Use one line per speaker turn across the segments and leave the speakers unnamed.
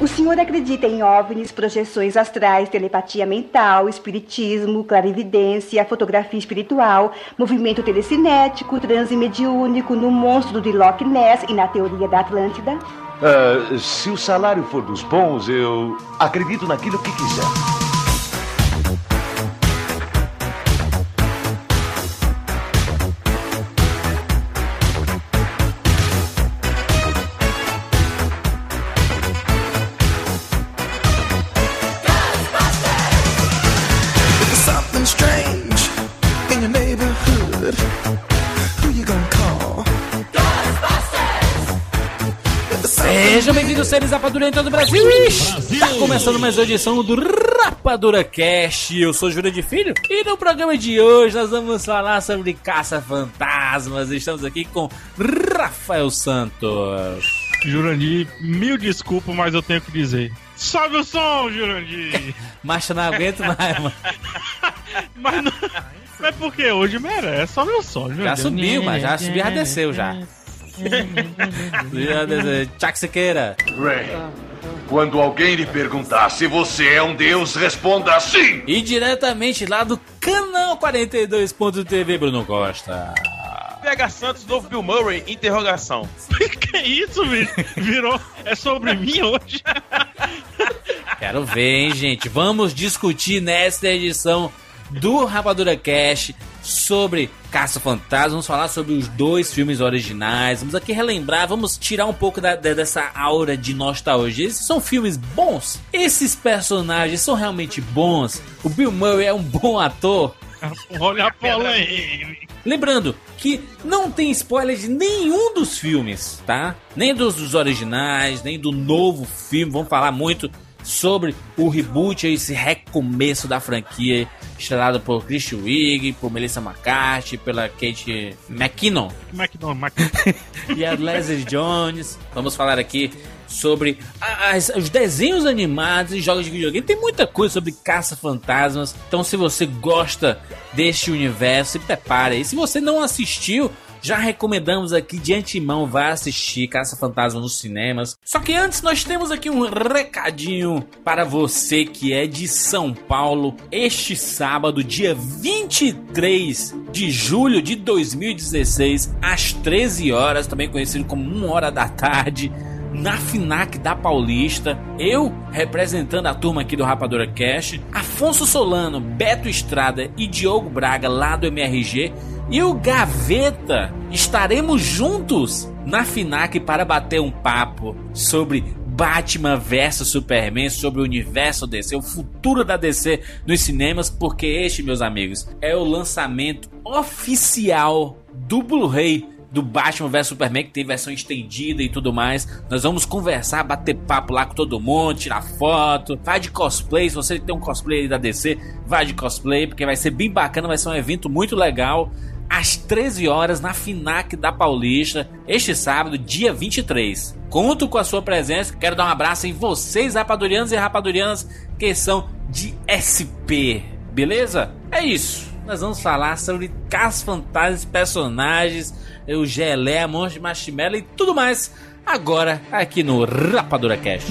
O senhor acredita em OVNIs, projeções astrais, telepatia mental, espiritismo, clarividência, fotografia espiritual, movimento telecinético, transe mediúnico, no monstro de Loch Ness e na teoria da Atlântida?
Ah, se o salário for dos bons, eu acredito naquilo que quiser.
Seres Rapadura em todo o Brasil. Está começando mais uma edição do Rapadura Cast. Eu sou Júlio de Filho e no programa de hoje nós vamos falar sobre caça-fantasmas. Estamos aqui com Rafael Santos.
Jurandir, mil desculpas, mas eu tenho que dizer. Sobe o som, Jurandir!
Eu não aguento mais, mano.
mas não. Mas por que hoje merece? Sobe o som, Jurandir.
Já subiu, mas já subiu, já desceu já. Desceu. Tchac Sequeira.
Ray, quando alguém lhe perguntar se você é um deus, responda sim!
E diretamente lá do canal 42.tv, Bruno Costa.
PH Santos, novo Bill Murray, interrogação.
que isso, bicho? Virou. É sobre mim hoje?
Quero ver, hein, gente. Vamos discutir nesta edição do Rapadura Cash sobre Caça Fantasma. Vamos falar sobre os dois filmes originais. Vamos aqui relembrar, vamos tirar um pouco da- da- dessa aura de nostalgia. Esses são filmes bons. Esses personagens são realmente bons. O Bill Murray é um bom ator.
Olha a polêmica.
Lembrando que não tem spoiler de nenhum dos filmes, tá? Nem dos, dos originais, nem do novo filme. Vamos falar muito sobre o reboot, esse recomeço da franquia, estrelado por Chris Wiig, por Melissa McCarthy, pela Kate McKinnon
não? Mas-
e a Leslie Jones. Vamos falar aqui sobre as- os desenhos animados e jogos de videogame. Tem muita coisa sobre caça-fantasmas. Então, se você gosta deste universo, se prepare. E se você não assistiu, já recomendamos aqui de antemão, vá assistir Caça-Fantasma nos cinemas. Só que antes nós temos aqui um recadinho para você que é de São Paulo. Este sábado, dia 23 de julho de 2016, às 13 horas, também conhecido como 1 hora da tarde, na FINAC da Paulista, eu representando a turma aqui do Rapadura Cash, Afonso Solano, Beto Estrada e Diogo Braga lá do MRG e o Gaveta estaremos juntos na FINAC para bater um papo sobre Batman vs Superman, sobre o universo DC, o futuro da DC nos cinemas, porque este, meus amigos, é o lançamento oficial do Blu-ray do Batman vs Superman, que tem versão estendida e tudo mais. Nós vamos conversar, bater papo lá com todo mundo, tirar foto, vai de cosplay. Se você tem um cosplay da DC, vai de cosplay, porque vai ser bem bacana, vai ser um evento muito legal. Às 13 horas na FINAC da Paulista, este sábado, dia 23. Conto com a sua presença. Quero dar um abraço em vocês, rapadurianos e rapadurianas, que são de SP. Beleza? É isso. Nós vamos falar sobre casos fantasmas, personagens, o gelé, monstro de marshmallow e tudo mais agora aqui no Rapadura Cast.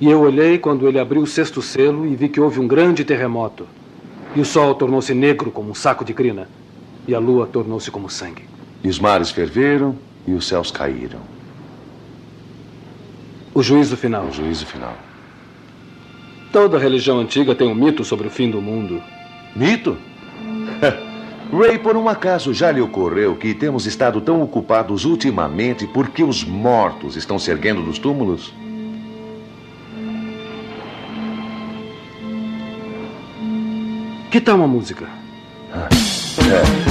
E eu olhei quando ele abriu o sexto selo e vi que houve um grande terremoto. E o sol tornou-se negro como um saco de crina. E a lua tornou-se como sangue.
E os mares ferveram e os céus caíram.
O juízo final.
O juízo final.
Toda religião antiga tem um mito sobre o fim do mundo.
Mito? Ray, por um acaso já lhe ocorreu que temos estado tão ocupados ultimamente porque os mortos estão se erguendo dos túmulos?
Que tal uma música?
É.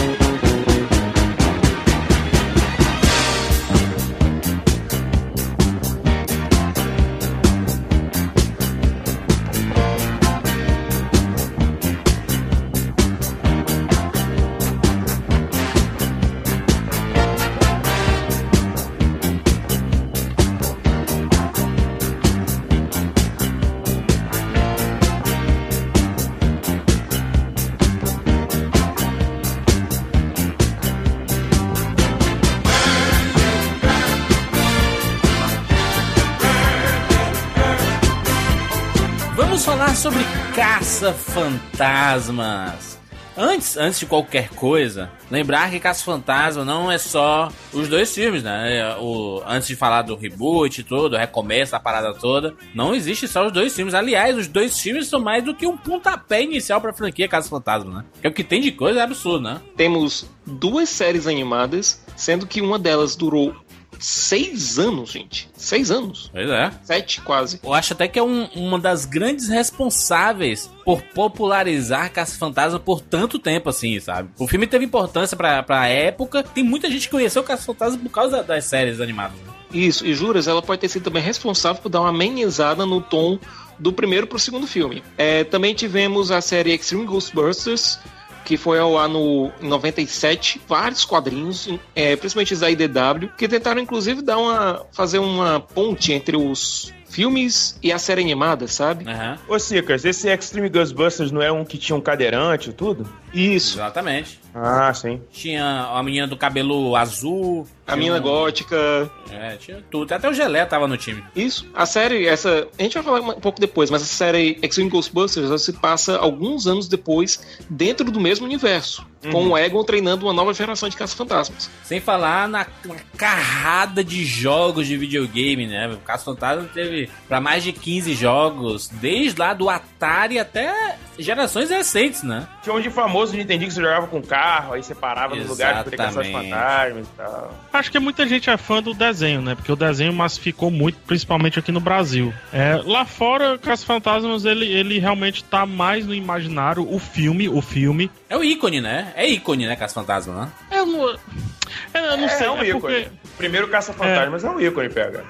sobre caça-fantasmas. Antes, antes de qualquer coisa, lembrar que Caça-Fantasma não é só os dois filmes, né? É, O, antes de falar do reboot e tudo, recomeça a parada toda, não existe só os dois filmes. Aliás, os dois filmes são mais do que um pontapé inicial pra franquia Caça-Fantasma, né? Porque o que tem de coisa é absurdo, né?
Temos duas séries animadas, sendo que uma delas durou seis anos, gente. Seis anos.
Pois é.
Sete, quase.
Eu acho até que é um- uma das grandes responsáveis por popularizar Caça-Fantasma por tanto tempo, assim, sabe? O filme teve importância pra, pra época. Tem muita gente que conheceu Caça-Fantasma por causa das séries animadas. né?
Isso, e juras, ela pode ter sido também responsável por dar uma amenizada no tom do primeiro pro segundo filme. É, também tivemos a série Extreme Ghostbusters, que foi ao ar no em 97, vários quadrinhos, é, principalmente os da IDW, que tentaram inclusive dar uma fazer uma ponte entre os filmes e a série animada, sabe?
Aham.
Ô, Cicas, esse Extreme Ghostbusters não é um que tinha um cadeirante e tudo?
Isso,
Exatamente.
Ah, sim.
Tinha a menina do cabelo azul.
A mina
um-
gótica,
É, tinha tudo. Até o Gelé tava no time.
Isso. A série, essa. A gente vai falar um pouco depois, mas a série Extreme Ghostbusters ela se passa alguns anos depois dentro do mesmo universo. Com o Egon treinando uma nova geração de caça-fantasmas.
Sem falar na, na carrada de jogos de videogame, né? O Caso Fantasma teve pra mais de 15 jogos, desde lá do Atari até gerações recentes, né?
Tinha um de famoso Nintendo que você jogava com carro, aí você parava nos lugares pra poder caçar os fantasmas e tal.
Acho que muita gente é fã do desenho, né? Porque o desenho massificou muito, principalmente aqui no Brasil. É, lá fora, Caça Fantasmas, ele, ele realmente tá mais no imaginário. O filme, o filme.
É o ícone, né? É ícone, né, Caso Fantasma, né?
Eu não, eu não
É,
sei,
é um
é
ícone.
porque.
Primeiro caça-fantasmas é. um ícone, pega.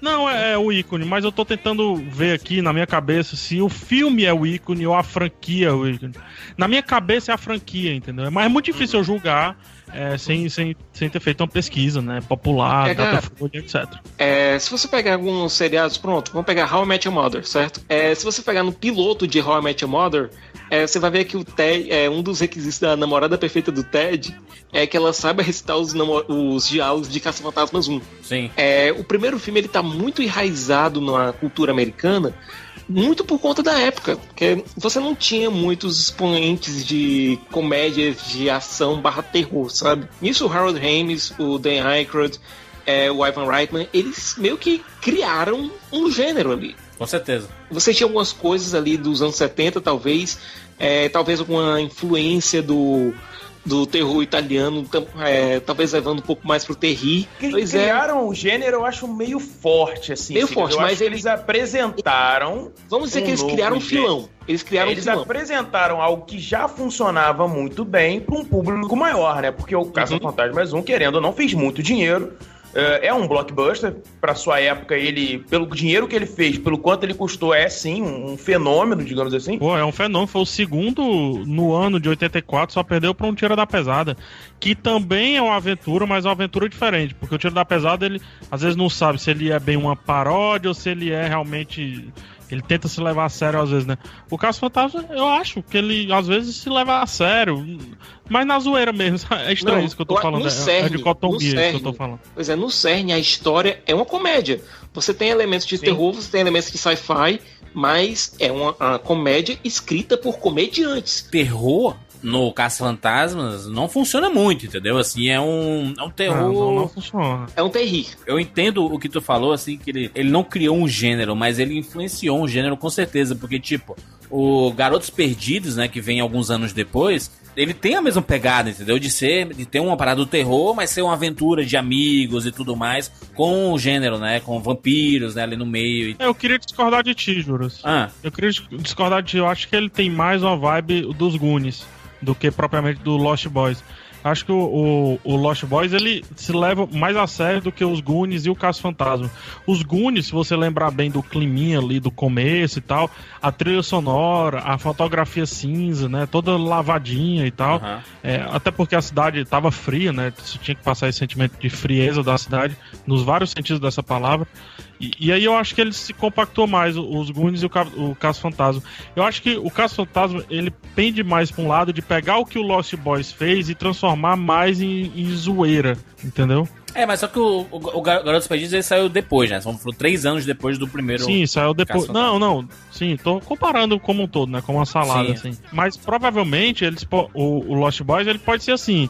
Não, é, é o ícone, mas eu tô tentando ver aqui na minha cabeça se o filme é o ícone ou a franquia é o ícone. Na minha cabeça é a franquia, entendeu? Mas é muito difícil eu julgar é, sem, sem, sem ter feito uma pesquisa, né? Popular. Datafolha, etc.
É, se você pegar alguns seriados, pronto, vamos pegar How I Met Your Mother, certo? É, se você pegar no piloto de How I Met Your Mother, é, você vai ver que o Ted, é, um dos requisitos da namorada perfeita do Ted é que ela saiba recitar os, os diálogos de Caça-Fantasmas 1.
Sim.
É, o primeiro filme ele tá muito enraizado na cultura americana, muito por conta da época, porque você não tinha muitos expoentes de comédias de ação barra terror, sabe? Isso o Harold Ramis, o Dan Aykroyd, é, o Ivan Reitman, eles meio que criaram um gênero ali.
Com certeza.
Você tinha algumas coisas ali dos anos 70, talvez, é, talvez alguma influência do, do terror italiano, é, talvez levando um pouco mais pro terri. Pois é.
Criaram o gênero, eu acho meio forte, assim.
Meio forte,
eu
mas eles-
eles apresentaram.
Vamos dizer
um
que eles criaram um
gênero.
filão. Eles criaram
Eles
um filão.
apresentaram algo que já funcionava muito bem para um público maior, né? Porque o Caça Fantasmas 1, querendo ou não, fez muito dinheiro. É é um blockbuster. Para sua época, ele, pelo dinheiro que ele fez, pelo quanto ele custou, é sim um, fenômeno, digamos assim.
Pô, é um fenômeno. Foi o segundo no ano de 84, só perdeu pra um Tiro da Pesada. Que também é uma aventura, mas uma aventura diferente. Porque o Tiro da Pesada, ele às vezes não sabe se ele é bem uma paródia ou se ele é realmente. Ele tenta se levar a sério às vezes, né? O Caso Fantasma, eu acho que ele às vezes se leva a sério. Mas na zoeira mesmo. É estranho
Não,
isso que eu tô
no
falando. é,
cerne,
dicotomia isso que eu tô falando.
Pois é, no cerne a história é uma comédia. Você tem elementos de
Sim.
terror, você tem elementos de sci-fi, mas é uma, uma comédia escrita por comediantes.
Terror? no Caça-Fantasmas não funciona muito, entendeu? Assim, é um, é um terror.
Ah, não, não funciona.
É um terrir.
Eu entendo o que tu falou, assim, que ele, ele não criou um gênero, mas ele influenciou um gênero com certeza, porque, tipo, o Garotos Perdidos, né, que vem alguns anos depois, ele tem a mesma pegada, entendeu? De ser, de ter uma parada do terror, mas ser uma aventura de amigos e tudo mais, com o gênero, né, com vampiros, né, ali no meio.
É, Eu queria discordar de ti, Juras.
Ah,
Eu queria dis- discordar de ti. Eu acho que ele tem mais uma vibe dos Goonies do que propriamente do Lost Boys. Acho que o, o, o Lost Boys ele se leva mais a sério do que os Goonies e o Caso Fantasma. Os Goonies, se você lembrar bem do climinha ali do começo e tal, a trilha sonora, a fotografia cinza, né, toda lavadinha e tal.
aham.
É, até porque a cidade estava fria, né? Você tinha que passar esse sentimento de frieza da cidade, nos vários sentidos dessa palavra. E, e aí eu acho que ele se compactou mais, os Goonies e o, o Caso Fantasma. Eu acho que o Caso Fantasma, ele pende mais pra um lado de pegar o que o Lost Boys fez e transformar mais em, em zoeira, entendeu?
É, mas só que o, o, o Gar- Garotos Perdidos ele saiu depois, né? São três anos depois do primeiro.
Sim, saiu depois. Não, não. Sim, tô comparando como um todo, né? Como uma salada,
Sim.
assim. Mas provavelmente eles o, o Lost Boys ele pode ser assim.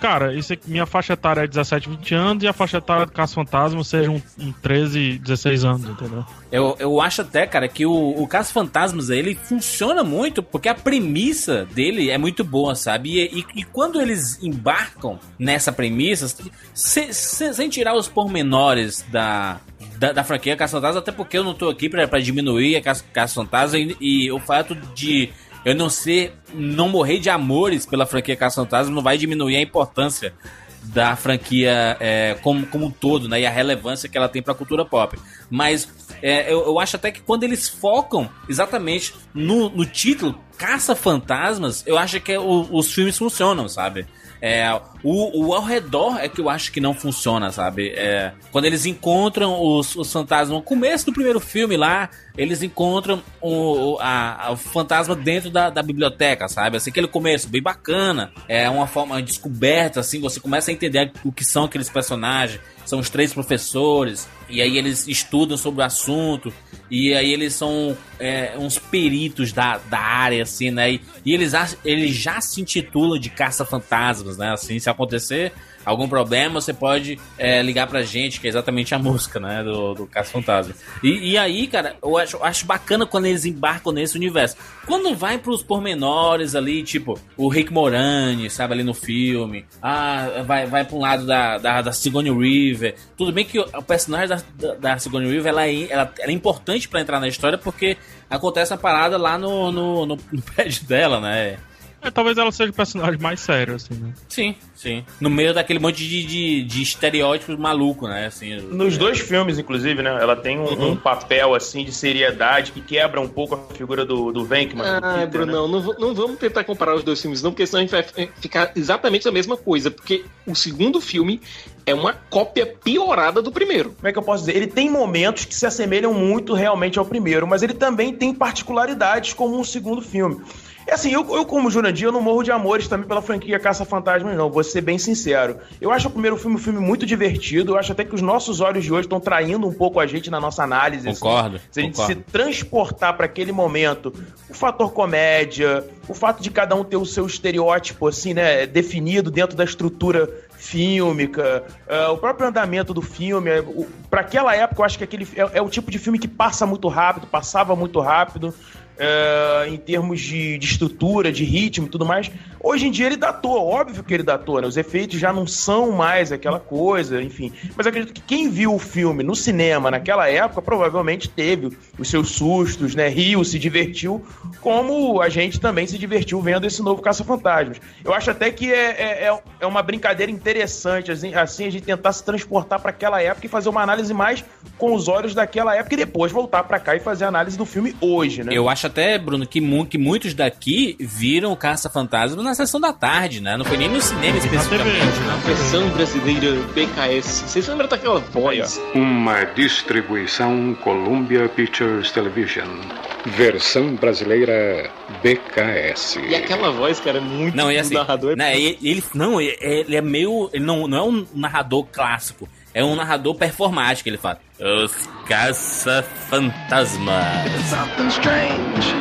Cara, esse minha faixa etária é 17, 20 anos e a faixa etária do Caso Fantasma seja um, um 13, 16 anos, entendeu?
Eu, eu acho até, cara, que o, o Caso Fantasmas ele funciona muito porque a premissa dele é muito boa, sabe? E, e- e quando eles embarcam nessa premissa, se- se- sem tirar os pormenores da, da, da franquia Caso Fantasmas, até porque eu não tô aqui pra diminuir a Caso Fantasma e, e o fato de eu não ser, não morrer de amores pela franquia Caso Fantasma não vai diminuir a importância da franquia é, como, como um todo, né? E a relevância que ela tem pra cultura pop. Mas é, eu, eu acho até que quando eles focam exatamente no, no título Caça Fantasmas, eu acho que é o- os filmes funcionam, sabe? É, o, o ao redor é que eu acho que não funciona, sabe? É, quando eles encontram os, os fantasmas no começo do primeiro filme lá, eles encontram o, a- fantasma dentro da, da biblioteca, sabe? Assim, aquele começo bem bacana. É uma forma de descoberta, assim, você começa a entender o que são aqueles personagens. São os três professores, e aí eles estudam sobre o assunto, e aí eles são é, uns peritos da, da área, assim, né? E, e eles, eles já se intitulam de caça-fantasmas, né? Assim, se acontecer algum problema, você pode é, ligar pra gente, que é exatamente a música, né? Do, do Caça-Fantasma. E, e aí, cara, eu acho, acho bacana quando eles embarcam nesse universo. Quando vai pros pormenores ali, tipo, o Rick Moranis, sabe, ali no filme, ah, vai, vai pra um lado da, da, da Sigourney Weaver. Tudo bem que o, personagem da, da, da Sigourney Weaver, ela é, ela, ela é importante pra entrar na história, porque acontece a parada lá no, no, no, no prédio dela, né?
É, talvez ela seja o personagem mais sério, assim, né?
Sim, sim. No meio daquele monte de, de, de estereótipos maluco, né? Assim,
Nos dois filmes, inclusive, né? Ela tem um, um papel, assim, de seriedade que quebra um pouco a figura do, do Venkman. do
Ah,
Peter,
Brunão,
né?
não, não vamos tentar comparar os dois filmes, não, porque senão a gente vai ficar exatamente a mesma coisa. Porque o segundo filme é uma cópia piorada do primeiro.
Como é que eu posso dizer? Ele tem momentos que se assemelham muito realmente ao primeiro, mas ele também tem particularidades como um segundo filme. É assim, eu, eu como Jurandir, eu não morro de amores também pela franquia Caça Fantasmas, não. Vou ser bem sincero. Eu acho o primeiro filme um filme muito divertido. Eu acho até que os nossos olhos de hoje estão traindo um pouco a gente na nossa análise. assim.
Concordo,
Se a gente
concordo.
se transportar para aquele momento, o fator comédia, o fato de cada um ter o seu estereótipo, assim, né, definido dentro da estrutura fílmica, ah, o próprio andamento do filme. Para aquela época, eu acho que aquele é, é o tipo de filme que passa muito rápido, passava muito rápido. Eh, em termos de, de estrutura, de ritmo e tudo mais. Hoje em dia ele datou, óbvio que ele datou, né? Os efeitos já não são mais aquela coisa, enfim. Mas acredito que quem viu o filme no cinema naquela época provavelmente teve os seus sustos, né? Riu, se divertiu, como a gente também se divertiu vendo esse novo Caça-Fantasmas. Eu acho até que é, é, é- é uma brincadeira interessante, assim, assim, a gente tentar se transportar para aquela época e fazer uma análise mais com os olhos daquela época e depois voltar para cá e fazer a análise do filme hoje, né?
Eu acho até, Bruno, que, mu- que muitos daqui viram Caça-Fantasma na sessão da tarde, né? Não foi nem no cinema especificamente.
A versão brasileira BKS. Vocês lembram daquela voz?
Uma distribuição Columbia Pictures Television. Versão brasileira BKS.
E aquela voz, cara, é muito
Não, e
do
assim,
narrador.
né, ele, ele- não, ele ele é meio, ele não, não é um narrador clássico, é um narrador performático, ele fala. Os caça-fantasmas.
Something strange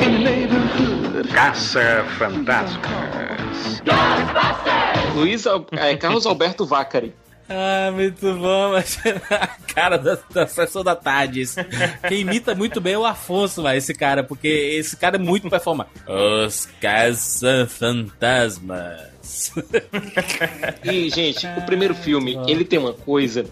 in the neighborhood.
Caça-Fantasmas.
Luiz é, Carlos Alberto Vacari.
Ah, muito bom, mas a cara da, da sessão da tarde. Esse- Quem imita muito bem é o Afonso, vai, esse cara, porque esse cara é muito performar. Os caça-fantasmas.
E, gente, o primeiro filme, ele tem uma coisa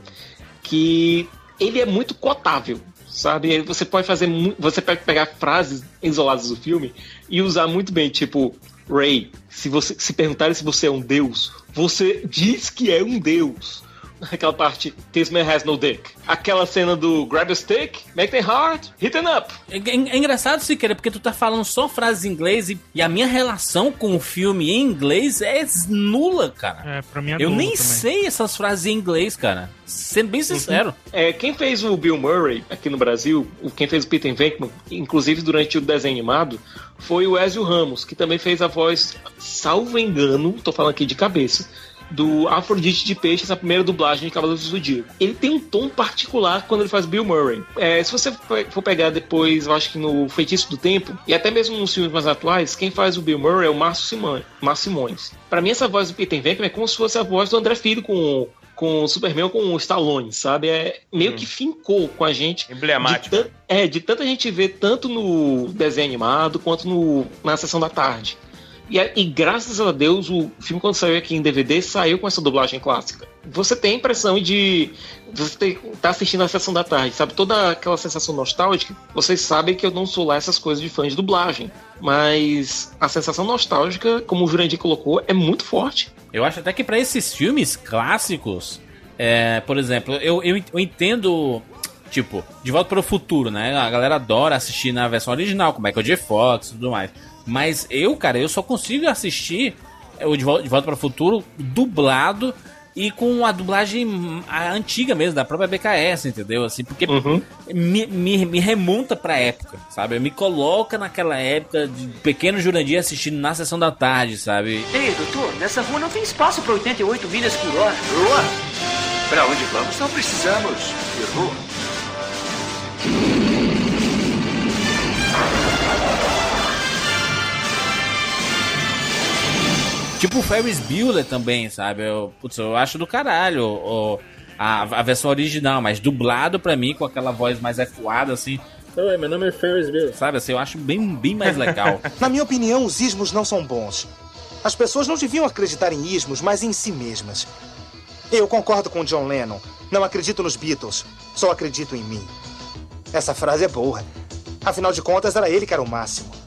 que ele é muito cotável, sabe? Você pode fazer, você pode pegar frases isoladas do filme e usar muito bem, tipo, Ray, se você se perguntarem se você é um deus, você diz que é um deus. Aquela parte, This man has no dick. Aquela cena do grab a stick, make them hard, hit them up.
É, é- é engraçado, Siqueira, porque tu tá falando só frases em inglês e, e a minha relação com o filme em inglês é nula, cara.
É, pra mim é
Eu nem
também.
sei essas frases em inglês, cara. Sendo bem sincero.
É, quem fez o Bill Murray aqui no Brasil, o- quem fez o Peter Venkman, inclusive durante o desenho animado, foi o Ezio Ramos, que também fez a voz, salvo engano, tô falando aqui de cabeça, do Afrodite de Peixe, essa primeira dublagem de Cavaleiros do Zodíaco. Ele tem um tom particular quando ele faz Bill Murray. É, se você for pegar depois, eu acho que no Feitiço do Tempo, e até mesmo nos filmes mais atuais, quem faz o Bill Murray é o Márcio Simões. Pra mim, essa voz do Peter Venkman é como se fosse a voz do André Filho com com o Superman ou com o Stallone, sabe? É meio que fincou com a gente.
Emblemático.
De é, de tanta gente ver tanto no desenho animado quanto no, na sessão da tarde. E, e graças a Deus, o filme, quando saiu aqui em DVD, saiu com essa dublagem clássica. Você tem a impressão de. Você tá assistindo a sessão da tarde, sabe? Toda aquela sensação nostálgica. Vocês sabem que eu não sou lá essas coisas de fã de dublagem. Mas a sensação nostálgica, como o Jurandir colocou, é muito forte.
Eu acho até que pra esses filmes clássicos, é, por exemplo, eu, eu, eu entendo, tipo, De Volta para o Futuro, né? A galera adora assistir na versão original, com Michael J. Fox e tudo mais. Mas eu, cara, eu só consigo assistir o De Volta, para o Futuro dublado e com a dublagem antiga mesmo, da própria BKS, entendeu? Assim, porque me, me, me remonta pra época, sabe? Me coloca naquela época de pequeno Jurandir assistindo na sessão da tarde, sabe?
Ei, doutor, nessa rua não tem espaço para 88 milhas por hora.
Rua? Pra onde vamos? Não precisamos de rua.
Tipo o Ferris Bueller também, sabe? Eu, putz, eu acho do caralho o, a, a versão original, mas dublado pra mim com aquela voz mais ecoada, assim. Oi, meu nome é Ferris Bueller. Sabe assim, eu acho bem, bem mais legal.
Na minha opinião, os ismos não são bons. As pessoas não deviam acreditar em ismos, mas em si mesmas. Eu concordo com John Lennon. Não acredito nos Beatles, só acredito em mim. Essa frase é boa. Afinal de contas, era ele que era o máximo.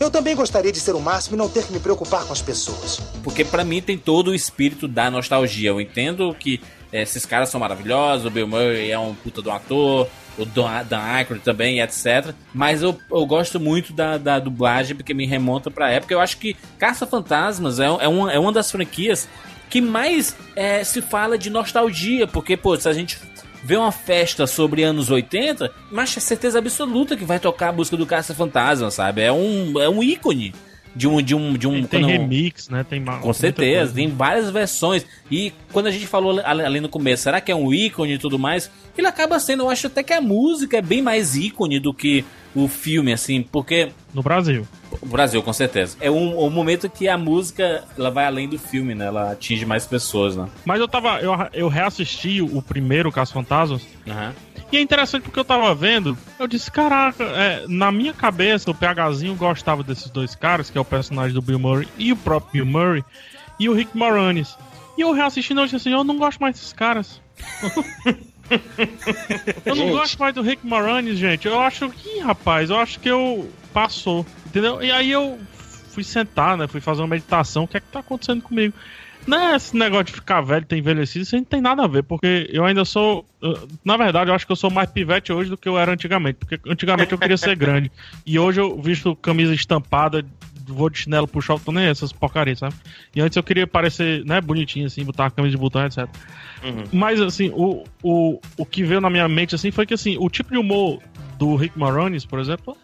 Eu também gostaria de ser o máximo e não ter que me preocupar com as pessoas.
Porque pra mim tem todo o espírito da nostalgia. Eu entendo que eh, esses caras são maravilhosos, o Bill Murray é um puta de um ator, o Dan Aykroyd também, etc. Mas eu, eu gosto muito da, da dublagem porque me remonta pra época. Eu acho que Caça-Fantasmas é, é, uma, é uma das franquias que mais eh, se fala de nostalgia. Porque, pô, se a gente vê uma festa sobre anos 80, mas é certeza absoluta que vai tocar a música do Caça-Fantasma, sabe? É um, é um ícone de um. De um, de um
Tem remix, né? Tem
com certeza,
coisa.
tem várias versões. E quando a gente falou ali ali no começo, será que é um ícone e tudo mais? Ele acaba sendo, eu acho até que a música é bem mais ícone do que o filme, assim, porque.
No Brasil.
O Brasil, com certeza. É um, um momento que a música ela vai além do filme, né? Ela atinge mais pessoas, né?
Mas eu tava. Eu, eu reassisti o primeiro Caso Fantasmas.
Aham.
E é interessante porque eu tava vendo, eu disse, caraca, é, na minha cabeça o PHzinho gostava desses dois caras, que é o personagem do Bill Murray e o próprio Bill Murray, e o Rick Moranis. E eu reassistindo, eu disse assim, eu não gosto mais desses caras. eu não gosto mais do Rick Moranis, gente. Eu acho que, rapaz, eu acho que eu passou, entendeu? E aí eu fui sentar, né? Fui fazer uma meditação. O que é que tá acontecendo comigo? Não é esse negócio de ficar velho, ter envelhecido, isso aí não tem nada a ver, porque eu ainda sou. Na verdade, eu acho que eu sou mais pivete hoje do que eu era antigamente, porque antigamente eu queria ser grande. E hoje eu visto camisa estampada, vou de chinelo pro shopping, tô nem essas porcarias, sabe? E antes eu queria parecer, né, bonitinho assim, botar a camisa de botão, etc. Mas assim, o, o, o que veio na minha mente assim foi que assim, o tipo de humor do Rick Moranis, por exemplo,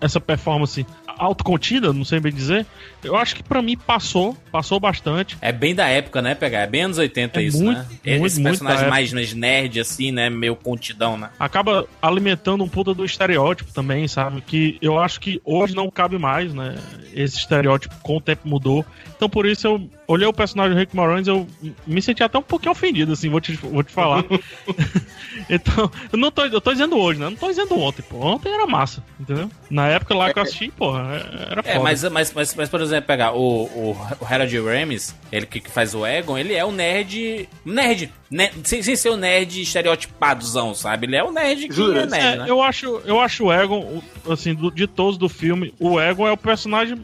essa performance autocontida, não sei bem dizer. Eu acho que pra mim passou, passou bastante.
É bem da época, né, pegar? É bem anos 80
É
isso,
muito,
né?
muito,
Esse
muito
personagem mais nerd, assim, né? Meio contidão, né?
acaba alimentando um puta do estereótipo também, sabe? Que eu acho que hoje não cabe mais, né? Esse estereótipo com o tempo mudou. Então por isso eu olhei o personagem do Rick Moranis, eu me senti até um pouquinho ofendido, assim, vou te, vou te falar. então, eu não tô, eu tô dizendo hoje, né? Eu não tô dizendo ontem, pô. Ontem era massa, entendeu? Na época lá que eu assisti, porra, era foda.
É, mas, mas, mas, mas, por exemplo, pegar o, o, o Harold Ramis, ele que, que faz o Egon, ele é o nerd. Nerd! né, sem, sem ser o nerd estereotipadozão, sabe? Ele é o nerd que é nerd,
É,
né?
eu acho, eu acho o Egon, assim, do- de todos do filme, o Egon é o personagem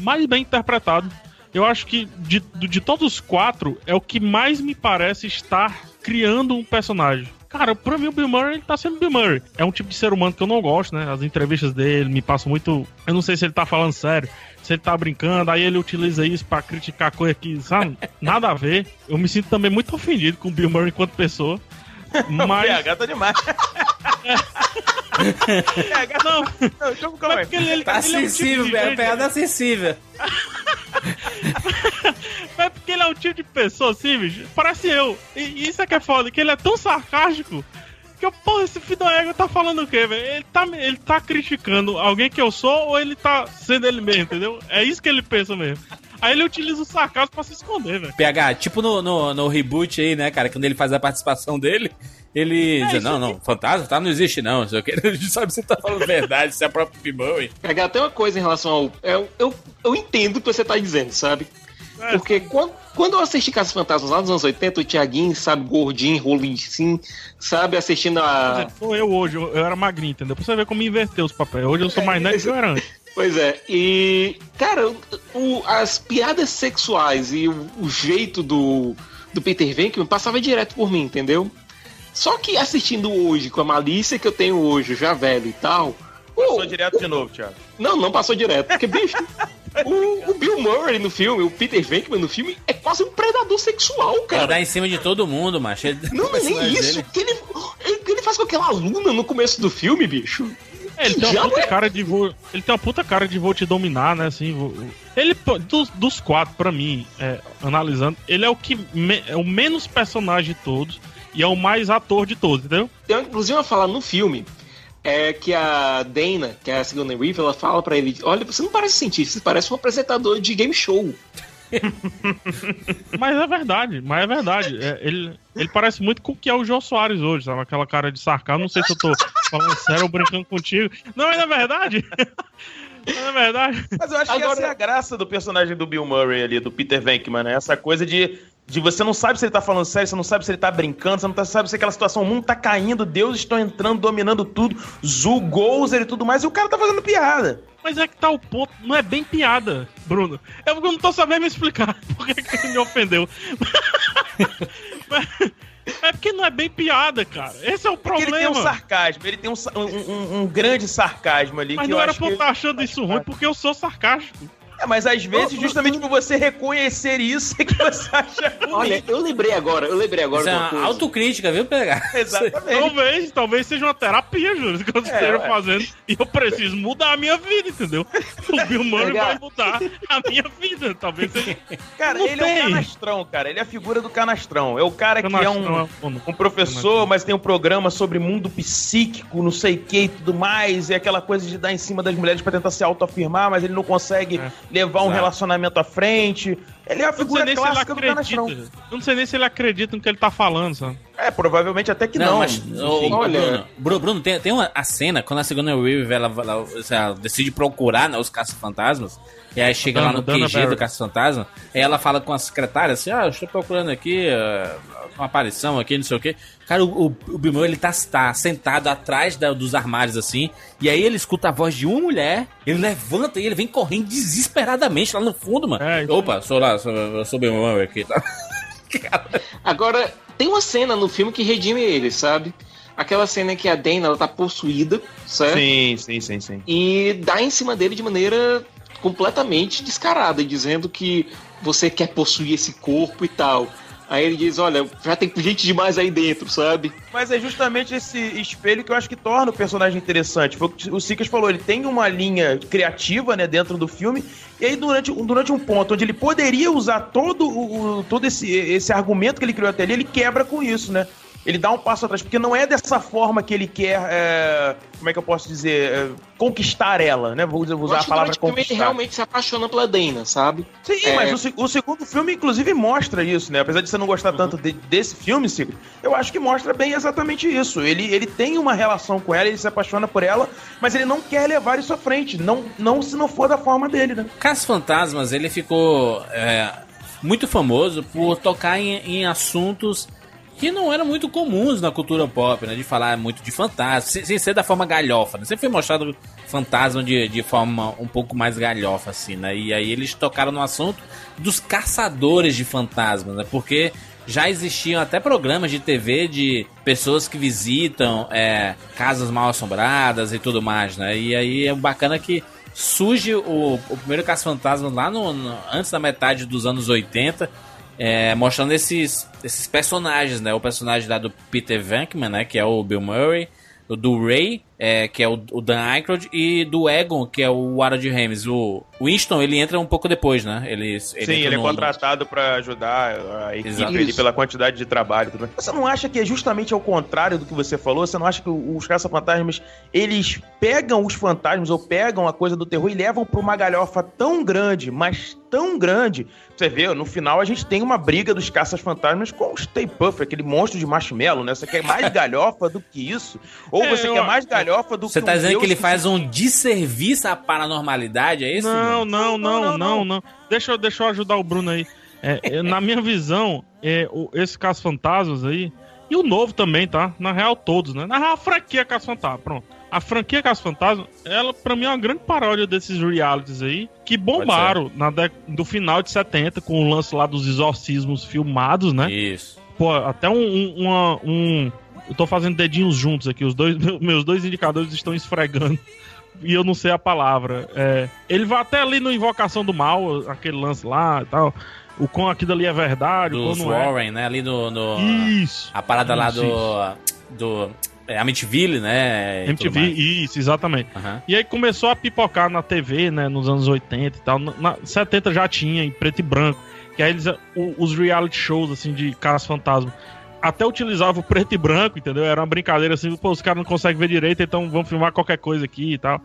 mais bem interpretado. Eu acho que de, de todos os quatro, é o que mais me parece estar criando um personagem. Cara, pra mim o Bill Murray ele tá sendo Bill Murray. É um tipo de ser humano que eu não gosto, né? As entrevistas dele me passam muito. Eu não sei se ele tá falando sério, se ele tá brincando, aí ele utiliza isso pra criticar coisa que, sabe? Nada a ver. Eu me sinto também muito ofendido com o Bill Murray enquanto pessoa.
O
Mas.
PH tá demais. PH,
não,
não, deixa eu calma aí.
porque ele, ele,
Tá
ele é um tipo
sensível,
de
velho.
gente-
Pegada é sensível.
É porque ele é um tipo de pessoa assim, bicho. Parece eu. E e isso é que é foda, que ele é tão sarcástico. Que, eu, porra, esse filho do ego tá falando o quê, velho? Ele tá, ele tá criticando alguém que eu sou ou ele tá sendo ele mesmo, entendeu? É isso que ele pensa mesmo. Aí ele utiliza o sarcasmo pra se esconder, velho.
PH, tipo no, no, no reboot aí, né, cara? Quando ele faz a participação dele, ele diz:
isso
Não, não, fantasma tá, não existe, não. não sei o. A gente sabe se tá falando verdade, se é próprio Pimão.
Pegar até uma coisa em relação ao. Eu, eu, eu entendo o que você tá dizendo, sabe? Porque quando, quando eu assisti Casos Fantasmas lá nos anos 80, o Thiaguinho, sabe, gordinho, rolinho assim, sabe, assistindo a.
Sou eu hoje, eu, eu era magrinho, entendeu? Pra você ver como inverteu os papéis. Hoje eu sou mais nerd que eu era antes.
Pois é, e. Cara, o- as piadas sexuais e o, o jeito do, do Peter Venkman passava direto por mim, entendeu? Só que assistindo hoje, com a malícia que eu tenho hoje, já velho e tal.
Passou direto de novo, Thiago.
Não, não passou direto, porque, bicho, o, o Bill Murray no filme, o Peter Venkman no filme, é quase um predador sexual,
Ele
cara.
dá em cima de todo mundo, macho. Ele-
Não, não é nem isso. ele, ele, ele faz com aquela aluna no começo do filme, bicho.
É, ele
Que
tem uma puta
é?
cara de vou. Ele tem uma puta cara de vou te dominar, né? Assim, vou- ele dos, dos quatro, pra mim, é, analisando, ele é o que me- é o menos personagem de todos e é o mais ator de todos, entendeu?
Tem inclusive uma fala no filme é que a Dana, que é a Sigourney Weaver, ela fala pra ele: Olha, você não parece cientista, você parece um apresentador de game show.
Mas é verdade, mas é verdade. É, ele, ele parece muito com o que é o João Soares hoje, sabe? Aquela cara de sarcasmo. Não sei se eu tô falando sério ou brincando contigo. Não, mas é verdade. Mas é verdade.
Mas eu acho que essa é a graça do personagem do Bill Murray ali, do Peter Venkman, né? Essa coisa de, de você não sabe se ele tá falando sério, você não sabe se ele tá brincando, você não tá- sabe se aquela situação, o mundo tá caindo, deuses estão entrando, dominando tudo, Zul, Gozer e tudo mais, e o cara tá fazendo piada.
Mas é que tá o ponto. Não é bem piada, Bruno. É porque eu não tô sabendo me explicar por que ele me ofendeu. É porque não é bem piada, cara. Esse é o
Porque ele tem
problema.
um sarcasmo, ele tem um, um- um- um grande sarcasmo ali.
Mas não
eu
era pra eu estar achando isso ruim, porque eu sou sarcástico.
É, mas às vezes, justamente por você reconhecer isso, é que você acha ruim.
Olha, eu lembrei agora, eu lembrei agora
Isso é
uma coisa.
autocrítica, viu, PH?
Exatamente.
Talvez, talvez seja uma terapia, Júlio, que eu esteja
ué.
fazendo. E eu preciso mudar a minha vida, entendeu? O Bill Murray
Pegar.
vai mudar a minha vida. Talvez seja.
Cara,
Não
ele é
tem.
o canastrão, cara. Ele é a figura do canastrão. É o cara que é
Canastrão
um,
é foda.
um professor, mas tem um programa sobre mundo psíquico, não sei o que e tudo mais. E aquela coisa de dar em cima das mulheres pra tentar se autoafirmar, mas ele não consegue levar um
Exato.
relacionamento à frente. Ele é a
não
figura
ele
clássica do
acredita.
canastrão.
Eu não sei nem se ele acredita no que ele tá falando, sabe?
É, provavelmente até que não.
Não, mas,
Enfim.
ô, ô,
olha-
Bruno, Bruno, Bruno, tem, tem uma a cena quando a segunda Weaver ela, ela, ela decide procurar né, os caça-fantasmas. E aí chega
Dana-
lá no
Dana
QG
Barrett.
do caça-fantasma. Aí ela fala com a secretária assim: Ah, eu estou procurando aqui eh, uma aparição aqui, não sei o quê. Cara, o, o, o Bill Murray, ele tá, tá sentado atrás da- dos armários assim. E aí ele escuta a voz de uma mulher. Ele levanta e ele vem correndo desesperadamente lá no fundo, mano.
É, isso
Opa, sou lá, sou, eu sou o Bill Murray aqui, tá?
Agora, tem uma cena no filme que redime ele, sabe? Aquela cena em que a Dana ela tá possuída, certo?
Sim, sim, sim, sim.
E dá em cima dele de maneira completamente descarada, dizendo que você quer possuir esse corpo e tal. Aí ele diz, olha, já tem gente demais aí dentro, sabe?
Mas é justamente esse espelho que eu acho que torna o personagem interessante. Foi o que o Sikas falou, ele tem uma linha criativa, né, dentro do filme, e aí durante, durante um ponto onde ele poderia usar todo, o, todo esse, esse argumento que ele criou até ali, ele quebra com isso, né? Ele dá um passo atrás, porque não é dessa forma que ele quer, é, como é que eu posso dizer, é, conquistar ela, né? Vou usar, vou usar a palavra conquistar.
Ele realmente se apaixona pela Dana, sabe?
Sim, é... mas o, o, segundo filme, inclusive, mostra isso, né? Apesar de você não gostar uhum. tanto de, desse filme, Cico, eu acho que mostra bem exatamente isso. Ele, ele tem uma relação com ela, ele se apaixona por ela, mas ele não quer levar isso à frente, não, não se não for da forma dele, né?
Casos Fantasmas, ele ficou é, muito famoso por tocar em, em assuntos que não eram muito comuns na cultura pop, né? De falar muito de fantasma, sem, sem ser da forma galhofa, né? Sempre foi mostrado fantasma de, de forma um pouco mais galhofa, assim, né? E aí eles tocaram no assunto dos caçadores de fantasmas, né? Porque já existiam até programas de TV de pessoas que visitam é, casas mal assombradas e tudo mais, né? E aí é bacana que surge o, o primeiro Caça-Fantasma lá no, no, antes da metade dos anos 80 é, mostrando esses, esses personagens, né? O personagem lá do Peter Venkman, né? Que é o Bill Murray. O do Ray, é, que é o, o Dan Aykroyd, e do Egon, que é o Harold Ramis. O Winston, ele entra um pouco depois, né? Ele, ele
Sim, ele é contratado para ajudar a equipe pela quantidade de trabalho. Tudo. Você não acha que é justamente ao contrário do que você falou? Você não acha que os caça-fantasmas, eles pegam os fantasmas ou pegam a coisa do terror e levam para uma galhofa tão grande, mas tão grande, você vê, no final a gente tem uma briga dos caças-fantasmas com o Stay Puff, aquele monstro de marshmallow, né? Você quer mais galhofa do que isso? Ou é, você eu... quer mais galhofa do
você tá dizendo Deus que ele faz um desserviço à paranormalidade, é isso?
Não, não, não, não, não, não. Deixa, eu, deixa eu ajudar o Bruno aí. É, é, na minha visão, é, o, esse Caça-Fantasmas aí, e o novo também, tá? Na real, todos, né? Na real, a franquia Caça-Fantasma, pronto a franquia Caça Fantasma, ela pra mim é uma grande paródia desses realities aí, que bombaram na do final de 70 com o lance lá dos exorcismos filmados, né?
Isso.
Pô, até um, um, uma, um eu tô fazendo dedinhos juntos aqui, os dois meus dois indicadores estão esfregando. E eu não sei a palavra. É, ele vai até ali no Invocação do Mal, aquele lance lá e tal. O com aquilo ali é verdade,
do
o com
não Warren, é. né? Ali no, no.
Isso.
A parada
isso,
lá do. Isso. do é, Amityville, né?
MTV, isso, exatamente. Uhum. E aí começou a pipocar na TV, né? Nos anos 80 e tal. Na 70 já tinha, em preto e branco. Que aí eles, os reality shows, assim, de caras fantasma até utilizava o preto e branco, entendeu? Era uma brincadeira assim, pô, os caras não conseguem ver direito, então vamos filmar qualquer coisa aqui e tal.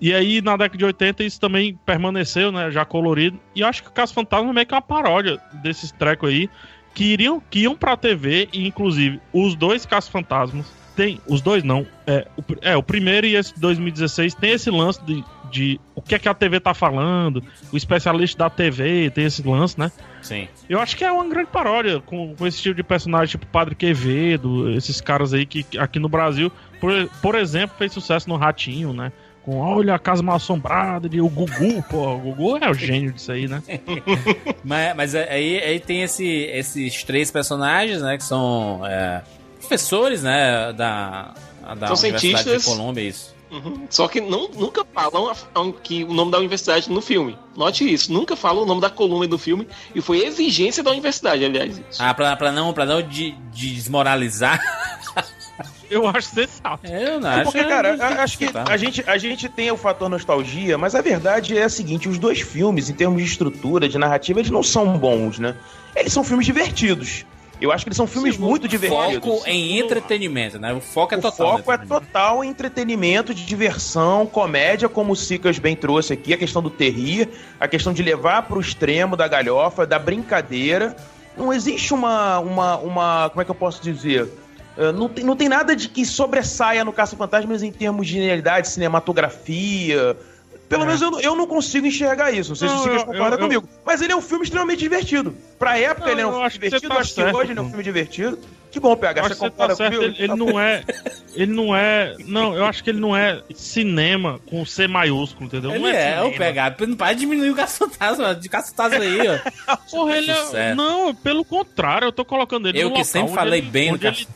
E aí, na década de 80, isso também permaneceu, né? Já colorido. E acho que o Caso Fantasma é meio que uma paródia desses trecos aí, que iriam, que iam pra TV, e inclusive os dois Casos Fantasmas tem. Os dois não. É o, é, o primeiro e esse 2016 tem esse lance de, de o que é que a TV tá falando. O especialista da TV tem esse lance, né?
Sim.
Eu acho que é uma grande paródia com, com esse tipo de personagem, tipo Padre Quevedo, esses caras aí que aqui no Brasil, por, por exemplo, fez sucesso no Ratinho, né? com olha a casa mal assombrada de o Gugu, pô, o Gugu é o gênio disso aí, né?
mas, mas aí, aí tem esse, esses três personagens, né, que são é, professores, né, da, da
São Universidade cientistas.
de Colômbia, isso.
Uhum. Só que não, nunca falam a, que o nome da universidade no filme. Note isso, nunca falam o nome da coluna do filme e foi exigência da universidade, aliás. Isso.
Ah, pra, pra não, pra não de, de desmoralizar.
Eu acho sensato.
É, eu não é porque, cara, acho que a gente, a gente tem o fator nostalgia, mas a verdade é a seguinte: os dois filmes, em termos de estrutura, de narrativa, eles não são bons, né? Eles são filmes divertidos. Eu acho que eles são filmes Sim, muito divertidos.
Foco em entretenimento, né? O foco é
o
total.
O foco é total em entretenimento, de diversão, comédia, como o Sicas bem trouxe aqui, a questão do terrir, a questão de levar para o extremo da galhofa, da brincadeira. Não existe uma, uma, uma como é que eu posso dizer? Uh, não, tem, não tem nada de que sobressaia no Caça-Fantasmas em termos de genialidade, cinematografia, pelo é. menos eu, eu não consigo enxergar isso. Não sei não, se você concorda comigo. Eu... Mas ele é um filme extremamente divertido. Pra época, não, ele é um filme divertido. Tá acho certo, que hoje ele é um filme divertido. Que bom, PH,
você concorda tá comigo? Ele, ele não é. Ele não é. Não, eu acho que ele não é cinema com C maiúsculo, entendeu?
Ele
não
é, é o PH. Não para de diminuir o caça-fantasma, de caça-fantasma aí, ó.
Porra, ele é. Não, pelo contrário, eu tô colocando ele
eu
no
local. Eu que sempre falei
ele,
bem
no caça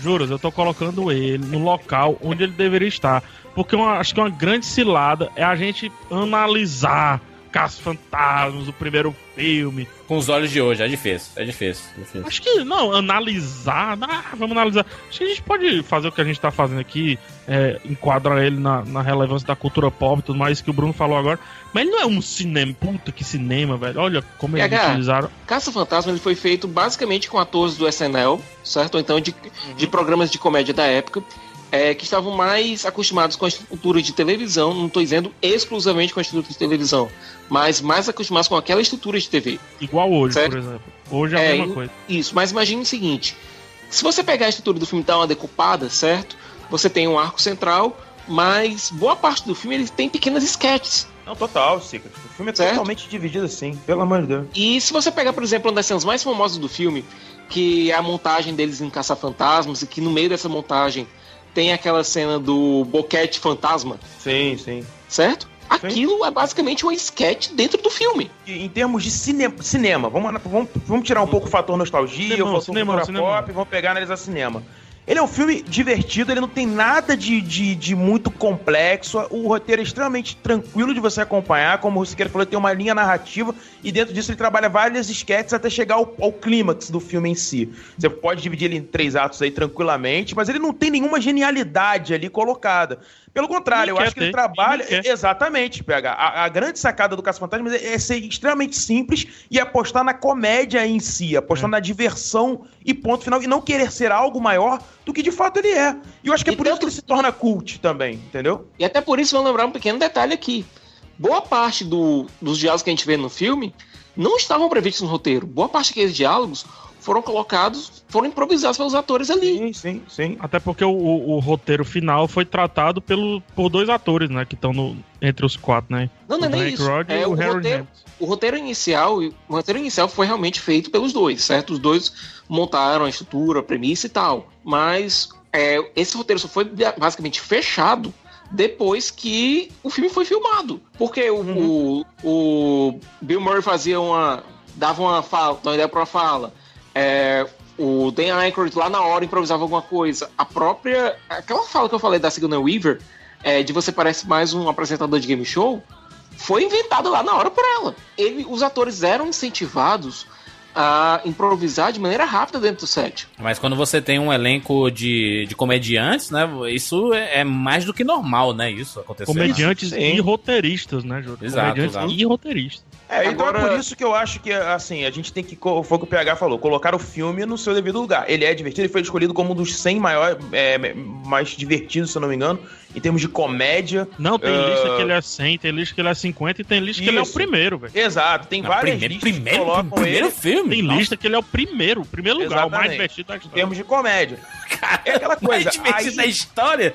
Juras, eu tô colocando ele no local onde ele deveria estar. Porque eu acho que uma grande cilada é a gente analisar Caça Fantasmas, o primeiro filme.
Com os olhos de hoje, é difícil, é difícil. é difícil.
Acho que, não, analisar. Ah, vamos analisar. Acho que a gente pode fazer o que a gente tá fazendo aqui, é, enquadrar ele na, na relevância da cultura pop e tudo mais que o Bruno falou agora. Mas ele não é um cinema. Puta que cinema, velho. Olha como eles
PH,
utilizaram.
Caça Fantasma ele foi feito basicamente com atores do SNL, certo? Ou então de, de programas de comédia da época. É, que estavam mais acostumados com a estrutura de televisão, não estou dizendo exclusivamente com a estrutura de televisão, mas mais acostumados com aquela estrutura de TV.
Igual hoje,
Certo.
por exemplo. Hoje é a
É,
mesma coisa.
Isso, mas imagine o seguinte: se você pegar a estrutura do filme e dar uma decupada, certo? Você tem um arco central, mas boa parte do filme ele tem pequenas sketches.
Não, total, Sica. O filme é
Certo.
totalmente dividido assim, pelo amor de Deus.
E se você pegar, por exemplo, uma das cenas mais famosas do filme, que é a montagem deles em Caça-Fantasmas, e que no meio dessa montagem tem aquela cena do boquete fantasma.
Sim, sim.
Certo? Aquilo é basicamente um sketch dentro do filme.
E Em termos de cine- cinema, vamos, vamos, vamos tirar um pouco o fator nostalgia,
Cinema,
o fator
cinema, cinema.
pop, vamos pegar e analisar cinema. Ele é um filme divertido, ele não tem nada de, de, de muito complexo. O roteiro é extremamente tranquilo de você acompanhar. Como o Siqueira falou, tem uma linha narrativa e dentro disso ele trabalha várias sketches até chegar ao, ao clímax do filme em si. Você pode dividir ele em três atos aí tranquilamente, mas ele não tem nenhuma genialidade ali colocada. Pelo contrário, eu acho que ele
ter,
trabalha.
nem quer.
Exatamente, PH. A, a grande sacada do Caça Fantasmas é, é ser extremamente simples e apostar na comédia em si, apostar na diversão e ponto final, e não querer ser algo maior do que de fato ele é. E eu acho que é por isso que ele se torna cult também, entendeu?
E até por isso, vamos lembrar um pequeno detalhe aqui. Boa parte do- dos diálogos que a gente vê no filme não estavam previstos no roteiro. Boa parte daqueles diálogos foram colocados, foram improvisados pelos atores ali.
Sim, sim, sim.
Até porque o, o- o roteiro final foi tratado pelo, por dois atores, né? Que estão no- entre os quatro, né?
Não, não é
o
nem
Hank
isso.
Rod
É,
o, Harold
roteiro, o roteiro inicial, o roteiro inicial foi realmente feito pelos dois, certo? Os dois montaram a estrutura, a premissa e tal. Mas é, esse roteiro só foi basicamente fechado depois que o filme foi filmado. Porque o, o, o Bill Murray fazia uma. dava uma fala, dava uma ideia pra uma fala. É, o Dan Aykroyd lá na hora improvisava alguma coisa. A própria. Aquela fala que eu falei da Sigourney Weaver, é, de você parece mais um apresentador de game show, foi inventada lá na hora por ela. Ele, os atores eram incentivados a improvisar de maneira rápida dentro do set.
Mas quando você tem um elenco de, de comediantes, né? Isso é é mais do que normal, né? Isso acontecer.
Comediantes
Sim.
e roteiristas, né, Júlio?
Exato,
Comediantes
exato.
e roteiristas.
É, então
Agora-
é por isso que eu acho que, assim, a gente tem que, foi o que o PH falou, colocar o filme no seu devido lugar. Ele é divertido, ele foi escolhido como um dos 100 maiores, é, mais divertidos, se eu não me engano, em termos de comédia.
Não, tem
Ah,
lista que ele é 100, tem lista que ele é 50 e tem lista que ele é o
Isso.
primeiro, velho.
Exato, tem
Não,
várias
primeiro-
listas
primeiro-
que colocam
primeiro
ele
filme?
Tem
Nossa.
lista que ele é o primeiro, o primeiro lugar, o mais
Exatamente.
divertido da
em
história.
termos de comédia. É aquela
Mais
coisa.
divertido
aí-
da história.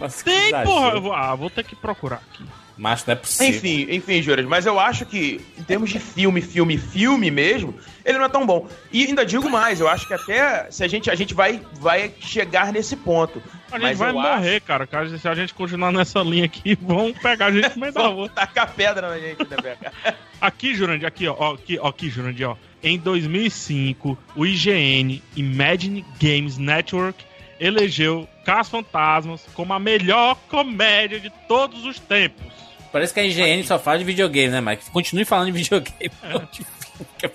Nossa,
Tem, porra. eu vou- ah, vou ter que procurar aqui.
Macho, não é possível.
Enfim, enfim, Juras, mas eu acho que, em termos de filme, filme, filme mesmo, ele não é tão bom. E ainda digo mais, eu acho que até se a gente, a gente vai, vai chegar nesse ponto.
A gente
Mas
vai morrer, cara. cara. Se a gente continuar nessa linha aqui, vão pegar a gente no meio da
Acho...
rua.
tacar pedra na gente, né, Beca?
Aqui, Jurandir, aqui, ó, ó, aqui, ó, aqui, Jurandir, ó. Em 2005, o IGN Imagine Games Network elegeu Caça Fantasmas como a melhor comédia de todos os tempos.
Parece que a IGN só fala de videogame, né, Mike? Continue falando de videogame.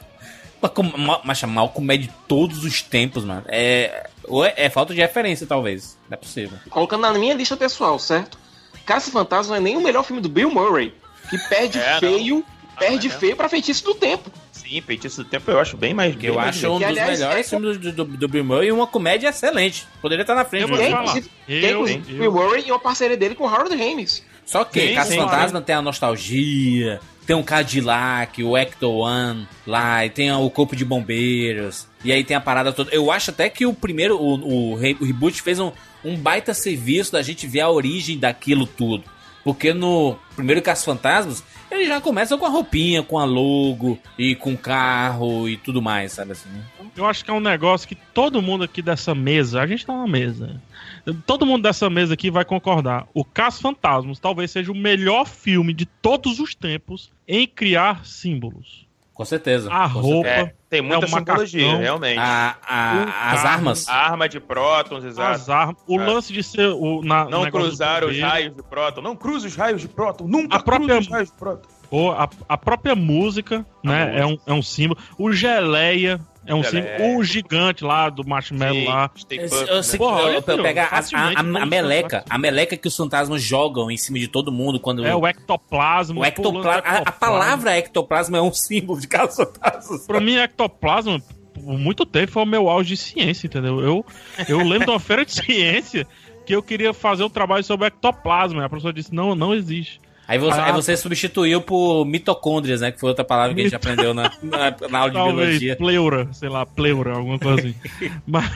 Mas ma- Mas chamar o comédia de todos os tempos, mano. É, ou é, é falta de referência, talvez. Não é possível.
Colocando na minha lista pessoal, certo? Caça Fantasma não é nem o melhor filme do Bill Murray, que perde
É, não.
feio, perde
é.
feio pra feitiço do tempo.
Sim, Feitiço do Tempo eu acho bem mais. Bem
eu
mais
acho um
Que,
dos
aliás,
melhores
é-
filmes do, do, do Bill Murray e uma comédia excelente. Poderia estar na frente.
Eu vou
é,
falar.
é,
Eu-
inclusive
eu-
Bill Murray e uma parceria dele com Harold Ramis.
Só que Caça Fantasma tem a nostalgia, tem um Cadillac, o Ecto One lá, e tem o Corpo de Bombeiros, e aí tem a parada toda. Eu acho até que o primeiro, o, o, o reboot fez um, um baita serviço da gente ver a origem daquilo tudo. Porque no primeiro Caça Fantasmas, ele já começa com a roupinha, com a logo, e com o carro e tudo mais, sabe assim?
Eu acho que é um negócio que todo mundo aqui dessa mesa, a gente tá na mesa. Todo mundo dessa mesa aqui vai concordar. O Caça Fantasmas talvez seja o melhor filme de todos os tempos em criar símbolos.
Com certeza.
A
com
roupa.
certeza.
É, tem muita
É
simbologia,
macacão.
realmente.
A- a- as
carro.
armas.
A arma de prótons, exato.
As armas. O
É.
lance de ser o. Na,
Não cruzar os raios de próton. Não cruze os raios de próton. Nunca
A própria-
os raios de próton.
Ou a, a própria música, né? É, um, é um símbolo. O geleia é um símbolo. O gigante lá do marshmallow
Sim,
lá.
Eu, eu
né?
sei
Porra,
que eu, eu
filho,
pegar a, a, a,
vamos
meleca, a meleca que os fantasmas jogam em cima de todo mundo quando
É o ectoplasma.
o ectoplasma, a, a palavra ectoplasma é um símbolo de casos fantasmas.
Pra mim, ectoplasma, por muito tempo, foi o meu auge de ciência, entendeu? Eu, eu lembro de uma feira de ciência que eu queria fazer um trabalho sobre ectoplasma. E a professora disse: não, não existe.
Aí você,
Ah.
aí você substituiu por mitocôndrias, né? Que foi outra palavra que a gente aprendeu na, na, na aula de
Talvez
biologia.
pleura, sei lá, pleura, alguma coisa assim. mas,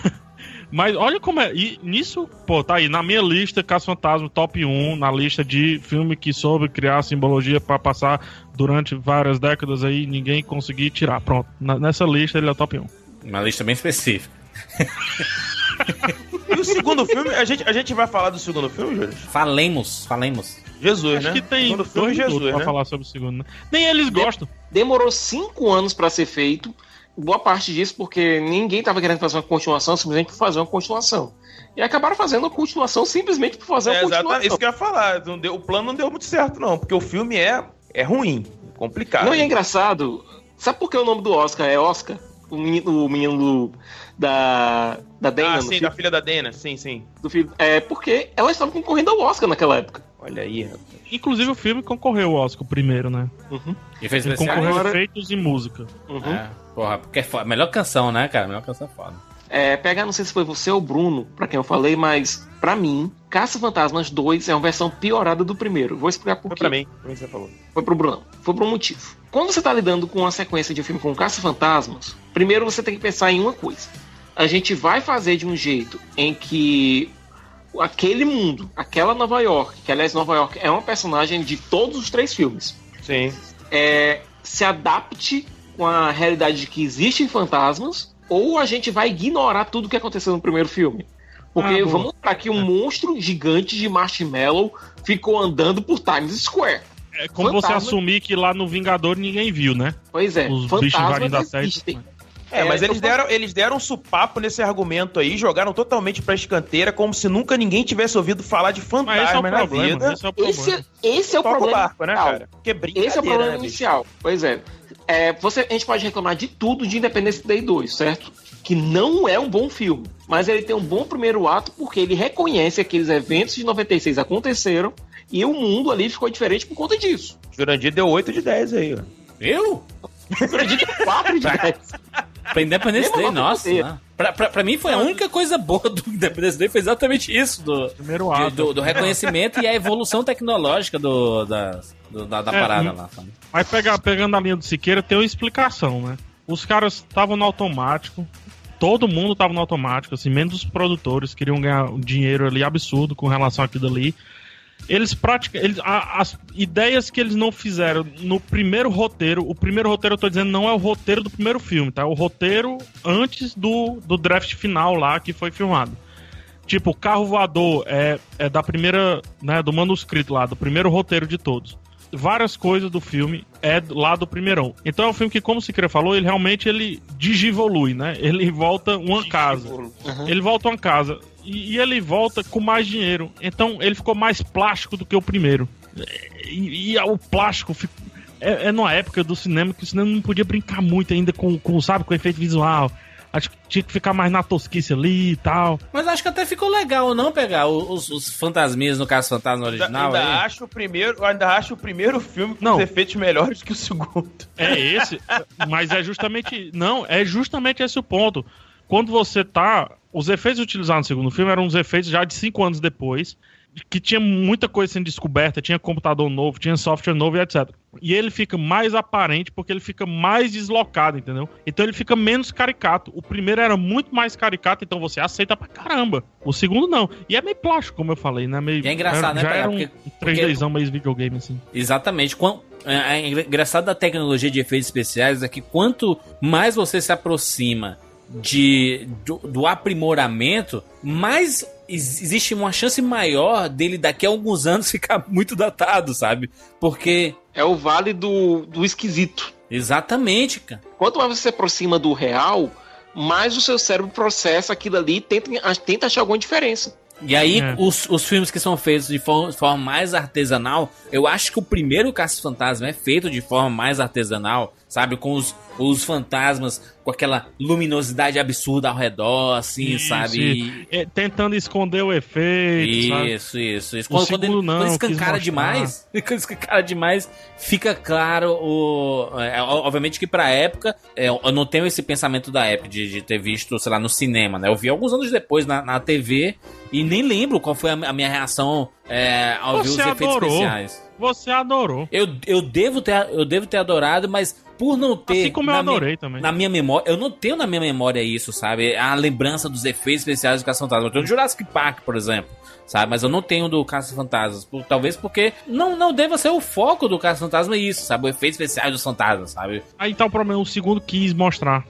mas olha como é. E nisso, pô, tá aí, na minha lista, Caso Fantasma, top 1, na lista de filme que soube criar simbologia pra passar durante várias décadas aí, ninguém conseguir tirar. Pronto, nessa lista ele é o top 1.
Uma lista bem específica.
E o segundo filme, a gente, a gente vai falar do segundo filme, Júlio?
Falemos, falemos.
Jesus,
Acho
né?
que tem
Segundo filme,
dois minutos
Jesus,
pra
né?
falar sobre o segundo, né? Nem eles gostam.
Demorou cinco anos pra ser feito. Boa parte disso porque ninguém tava querendo fazer uma continuação, simplesmente por fazer uma continuação. E acabaram fazendo uma continuação simplesmente por fazer uma
É,
continuação.
exatamente, isso que eu ia falar. Não deu, o plano não deu muito certo, não. Porque o filme é, é ruim, complicado.
Não, e é engraçado. Sabe por que o nome do Oscar é Oscar? O menino, o menino do- da, da Dana.
Ah, sim,
filme,
da filha da Dana, sim, sim.
do filme. É porque ela estava concorrendo ao Oscar naquela época.
Olha aí, rapaz.
Inclusive o filme concorreu ao Oscar primeiro, né?
E fez
Ele
especial.
concorreu efeitos e música.
Uhum.
É, porra, porque é foda. Melhor canção, né, cara? Melhor canção é foda.
É, pegar, não sei se foi você ou o Bruno, pra quem eu falei, mas pra mim, Caça Fantasmas 2 é uma versão piorada do primeiro. Vou explicar por
Foi
quê.
pra mim, como você falou.
Foi pro Bruno. Foi por um motivo. Quando você tá lidando com uma sequência de um filme com Caça-Fantasmas, primeiro você tem que pensar em uma coisa. A gente vai fazer de um jeito em que aquele mundo, aquela Nova York, que aliás Nova York é uma personagem de todos os três filmes,
Sim.
é, se adapte com a realidade de que existem fantasmas, ou a gente vai ignorar tudo que aconteceu no primeiro filme. Porque
Ah,
vamos lembrar que um monstro gigante de marshmallow ficou andando por Times Square.
É como você
Fantasma-
assumir que lá no Vingador ninguém viu, né?
Pois é,
Os bichos invadindo a
fantasmas
terra.
É, mas eles
eu-
deram, eles deram um supapo nesse argumento aí, jogaram totalmente pra escanteira, como se nunca ninguém tivesse ouvido falar de
Mas esse é
fantasma na
problema.
vida.
Esse é o problema.
Esse, esse é o problema
barco, né,
inicial.
cara? Porque
Esse é o problema
né,
inicial. Pois é. É, você, a gente pode reclamar de tudo de Independence Day 2, certo? Que não é um bom filme. Mas ele tem um bom primeiro ato porque ele reconhece que aqueles eventos de 96 aconteceram e o mundo ali ficou diferente por conta disso.
Jurandir deu 8 de 10 aí, ó.
Eu?
Eu acredito que 4 de 10.
Pra Independence Day, nossa. né? Pra, pra, pra mim foi a única coisa boa do Independence Day, foi exatamente isso. Do,
Primeiro
de-
ato.
do, do reconhecimento e a evolução tecnológica do, da, do- da, da
É,
parada
hum.
lá. sabe?
Mas pega, pegando a linha do Siqueira, tem uma explicação, né? Os caras estavam no automático, todo mundo tava no automático, assim, menos os produtores, queriam ganhar um dinheiro ali absurdo com relação àquilo ali. Eles praticam. Eles, as ideias que eles não fizeram no primeiro roteiro, o primeiro roteiro eu tô dizendo não é o roteiro do primeiro filme, tá? É o roteiro antes do, do draft final lá que foi filmado. Tipo, o carro voador é, é da primeira, né, do manuscrito lá, do primeiro roteiro de todos. Várias coisas do filme é lá do primeirão. Então é um filme que, como o Siqueira falou, ele realmente ele digivolui, né? Ele volta uma casa. Ele volta uma casa. E, e ele volta com mais dinheiro. Então ele ficou mais plástico do que o primeiro. E, e o plástico fica- é, é numa época do cinema que o cinema não podia brincar muito ainda com, com sabe, com efeito visual. Acho que tinha que ficar mais na tosquice ali e tal.
Mas acho que até ficou legal não pegar os, os fantasminhas no caso fantasma original.
ainda
aí.
acho o primeiro, ainda acho o primeiro filme com
Não.
os efeitos melhores que o segundo.
É esse, mas é justamente. Não, é justamente esse o ponto. Quando você tá. Os efeitos utilizados no segundo filme eram uns efeitos já de cinco anos depois, que tinha muita coisa sendo descoberta, tinha computador novo, tinha software novo e etc. E ele fica mais aparente porque ele fica mais deslocado, entendeu? Então ele fica menos caricato. O primeiro era muito mais caricato, então você aceita pra caramba. O segundo não. E é meio plástico, como eu falei, né? Meio,
E é engraçado, né,
Já
Pelé?
era um
Porque-
3Dzão meio videogame, assim.
Exatamente. Quan- é, é engraçado da tecnologia de efeitos especiais é que quanto mais você se aproxima de, do, do aprimoramento, mais existe uma chance maior dele daqui a alguns anos ficar muito datado, sabe? Porque
É o vale do, do esquisito.
Exatamente, cara.
Quanto mais você se aproxima do real, mais o seu cérebro processa aquilo ali e tenta, tenta achar alguma diferença.
E aí,
É.
os, os filmes que são feitos de forma, forma mais artesanal, eu acho que o primeiro Caça-Fantasma é feito de forma mais artesanal, sabe? Com os, os fantasmas, com aquela luminosidade absurda ao redor, assim,
Isso,
sabe?
é, tentando esconder o efeito, sabe?
Isso, isso, isso.
O
Quando, quando ele,
não,
quando escancara demais, quando escancara demais, fica claro o. é, ó- obviamente que pra época, é, eu não tenho esse pensamento da época de, de ter visto, sei lá, no cinema, né? Eu vi alguns anos depois na, na TV e nem lembro qual foi a, a minha reação é, ao ver os
Você
efeitos
adorou.
especiais.
Você adorou.
Eu, eu, devo ter, eu devo ter adorado, mas por não ter.
Assim como eu adorei
minha,
também.
Na minha memória, eu não tenho na minha memória isso, sabe? A lembrança dos efeitos especiais do Caça-Fantasma. Eu tenho do Jurassic Park, por exemplo, sabe? Mas eu não tenho do Caça-Fantasmas. Por- Talvez porque não, não deva ser o foco do Caça-Fantasma isso, sabe? O efeito especial dos fantasmas, sabe?
Aí tá o problema, o segundo quis mostrar.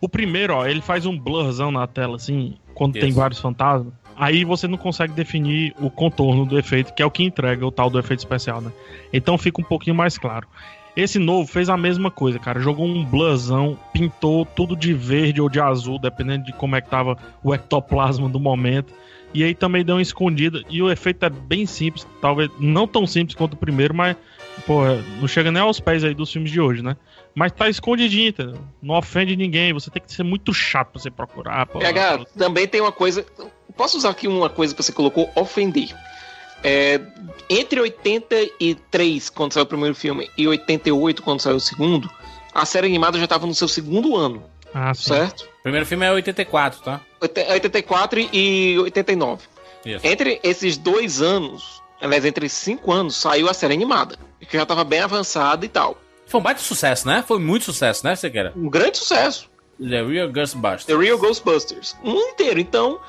O primeiro, ó, ele faz um blurzão na tela, assim, quando tem
Isso.
vários fantasmas. Aí você não consegue definir o contorno do efeito, que é o que entrega o tal do efeito especial, né? Então fica um pouquinho mais claro. Esse novo fez a mesma coisa, cara. Jogou um blurzão, pintou tudo de verde ou de azul, dependendo de como é que tava o ectoplasma do momento. E aí também deu uma escondida. E o efeito é bem simples, talvez não tão simples quanto o primeiro, mas, pô, não chega nem aos pés aí dos filmes de hoje, né? Mas tá escondidinho, entendeu? Não ofende ninguém. Você tem que ser muito chato pra você procurar. Pô.
PH, também tem uma coisa. Posso usar aqui uma coisa que você colocou, ofender. É, entre 83, quando saiu o primeiro filme, e 88, quando saiu o segundo, a série animada já estava no seu segundo ano,
Ah, sim.
certo?
O primeiro filme é 84, tá?
Oite- 84 e 89.
Isso.
Entre esses dois anos, aliás, entre cinco anos, saiu a série animada, que já estava bem avançada e tal.
Foi um baita sucesso, né? Foi muito sucesso, né, Sequeira?
Um grande sucesso.
The Real Ghostbusters.
The Real Ghostbusters. Um inteiro. Então,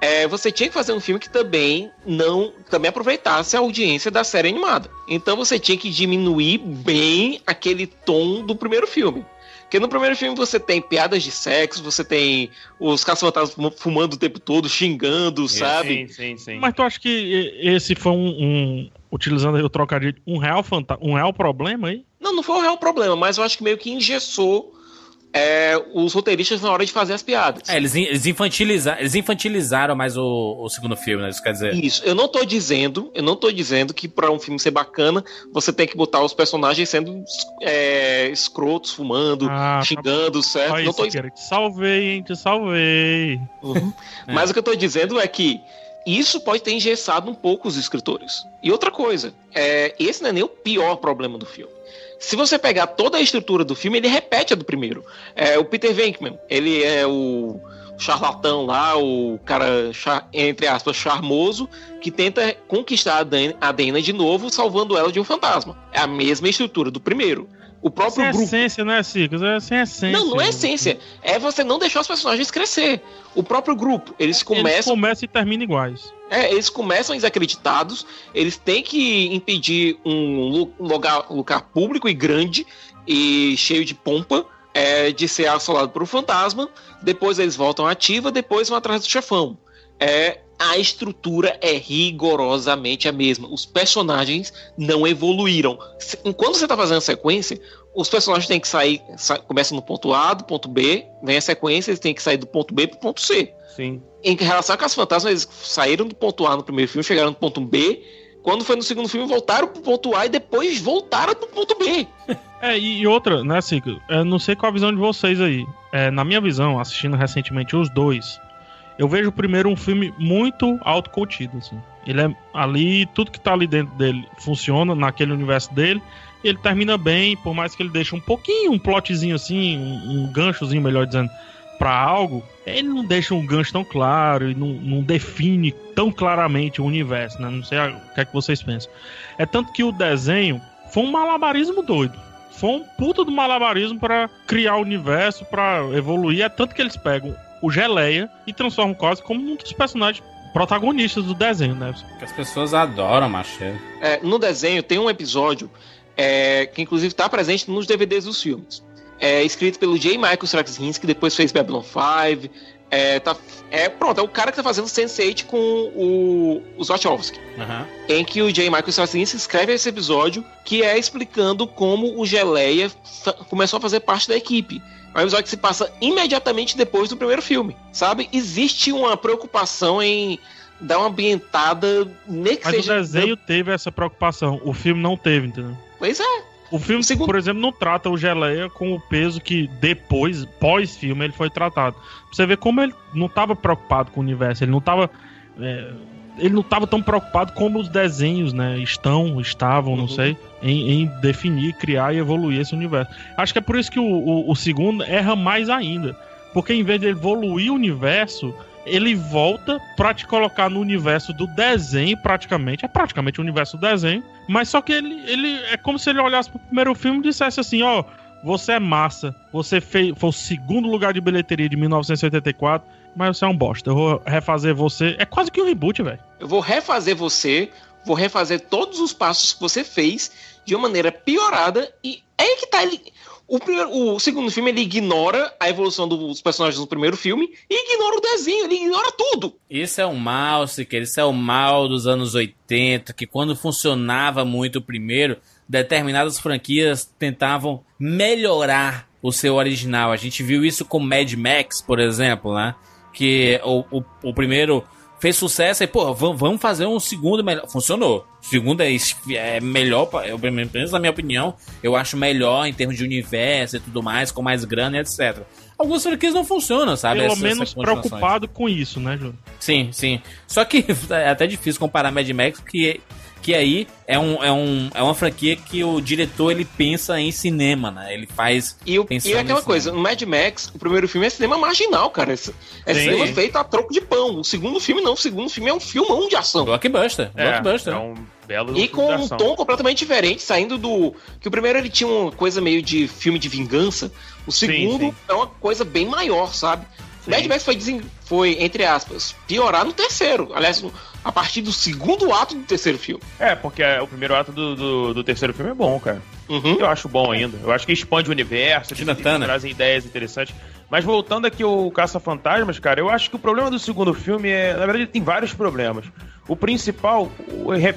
é, você tinha que fazer um filme que também não também aproveitasse a audiência da série animada. Então você tinha que diminuir bem aquele tom do primeiro filme. Porque no primeiro filme você tem piadas de sexo, você tem os caça-fantasmas fumando o tempo todo, xingando, sabe?
Sim, sim, sim.
Mas tu acha que esse foi um, um- utilizando o trocadilho, um real, fanta um real problema aí?
Não, não foi o real problema, mas eu acho que meio que engessou é, os roteiristas na hora de fazer as piadas.
É, eles, eles, infantiliza, eles infantilizaram mais o, o segundo filme, né? Isso quer dizer.
Isso, eu não tô dizendo, eu não tô dizendo que pra um filme ser bacana, você tem que botar os personagens sendo é, escrotos, fumando,
Ah, tá
xingando, certo?
Olha
Não tô
Siqueira, te salvei, hein? Te salvei.
Uhum. Mas o que eu tô dizendo é que isso pode ter engessado um pouco os escritores. E outra coisa, é, esse não é nem o pior problema do filme. Se você pegar toda a estrutura do filme, ele repete a do primeiro. É, o Peter Venkman, ele é o charlatão lá, o cara, entre aspas, charmoso, que tenta conquistar a Dana, a Dana de novo, salvando ela de um fantasma. É a mesma estrutura do primeiro. O próprio
Sem
grupo.
essência, né, Cicas? É sem essência.
Não, não é essência. É você não deixar os personagens crescer. O próprio grupo, eles
Eles
começam.
começam e terminam iguais.
É, eles começam desacreditados, eles têm que impedir um lu- lugar, lugar público e grande e cheio de pompa é, de ser assolado por um fantasma. Depois eles voltam à ativa, depois vão atrás do chefão. É, a estrutura é rigorosamente a mesma. Os personagens não evoluíram. Enquanto você está fazendo a sequência, os personagens têm que sair, sa começam no ponto A, do ponto B, vem a sequência, eles têm que sair do ponto B para o ponto C.
Sim.
Em relação com as fantasmas, eles saíram do ponto A no primeiro filme, chegaram no ponto B. Quando foi no segundo filme, voltaram pro ponto A e depois voltaram pro ponto B.
É, e, outra, né, Cicas? Eu não sei qual a visão de vocês aí. É, na minha visão, assistindo recentemente os dois, eu vejo primeiro um filme muito autocontido, assim. Ele é ali, tudo que tá ali dentro dele funciona naquele universo dele. E ele termina bem, por mais que ele deixe um pouquinho, um plotzinho assim, um, um ganchozinho, melhor dizendo, pra algo, ele não deixa um gancho tão claro e não, não define tão claramente o universo, né? Não sei o que é que vocês pensam. É tanto que o desenho foi um malabarismo doido. Foi um puta do malabarismo pra criar o universo, pra evoluir. É tanto que eles pegam o Geleia e transformam quase como um dos personagens protagonistas do desenho, né?
Que as pessoas adoram, macho.
É, no desenho tem um episódio é, que inclusive está presente nos DVDs dos filmes. É escrito pelo J. Michael Straczynski, que depois fez Babylon 5, É, tá, é, pronto, é o cara que tá fazendo Sense8 com o, os Wachowski.
Aham.
Em que o J. Michael Straczynski escreve esse episódio que é explicando como o Geleia começou a fazer parte da equipe. É um episódio que se passa imediatamente depois do primeiro filme, sabe? Existe uma preocupação em dar uma ambientada, nem que
Mas o
seja...
desenho teve essa preocupação. O filme não teve, entendeu?
Pois é.
O filme, por exemplo, não trata o Geleia com o peso que depois, pós-filme, ele foi tratado. Pra você ver como ele não tava preocupado com o universo, ele não tava. é, ele não tava tão preocupado como os desenhos, né? Estão, estavam, não sei, em, em definir, criar e evoluir esse universo. Acho que é por isso que o, o, o segundo erra mais ainda. Porque em vez de evoluir o universo, ele volta pra te colocar no universo do desenho, praticamente. É praticamente o universo do desenho. Mas só que ele, ele é como se ele olhasse pro primeiro filme e dissesse assim: ó, você é massa. Você fez, foi o segundo lugar de bilheteria de 1984, mas você é um bosta. Eu vou refazer você. É quase que um reboot, velho.
Eu vou refazer você, vou refazer todos os passos que você fez de uma maneira piorada e é aí que tá ele. O, primeiro, o segundo filme ele ignora a evolução dos personagens do primeiro filme e ignora o desenho, ele ignora tudo.
Isso é um mal, Siqueira, isso é o mal dos anos 80, que quando funcionava muito o primeiro, determinadas franquias tentavam melhorar o seu original. A gente viu isso com Mad Max, por exemplo, né? Que o, o, o primeiro fez sucesso e, pô, vamos, fazer um segundo melhor. Funcionou. O segundo é, é melhor, eu, pelo menos na minha opinião, eu acho melhor em termos de universo e tudo mais, com mais grana e etc. Algumas franquias não funcionam, sabe?
Pelo
Essas-
menos
essas
preocupado com isso, né, Júlio?
Sim, sim. Só que é até difícil comparar Mad Max, que, que aí é, um, é, um, é uma franquia que o diretor ele pensa em cinema, né? Ele faz.
E, o, e é aquela coisa, no Mad Max, o primeiro filme é cinema marginal, cara. É, é
Sim.
cinema feito a troco de pão. O segundo filme não, o segundo filme é um filmão de ação.
Blockbuster,
É,
blockbuster.
é um belo
E com um tom completamente diferente, saindo do. Que o primeiro ele tinha uma coisa meio de filme de vingança. O segundo
sim.
é uma coisa bem maior, sabe? Mad Max foi, desen- foi, entre aspas, piorar no terceiro. Aliás, a partir do segundo ato do terceiro filme.
É, porque é, o primeiro ato do, do, do terceiro filme é bom, cara.
Uhum.
Eu acho bom ainda. Eu acho que expande o universo, eles
Turner.
trazem ideias interessantes. Mas voltando aqui ao Caça-Fantasmas, cara, eu acho que o problema do segundo filme é. Na verdade, tem vários problemas. O principal,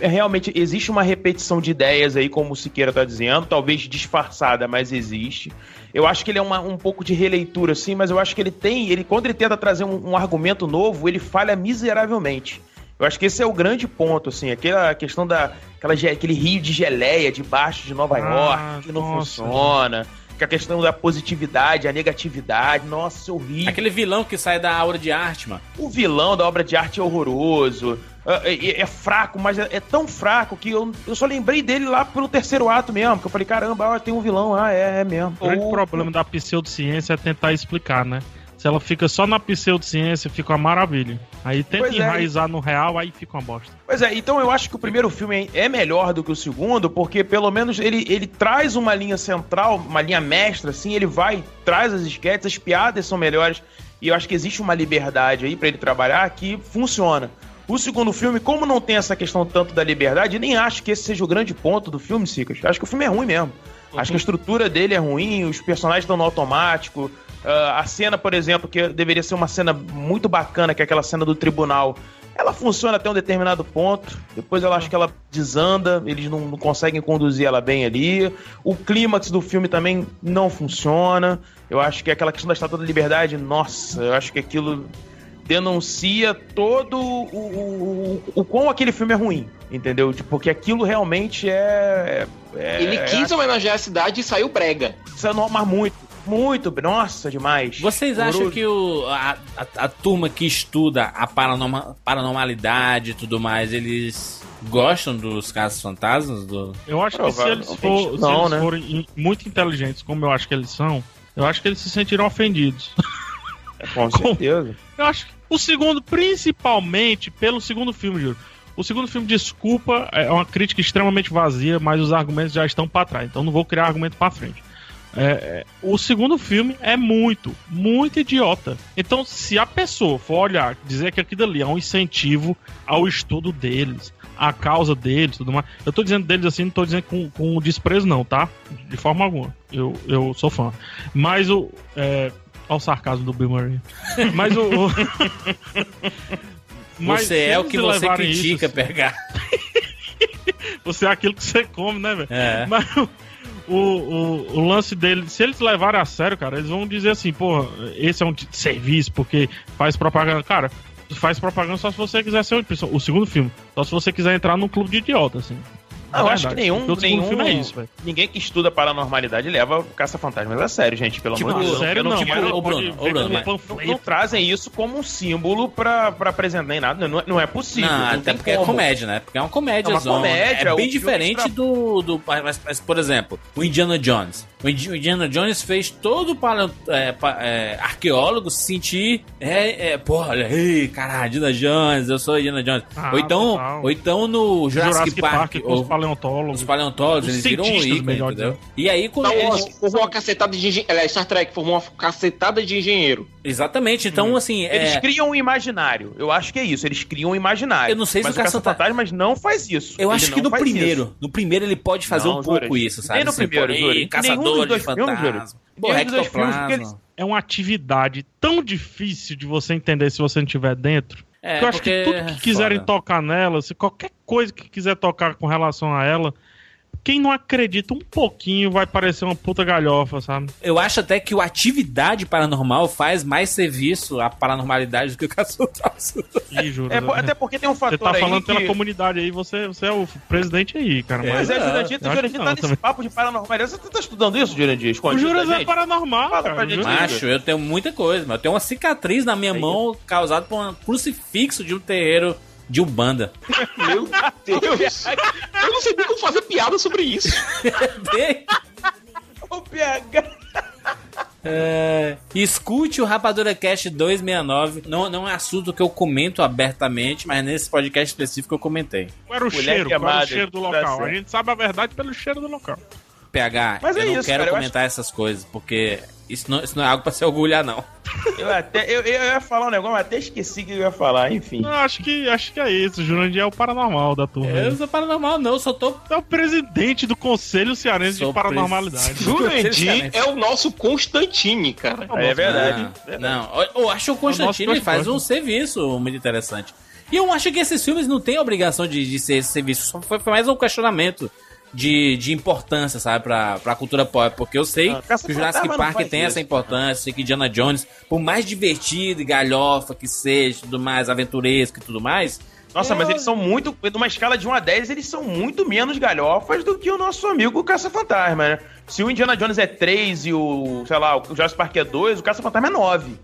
realmente, existe uma repetição de ideias aí, como o Siqueira tá dizendo, talvez disfarçada, mas existe. Eu acho que ele é uma- um pouco de releitura, assim, mas eu acho que ele tem. Ele, quando ele tenta trazer um, um argumento novo, ele falha miseravelmente. Eu acho que esse é o grande ponto, assim, aquela questão da aquela, aquele rio de geleia debaixo de Nova
Ah,
York que não
nossa.
funciona, a questão da positividade, a negatividade, nossa, é horrível.
Aquele vilão que sai da aura de arte, mano.
O vilão da obra de arte é horroroso, é, é- é fraco, mas é, é tão fraco que eu, eu só lembrei dele lá pelo terceiro ato mesmo, que eu falei, caramba, ó, tem um vilão, ah, é, é mesmo.
O grande
Ou-
problema da pseudociência é tentar explicar, né? Se ela fica só na pseudociência, fica uma maravilha. Aí tenta
Pois é,
enraizar no real, aí fica uma bosta.
Pois é, então eu acho que o primeiro filme é melhor do que o segundo, porque pelo menos ele, ele traz uma linha central, uma linha mestra, assim, ele vai, traz as esquetes, as piadas são melhores, e eu acho que existe uma liberdade aí pra ele trabalhar que funciona. O segundo filme, como não tem essa questão tanto da liberdade, nem acho que esse seja o grande ponto do filme, Sicas. Acho que o filme é ruim mesmo. Acho que a estrutura dele é ruim, os personagens estão no automático. ah, a cena, por exemplo, que deveria ser uma cena muito bacana, que é aquela cena do tribunal, ela funciona até um determinado ponto. Depois eu acho que ela desanda, eles não, não conseguem conduzir ela bem ali. O clímax do filme também não funciona. Eu acho que aquela questão da Estátua da Liberdade, nossa, eu acho que aquilo denuncia todo o, o, o, o quão aquele filme é ruim, entendeu? Tipo, Porque aquilo realmente é. é
Ele quis homenagear a cidade e saiu brega.
Isso é normal, muito, muito, nossa, demais.
Vocês acham
Horroroso.
que o, a, a, a turma que estuda a paranorma, paranormalidade e tudo mais, eles gostam dos casos fantasmas? Do...
Eu acho que se eles, for- se
Não,
eles
né?
forem muito inteligentes, como eu acho que eles são, eu acho que eles se sentirão ofendidos.
Com certeza.
Eu acho que o segundo, principalmente pelo segundo filme, Júlio. O segundo filme, desculpa, é uma crítica extremamente vazia, mas os argumentos já estão pra trás, então não vou criar argumento pra frente. É, é, o segundo filme é muito, muito idiota. Então, se a pessoa for olhar, dizer que aquilo ali é um incentivo ao estudo deles, à causa deles, tudo mais. Eu tô dizendo deles assim, não tô dizendo com, com desprezo, não, tá? De forma alguma. Eu, eu sou fã. Mas o. é, Olha o sarcasmo do Bill Murray. Mas o. o- Mas
Você é o que você
levarem isso,
critica,
assim,
pegar.
Você é aquilo que você come, né, velho?
É.
Mas o, o, o lance dele, se eles levarem a sério, cara, eles vão dizer assim, pô, esse é um tipo serviço porque faz propaganda. Cara, faz propaganda só se você quiser ser o, o segundo filme. Só se você quiser entrar num clube de idiota, assim.
Ah, eu
É
acho que nenhum,
o
nenhum
filme é isso, velho.
ninguém que estuda paranormalidade leva caça-fantasmas a sério, gente, pelo
Tipo,
amor de Deus.
sério
Eu
não,
tipo, eu-
ô, Bruno,
ver
Bruno, mas-
não, não trazem isso como um símbolo pra, pra apresentar nem nada. Não, é- não é possível.
Não,
não
até
tem
porque é
como.
comédia, né? Porque é uma comédia.
É uma comédia,
É
o
bem diferente
tra-
do. do mas, mas, por exemplo, o Indiana Jones. O Indi- o Indiana Jones fez todo para é, é, arqueólogo se sentir. É, é, porra, olha, ei, caralho, Indiana Jones, eu sou Indiana Jones.
Ah,
ou, então, ou então no Jurassic, Park,
com os
ou,
paleontólogos.
os paleontólogos,
Os
eles viram um
cientistas,
ícone,
melhor
entendeu? E aí, quando
Star
eles-
formou uma cacetada de engenheiro. É, Star Trek formou uma cacetada de engenheiro.
Exatamente, então assim.
Eles
é,
criam um imaginário. Eu acho que é isso. Eles criam um imaginário.
Eu não sei se
mas
o Caça-
Caça-Fantasmas não faz isso.
Eu
Ele
acho que no primeiro,
isso.
no primeiro ele pode fazer
Não,
um pouco
Juras.
isso, sabe?
Nem no
Assim,
primeiro, Nenhum
caçador
dos
de
dois filmes, Juras.
fantasmas.
Eles-
É uma atividade tão difícil de você entender se você não estiver dentro.
É,
eu acho
porque
que tudo que quiserem
foda.
tocar nela, se qualquer coisa que quiser tocar com relação a ela, quem não acredita um pouquinho vai parecer uma puta galhofa, sabe?
Eu acho até que o atividade paranormal faz mais serviço à paranormalidade do que o caçador.
Ih, juro.
É, po- até porque tem um
Você
fator
tá
aí
falando
que...
pela comunidade aí, você, você é o presidente aí, cara.
Mas é,
É,
Jurandir,
acho
Jurandir tá nesse
também.
papo de paranormalidade. Você tá estudando isso, Jurandir?
O
da
é
gente?
paranormal,
Fala
cara.
gente.
Macho, eu tenho muita coisa, mas eu tenho uma cicatriz na minha mão causada por um crucifixo de um terreiro de Umbanda.
Meu Deus. Eu não sei nem como fazer piada sobre isso.
Ô, PH.
É, escute o Rapadura Cast 269. Não, não é assunto que eu comento abertamente, mas nesse podcast específico eu comentei.
Qual era o
Mulher
cheiro? Qual era o cheiro do
tá
local?
certo.
A gente sabe a verdade pelo cheiro do local.
PH,
Mas
eu
é
não
isso,
quero
cara,
comentar essas coisas, porque isso não, isso não é algo pra se orgulhar, não.
Eu até eu, eu ia falar um negócio, mas até esqueci que eu ia falar, enfim.
Não, acho que, acho que é isso. O Jurandir é o paranormal da turma.
Eu não sou paranormal, não, eu só tô.
É o presidente do Conselho Cearense
Sou
de Paranormalidade.
Jurandir é o nosso Constantine, cara.
É verdade.
Não, não. Eu, eu acho que o Constantino
nosso
ele faz um serviço muito interessante. E eu acho que esses filmes não têm a obrigação de, de ser esse serviço. Só foi, foi mais um questionamento de, de importância, sabe, pra, pra cultura pop. Porque eu sei
Ah,
que o Jurassic Park
faz
tem
isso,
essa importância, sei que Indiana Jones, por mais divertido e galhofa que seja, tudo mais, aventuresco e tudo mais.
Nossa,
é-
mas eles são muito. Numa escala de 1 a 10, eles são muito menos galhofas do que o nosso amigo Caça-Fantasma, né? Se o Indiana Jones é 3 e o, sei lá, o Jurassic Park é 2, o Caça-Fantasma é 9.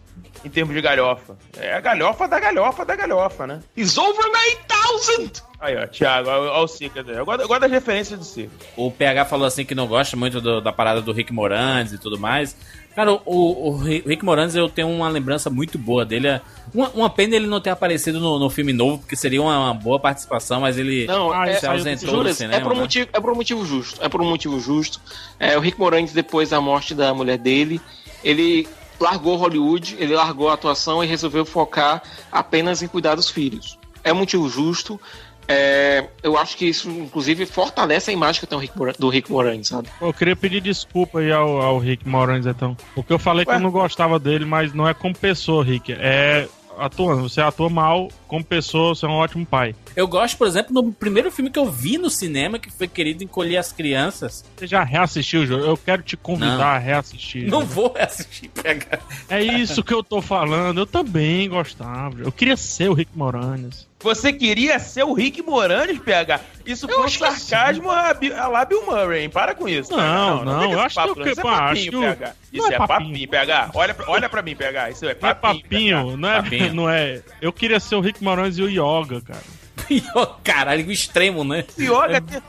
Em termos de galhofa. É a galhofa da galhofa da galhofa, né?
It's over 9000!
Aí, ó, Thiago, olha o Cicas aí. Eu gosto, eu gosto das referências do Cicas.
O PH falou assim que não gosta muito do- da parada do Rick Moranis e tudo mais. Cara, o, o o Rick Moranis eu tenho uma lembrança muito boa dele. É Uma, uma pena ele não ter aparecido no, no filme novo, porque seria uma, uma boa participação, mas ele
Não,
Ah,
é,
se ausentou do
Juras,
cinema.
é, por um
né?
motivo, é por um motivo justo. É por um motivo justo. É, o Rick Moranis, depois da morte da mulher dele, ele largou Hollywood, ele largou a atuação e resolveu focar apenas em cuidar dos filhos. É um motivo justo. É, eu acho que isso, inclusive, fortalece a imagem que tem Rick do Rick Moranis, sabe?
Eu queria pedir desculpa aí ao, ao Rick Moranis, então. Porque eu falei que eu não gostava dele, mas não é como pessoa, Rick. É atuando. Você atua mal, como pessoa, você é um ótimo pai.
Eu gosto, por exemplo, no primeiro filme que eu vi no cinema, que foi Querido Encolher as Crianças.
Você já reassistiu jogo? Eu quero te convidar
Não.
a reassistir.
Não vou assistir PH.
É isso que eu tô falando. Eu também gostava. Eu queria ser o Rick Moranis.
Você queria ser o Rick Moranis, PH? Isso foi um
que
sarcasmo a, Bi- a lá Bill Murray, hein? Para com isso.
Não, não,
vem com
eu acho que
papo,
eu-
não. Isso é
pá, acho
papinho,
que o-
PH.
não
Isso
é
é
papinho.
papinho, PH. Olha, pra- olha pra mim, PH. Isso é
Não é
papinho.
papinho, não é,
Papinho.
não é. Eu queria ser o Rick Moranis e o Yoga, cara.
Caralho, o extremo, né?
Yoga. PH,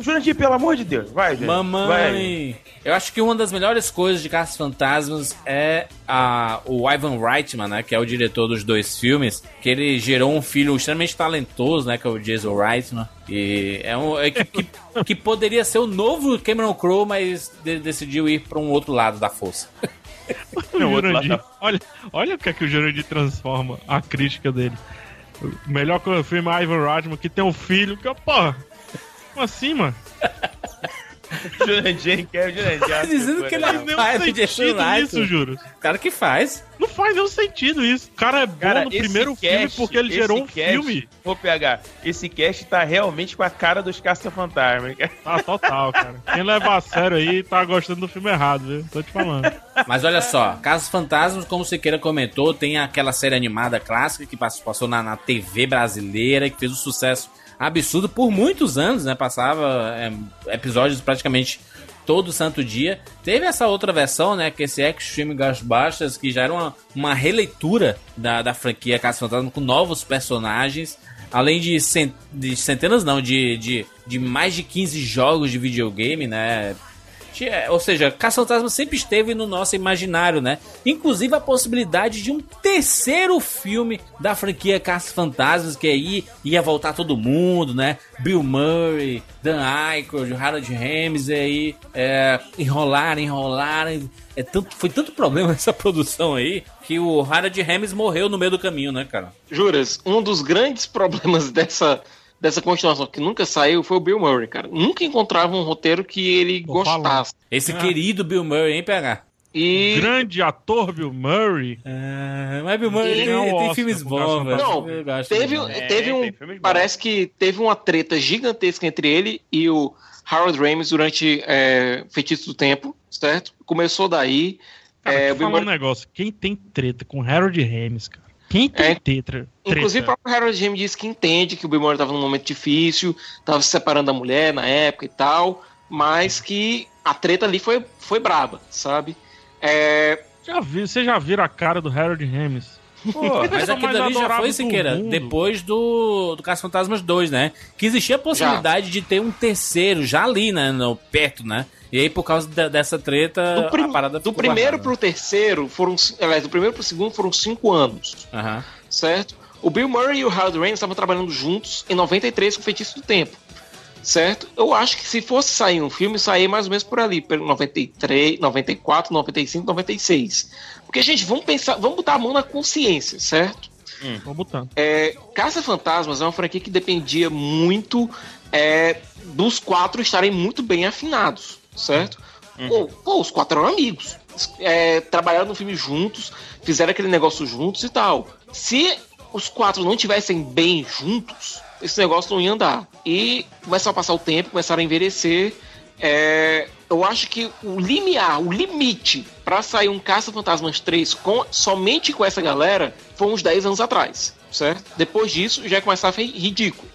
Jurandir, pelo amor de Deus. Vai, gente. Vai.
Mamãe! Eu acho que uma das melhores coisas de Caça Fantasmas é a, o Ivan Reitman, né? Que é o diretor dos dois filmes. Que ele gerou um filho extremamente talentoso, né? Que é o Jason Reitman. E é um. é que, que, que poderia ser o novo Cameron Crowe, mas de- decidiu ir pra um outro lado da força.
O
Não, outro
Jurandir.
lado
Olha, olha o que é que o Jurandir transforma a crítica dele. O melhor que o filme é Ivan Reitman, que tem um filho que, porra, como assim, mano?
Jurandir quer o Jurandir.
Tá dizendo que ele é
nenhum
pai do
sentido isso, juro.
Cara que faz.
Não faz nenhum sentido isso. O cara é bom
Cara,
no primeiro filme
cast-
porque ele gerou um
cast-
filme.
Ô, PH, esse cast tá realmente com a cara dos caça-fantasmas.
Ah, total, cara. Quem leva a sério aí tá gostando do filme errado, viu? Tô te falando.
Mas olha só, Casos Fantasmas, como o Siqueira comentou, tem aquela série animada clássica que pass- passou na, na TV brasileira, que fez um sucesso absurdo por muitos anos, né? Passava é, episódios praticamente todo santo dia. Teve essa outra versão, né? Que esse Extreme Ghostbusters, que já era uma, uma releitura da, da franquia Casos Fantasmas com novos personagens. Além de, cen- de centenas, não, de, de, de mais de 15 jogos de videogame, né? Tinha- Ou seja, Caça-Fantasma sempre esteve no nosso imaginário, né? Inclusive a possibilidade de um terceiro filme da franquia Caça-Fantasmas, que aí ia voltar todo mundo, né? Bill Murray, Dan Aykroyd, Harold Ramis, aí é, enrolaram, enrolaram. É tanto, foi tanto problema essa produção aí que o Harold Ramis morreu no meio do caminho, né, cara?
Juras, um dos grandes problemas dessa, dessa continuação que nunca saiu foi o Bill Murray, cara. Nunca encontrava um roteiro que ele gostasse.
Esse
Ah.
querido Bill Murray, hein, PH?
E
Grande ator Bill Murray.
É, mas Bill Murray
E-
tem,
ganhou o
tem
Oscar
filmes bons, velho.
Não,
Eu
teve.
É,
teve um.
tem filmes bons.
Parece que teve uma treta gigantesca entre ele e o Harold Ramis durante é, Feitiço do Tempo, certo? Começou daí.
Cara,
é, Bill
falar um
Murray-
negócio. Quem tem treta com Harold Ramis, cara? Quem tem
É,
tetra?
Inclusive, o próprio Harold James disse que entende que o Bill Murray estava num momento difícil, estava se separando da mulher na época e tal, mas que a treta ali foi, foi braba, sabe? É,
Já vi, você já viram a cara do Harold Ramis?
Pô, mas aquilo ali já foi, Siqueira,
mundo.
depois do, do Caça Fantasmas 2, né? Que existia a possibilidade de ter um terceiro já ali, né? No, perto, né? E aí, por causa da- dessa treta,
do, prim-
a parada
do primeiro
guardada.
pro terceiro foram. Aliás, do primeiro pro segundo foram cinco anos, certo? O Bill Murray e o Harold Ramis estavam trabalhando juntos em 93 com o Feitiço do Tempo. Certo? Eu acho que se fosse sair um filme, sair mais ou menos por ali, pelo 93, 94, 95, 96. Porque, gente, vamos pensar, vamos botar a mão na consciência, certo?
Tô botando.
É, Caça Fantasmas é uma franquia que dependia muito é, dos quatro estarem muito bem afinados, certo? Pô, pô, os quatro eram amigos. É, trabalharam no filme juntos, fizeram aquele negócio juntos e tal. Se os quatro não tivessem bem juntos, esse negócio não ia andar. E começaram a passar o tempo, começaram a envelhecer. É, eu acho que o limiar, o limite pra sair um Caça-Fantasmas 3 com, somente com essa galera foi uns 10 anos atrás, certo? Depois disso já começava a ficar ridículo.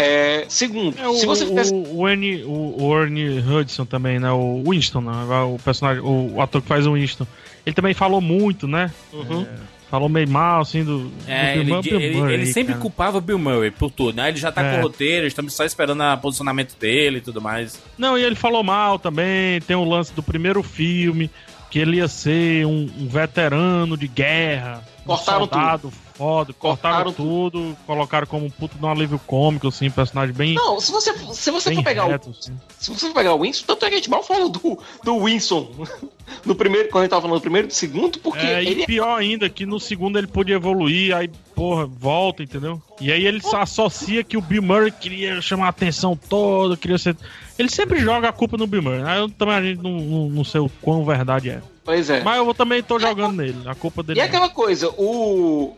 É, segundo,
É, o,
se você fizesse.
o, o, o, o Ernie Hudson também, né? O Winston, né? O personagem, o, o ator que faz o Winston. Ele também falou muito, né?
Uhum.
Falou meio mal, assim, do,
É,
do
ele,
Bill
ele-
Murray,
ele sempre
cara.
culpava o Bill Murray por tudo, né? Ele já tá
É.
com o roteiro, estamos só esperando o posicionamento dele e tudo mais.
Não, e ele falou mal também. Tem o lance do primeiro filme, que ele ia ser um, um veterano de guerra.
Cortaram
um soldado foda. Cortaram,
Cortaram
tudo, colocaram como um puto de um alívio cômico, assim, um personagem bem.
Não, se você, se você for pegar
reto,
o.
assim.
Se você for pegar o Winston, tanto é que a gente mal fala do, do Winston no primeiro, quando a gente tava falando do primeiro do segundo, porque
É,
ele
e pior ainda, que no segundo ele podia evoluir, aí, porra, volta, entendeu? E aí ele associa que o Bill Murray queria chamar a atenção toda, queria ser. Ele sempre joga a culpa no Bill Murray, né? Eu também a gente não, não, não sei o quão verdade é.
Pois é.
Mas eu também tô jogando nele, a culpa dele.
E é
é.
aquela coisa, o.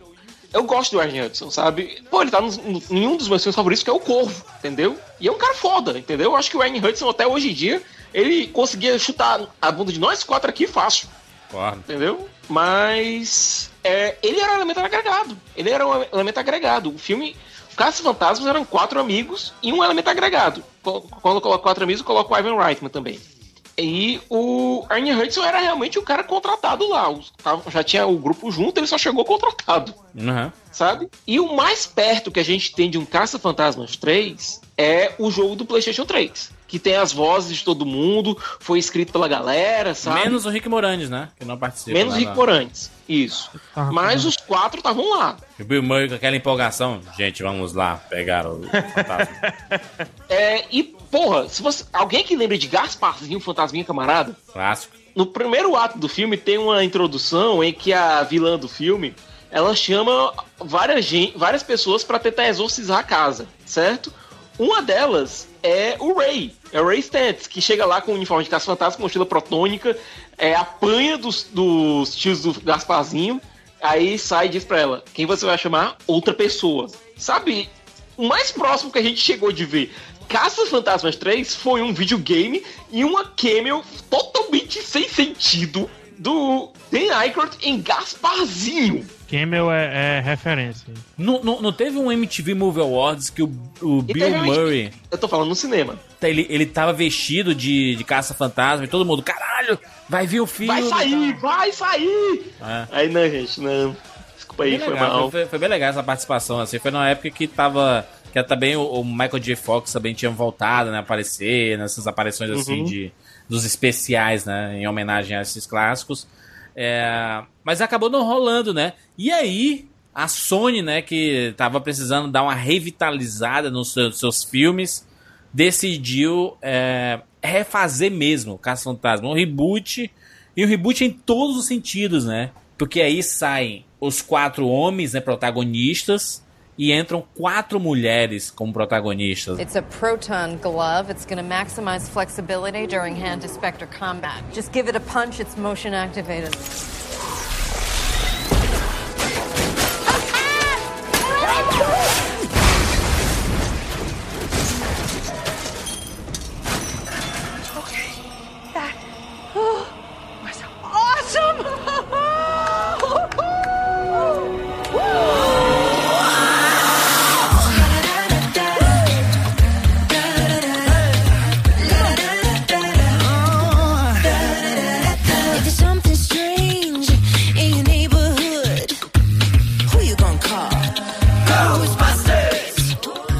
Eu gosto do Ernie Hudson, sabe? Pô, ele tá no- no- em um dos meus filmes favoritos, que é o Corvo, entendeu? E é um cara foda, entendeu? Eu acho que o Ernie Hudson, até hoje em dia, ele conseguia chutar a bunda de nós quatro aqui fácil,
Concordo.
entendeu? Mas. é, ele era um elemento agregado. Ele era um elemento agregado. O filme. Caça Fantasmas eram quatro amigos e um elemento agregado. Qu- Quando eu coloco quatro amigos, eu coloco o Ivan Reitman também. E o Ernie Hudson era realmente o cara contratado lá. Já tinha o grupo junto, ele só chegou contratado,
Uhum.
sabe? E o mais perto que a gente tem de um Caça-Fantasmas 3 é o jogo do PlayStation 3. Que tem as vozes de todo mundo, foi escrito pela galera, sabe?
Menos o Rick Moranis, né? Que não participa.
Menos
lá
Rick Morantes. Isso.
Ah,
Mas
ah.
os quatro estavam lá.
O Bill Murray com aquela empolgação. Gente, vamos lá pegar o fantasma.
É, e, porra, se você. Alguém que lembra de Gasparzinho, Fantasminha Camarada?
Clássico.
No primeiro ato do filme tem uma introdução em que a vilã do filme ela chama várias, gen- várias pessoas pra tentar exorcizar a casa, certo? Uma delas é o Ray, é o Ray Stantz, que chega lá com o uniforme de caça-fantasma, mochila protônica, é, apanha dos, dos tios do Gasparzinho, aí sai e diz pra ela, quem você vai chamar? Outra pessoa. Sabe, o mais próximo que a gente chegou de ver Caça Fantasmas 3 foi um videogame e uma cameo totalmente sem sentido do Dan Aykroyd em Gasparzinho.
Camel é, é referência.
Não, não, não teve um MTV Movie Awards que o, o Bill
teve
Murray.
Eu tô falando no cinema.
Ele, ele tava vestido de, de caça-fantasma e todo mundo, caralho, vai vir o filme.
Vai sair, vai sair!
É.
Aí não, gente, não. Desculpa aí, foi
legal,
mal.
Foi, foi bem legal essa participação, assim. Foi numa época que tava. Que também o, o Michael J. Fox também tinha voltado, né? A aparecer nessas aparições assim
Uhum.
de. Dos especiais, né? Em homenagem a esses clássicos. É, mas acabou não rolando, né? E aí, a Sony, né, que tava precisando dar uma revitalizada nos seus, seus filmes, decidiu é, refazer mesmo Caça Fantasma. Um reboot. E um reboot em todos os sentidos, né? Porque aí saem os quatro homens, né, protagonistas, e entram quatro mulheres como protagonistas.
It's a proton glove. It's going to maximize flexibility during hand to specter combat. Just give it a punch, it's motion activated.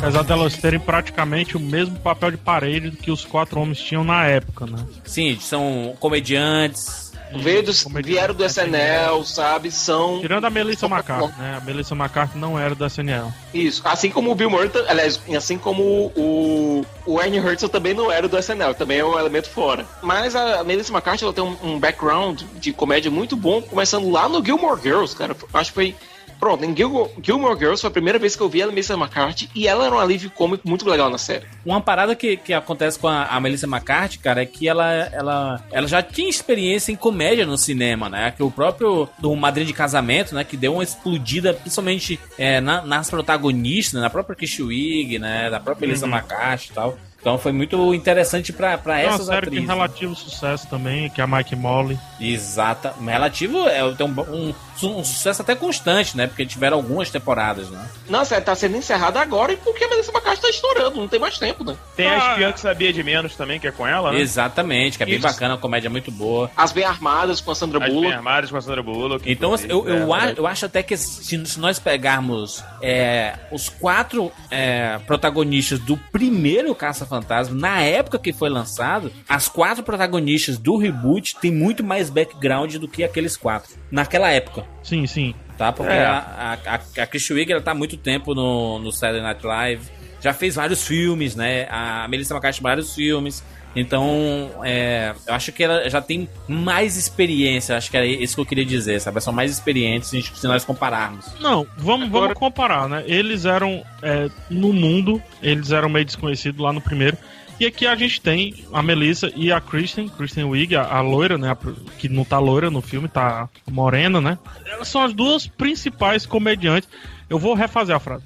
Apesar delas terem praticamente o mesmo papel de parede do que os quatro homens tinham na época, né?
Sim, são comediantes.
Veio dos, vieram do SNL, sabe? São.
Tirando a Melissa McCarthy, né? A Melissa McCarthy não era do SNL.
Isso. Assim como o Bill Murray, aliás, assim como o, o Ernie Hudson também não era do SNL, também é um elemento fora. Mas a Melissa McCarthy ela tem um, um background de comédia muito bom, começando lá no Gilmore Girls, cara. Acho que foi. Pronto, em Gilmore, Gilmore Girls foi a primeira vez que eu vi a Melissa McCarthy e ela era um alívio cômico muito legal na série.
Uma parada que, que acontece com a, a Melissa McCarthy, cara, é que ela, ela, ela já tinha experiência em comédia no cinema, né? Que o próprio do Madrinha de Casamento, né? Que deu uma explodida, principalmente é, na- nas protagonistas, né, na própria Kish Wig, né? Da própria Melissa
Uhum.
McCarthy e tal. Então foi muito interessante pra, pra
É uma
essas
série que
atrizes.
tem relativo sucesso também, que é a Mike Molly.
Exata. Relativo é tem um, um, um sucesso até constante, né? Porque tiveram algumas temporadas, né?
Não, a série tá sendo encerrada agora e porque a Melissa McCarthy tá estourando, não tem mais tempo, né?
Tem a espiã que sabia de menos também, que é com ela, né?
Exatamente, que é bem
Isso.
bacana, a comédia é muito boa.
As bem armadas com a Sandra
As
Bullock.
bem armadas com a Sandra Bullock.
Então, assim, eu, eu,
é,
a- eu acho até que se, se nós pegarmos é, os quatro é, protagonistas do primeiro Caça-Fantasma, na época que foi lançado, as quatro protagonistas do reboot têm muito mais background do que aqueles quatro. Naquela época.
Sim, sim.
Tá? Porque
É.
a, a, a, a Kristen Wiig, ela tá há muito tempo no, no Saturday Night Live. Já fez vários filmes, né? A Melissa McCarthy vários filmes. Então, é, eu acho que ela já tem mais experiência. Acho que é isso que eu queria dizer, sabe? São mais experientes se a gente- se nós compararmos.
Não, vamos, vamos comparar, né? Eles eram, é, no mundo, eles eram meio desconhecidos lá no primeiro. E aqui a gente tem a Melissa e a Kristen, Kristen Wiig, a, a loira, né? a que não tá loira no filme, tá morena, né? Elas são as duas principais comediantes. Eu vou refazer a frase.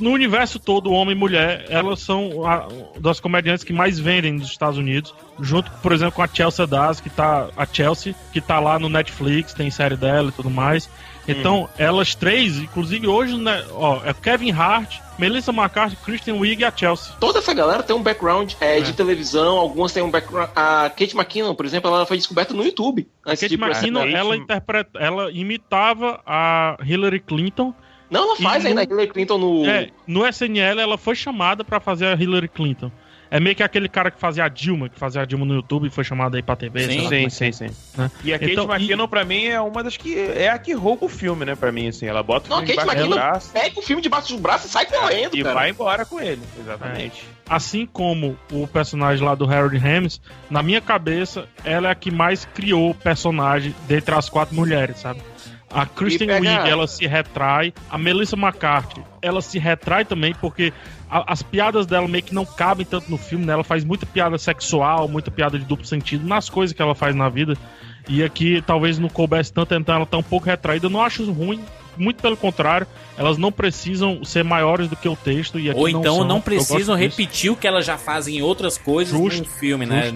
No universo todo, homem e mulher, elas são a- das comediantes que mais vendem nos Estados Unidos. Junto, por exemplo, com a Chelsea Das, que tá. A Chelsea, que tá lá no Netflix, tem série dela e tudo mais. Então, elas três, inclusive hoje, né, ó, é Kevin Hart, Melissa McCarthy, Kristen Wiig e a Chelsea.
Toda essa galera tem um background é, de televisão, algumas têm um background. A Kate McKinnon, por exemplo, ela foi descoberta no YouTube. Antes
Kate McKinnon, ela interpreta, ela imitava a Hillary Clinton.
Não, ela faz
E
ainda a
no-
Hillary Clinton no.
É, no SNL ela foi chamada pra fazer a Hillary Clinton. É meio que aquele cara que fazia a Dilma, que fazia a Dilma no YouTube e foi chamado aí pra TV. lá como é
sim,
é,
sim.
né?
E a Kate
Então,
McKinnon, pra mim, é uma das que. É a que rouba o filme, né? Pra mim, assim. Ela bota o
Não, a
filme
Kate
debaixo do
McKinnon
braço
pega o filme debaixo do braço e sai correndo,
e
cara.
vai embora com ele. Exatamente.
Assim como o personagem lá do Harold Ramis, na minha cabeça, ela é a que mais criou o personagem dentre as quatro mulheres, sabe? A Kristen
pega-
Wiig, ela se retrai. A Melissa McCarthy, ela se retrai também porque a- as piadas dela meio que não cabem tanto no filme, né? Ela faz muita piada sexual, muita piada de duplo sentido nas coisas que ela faz na vida. E aqui, talvez não coubesse tanto, então ela tá um pouco retraída. Eu não acho ruim, muito pelo contrário. Elas não precisam ser maiores do que o texto. E
Ou então não
Eu
precisam repetir o que elas já fazem em outras coisas
Justo,
no filme, né?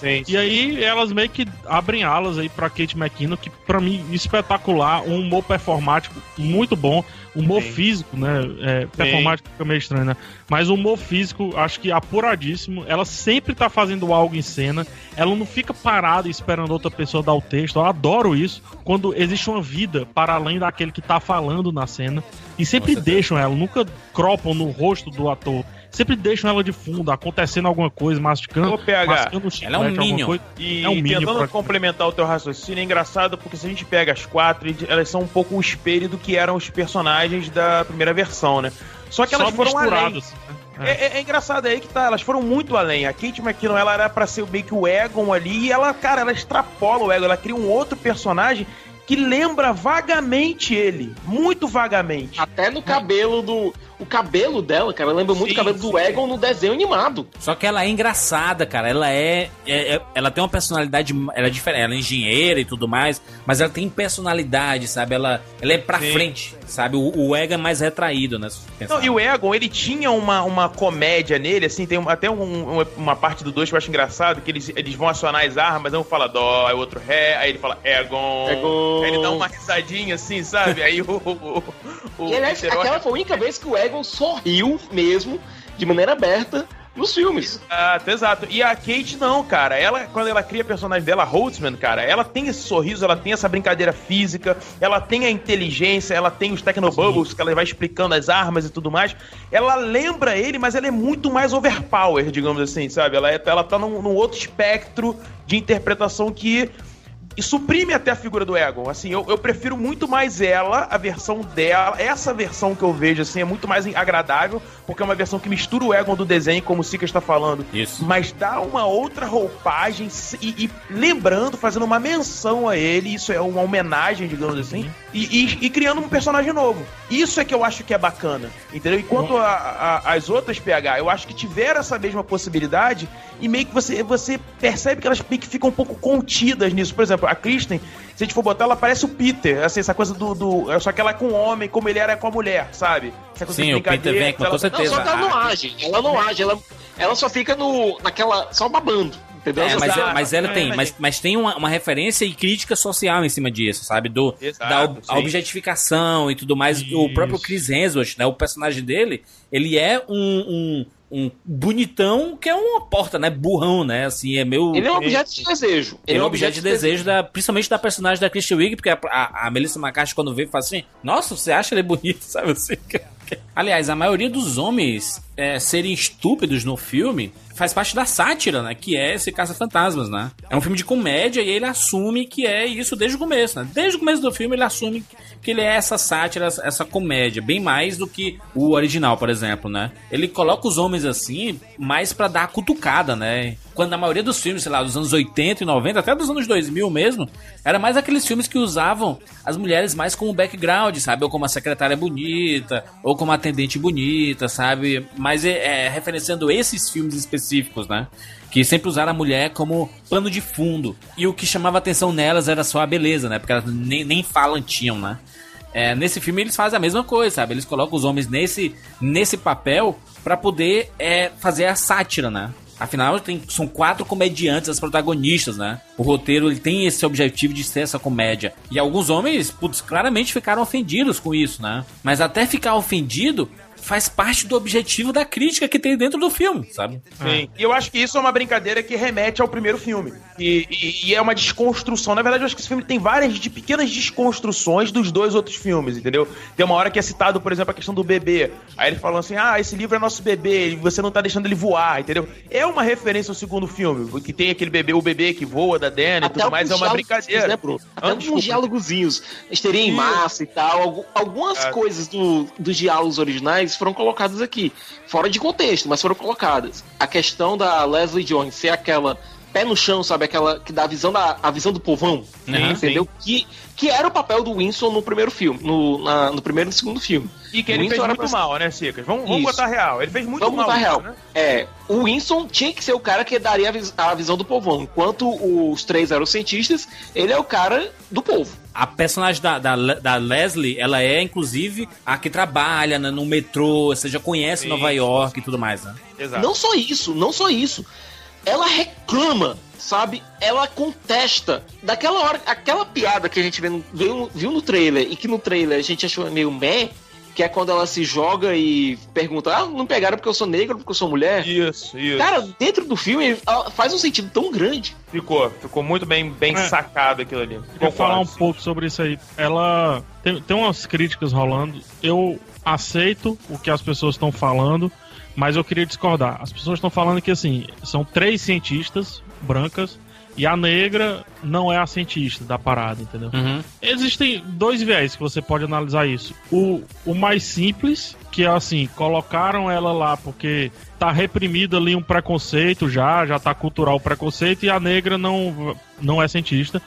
Justo.
Na-
E aí elas meio que abrem alas aí pra Kate McKinnon, que pra mim espetacular, um humor performático muito bom, humor
Sim.
físico, né? É, performático fica meio estranho, né? Mas o humor físico, acho que apuradíssimo. Ela sempre tá fazendo algo em cena. Ela não fica parada esperando outra pessoa dar o texto. Eu adoro isso. Quando existe uma vida para além daquele que tá falando na cena. E sempre deixam ela, nunca cropam no rosto do ator. Sempre deixam ela de fundo, acontecendo alguma coisa, masticando.
Ô, PH,
mascando um chiclete, alguma coisa.
E
é um Minion.
tentando complementar o teu raciocínio, é engraçado porque se a gente pega as quatro, eles- elas são um pouco o espelho do que eram os personagens da primeira versão, né? Só que elas
Só
foram além.
misturadas,
É, é- é engraçado é aí que tá, elas foram muito além. A Kate McKinnon, ela era pra ser meio que o Egon ali, e ela, cara, ela extrapola o Egon, ela cria um outro personagem que lembra vagamente ele, muito vagamente.
Até no cabelo do. O cabelo dela, cara, lembra muito o cabelo do Egon no desenho animado.
Só que ela é engraçada, cara. Ela é, é- é- Ela tem uma personalidade. Ela é diferente. Ela é engenheira e tudo mais. Mas ela tem personalidade, sabe? Ela, ela é pra
Sim.
frente, sabe? O, o Ego é mais retraído, né?
Não, e o Egon, ele tinha uma, uma comédia nele, assim, tem uma- até um- uma, uma parte do 2 que eu acho engraçado, que eles, eles vão acionar as armas, um fala dó, aí o outro ré, aí ele fala Egon.
Egon.
Aí ele dá uma risadinha assim, sabe? Aí o. o, o
E aliás,
Niterói-
aquela foi a única vez que o Egon sorriu mesmo, de maneira aberta, nos filmes.
Exato, exato. E a Kate não, cara. Ela, quando ela cria a personagem dela, Holtzman, cara, ela tem esse sorriso, ela tem essa brincadeira física, ela tem a inteligência, ela tem os Technobubbles, que ela vai explicando as armas e tudo mais. Ela lembra ele, mas ela é muito mais overpower, digamos assim, sabe? Ela, é, ela tá num, num outro espectro de interpretação que e suprime até a figura do Egon. Assim, eu, eu prefiro muito mais ela, a versão dela. Essa versão que eu vejo, assim, é muito mais agradável, porque é uma versão que mistura o Egon do desenho, como o Sika está falando.
Isso.
Mas dá uma outra roupagem e, e lembrando, fazendo uma menção a ele. Isso é uma homenagem, digamos assim. E, e- e criando um personagem novo. Isso é que eu acho que é bacana. Entendeu? Enquanto a- a- as outras PH, eu acho que tiveram essa mesma possibilidade e meio que você, você percebe que elas meio que ficam um pouco contidas nisso. Por exemplo, a Kristen, se a gente for botar, ela parece o Peter. Assim, essa coisa do. do só que ela é com o homem, como ele era com a mulher, sabe? Essa coisa
Sim, o Peter
brincadeira,
Venkman,
ela-
com certeza.
Não, só que ela não age. Ela não age, ela, ela só fica no, naquela. só babando. Entendeu?
É, mas,
Exato.
mas ela
É,
tem,
mas-
mas, mas tem uma, uma referência e crítica social em cima disso, sabe? Do,
Exato,
da ob- objetificação e tudo mais. O próprio Chris Hemsworth, né? O personagem dele, ele é um, um, um bonitão que é uma porta, né? Burrão, né? Assim, é meu...
Ele é um objeto de desejo.
Ele é um objeto de desejo, da, principalmente da personagem da Christian Wiig, porque a, a, a Melissa McCarthy, quando vê, fala assim: Nossa, você acha ele bonito, sabe assim? Aliás, a maioria dos homens é, serem estúpidos no filme faz parte da sátira, né? Que é esse Caça-Fantasmas, né? É um filme de comédia e ele assume que é isso desde o começo, né? Desde o começo do filme ele assume que ele é essa sátira, essa comédia, bem mais do que o original, por exemplo, né? Ele coloca os homens assim, mais pra dar a cutucada, né? Quando na maioria dos filmes, sei lá, dos anos 80 e 90, até dos anos 2000 mesmo, era mais aqueles filmes que usavam as mulheres mais como background, sabe? Ou como a secretária bonita, ou como a atendente bonita, sabe? Mas é, é referenciando esses filmes específicos, né? Que sempre usaram a mulher como pano de fundo. E o que chamava atenção nelas era só a beleza, né? Porque elas nem, nem falam tinham, né? É, nesse filme eles fazem a mesma coisa, sabe? Eles colocam os homens nesse, nesse papel pra poder é, fazer a sátira, né? Afinal, tem, são quatro comediantes, as protagonistas, né? O roteiro ele tem esse objetivo de ser essa comédia. E alguns homens, putz, claramente ficaram ofendidos com isso, né? Mas até ficar ofendido faz parte do objetivo da crítica que tem dentro do filme, sabe?
Sim. E eu acho que isso é uma brincadeira que remete ao primeiro filme. E, e- e é uma desconstrução. Na verdade, eu acho que esse filme tem várias de pequenas desconstruções dos dois outros filmes, entendeu? Tem uma hora que é citado, por exemplo, a questão do bebê. Aí eles falam assim: ah, esse livro é nosso bebê, e você não tá deixando ele voar, entendeu? É uma referência ao segundo filme, que tem aquele bebê, o bebê que voa da Dana e tudo mais, é uma brincadeira.
Né, Bruno? Até
Ah,
alguns diálogozinhos. Histeria em massa e tal. algu- Algumas
É.
coisas do, dos diálogos originais foram colocadas aqui. Fora de contexto, mas foram colocadas. A questão da Leslie Jones ser aquela pé no chão, sabe? Aquela que dá a visão, da, a visão do povão.
Sim,
entendeu? Que, que era o papel do Winston no primeiro filme, no, na- no primeiro e no segundo filme.
E que ele
Winston
fez muito
pra-
mal, né, Cicas? Vamos, vamos botar real. Ele fez muito
Vamos
mal.
botar real.
né?
É, o Winston tinha que ser o cara que daria a, vis- a visão do povão. Enquanto os três eram cientistas, ele é o cara do povo.
A personagem da, da, da Leslie, ela é inclusive a que trabalha né, no metrô, você já conhece
Sim,
Nova York e tudo mais, né?
Não só isso, não só isso. Ela reclama, sabe? Ela contesta. Daquela hora, aquela piada que a gente vê no- viu, viu no trailer e que no trailer a gente achou meio meh, que é quando ela se joga e pergunta: Ah, não pegaram porque eu sou negro, porque eu sou mulher?
Isso, isso.
Cara, dentro do filme ela faz um sentido tão grande.
Ficou, ficou muito bem, bem
É.
sacado aquilo ali.
Queria falar um
Concordo.
pouco sobre isso aí. Ela tem, tem umas críticas rolando. Eu aceito o que as pessoas estão falando, mas eu queria discordar. As pessoas estão falando que assim, são três cientistas brancas e a negra não é a cientista da parada, entendeu?
Uhum.
Existem dois viés que você pode analisar isso. O, o mais simples, que é assim, colocaram ela lá porque tá reprimido ali um preconceito já, já tá cultural o preconceito, e a negra não, não é cientista.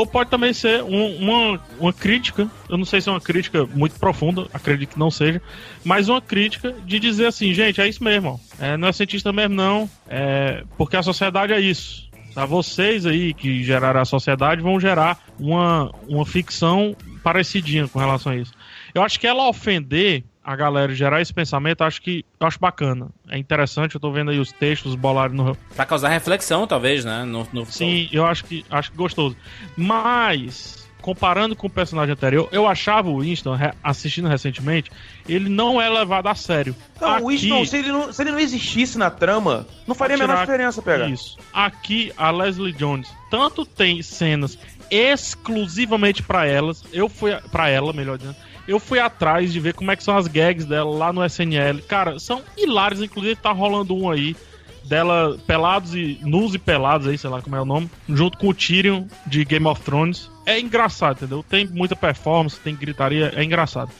Ou pode também ser um- uma, uma crítica, eu não sei se é uma crítica muito profunda, acredito que não seja, mas uma crítica de dizer assim, gente, é isso mesmo. É, não é cientista mesmo não, é, porque a sociedade é isso. Tá? Vocês aí que geraram a sociedade vão gerar uma, uma ficção parecidinha com relação a isso. Eu acho que ela ofender a galera gerar esse pensamento, acho que eu acho bacana. É interessante, eu tô vendo aí os textos bolados no,
Pra causar reflexão, talvez, né? No, no-
Sim, eu acho que acho que gostoso. Mas comparando com o personagem anterior, eu achava o Winston assistindo recentemente, ele não é levado a sério.
Não,
Aqui-
o Winston, se ele, não, se ele não existisse na trama, não faria a menor diferença pegar.
Isso. Aqui a Leslie Jones tanto tem cenas exclusivamente pra elas. Eu fui para ela, melhor dizendo. Eu fui atrás de ver como é que são as gags dela lá no SNL. Cara, são hilários, inclusive tá rolando um aí dela pelados e nus e pelados aí, sei lá como é o nome, junto com o Tyrion de Game of Thrones. É engraçado, entendeu? Tem muita performance, tem gritaria, é engraçado.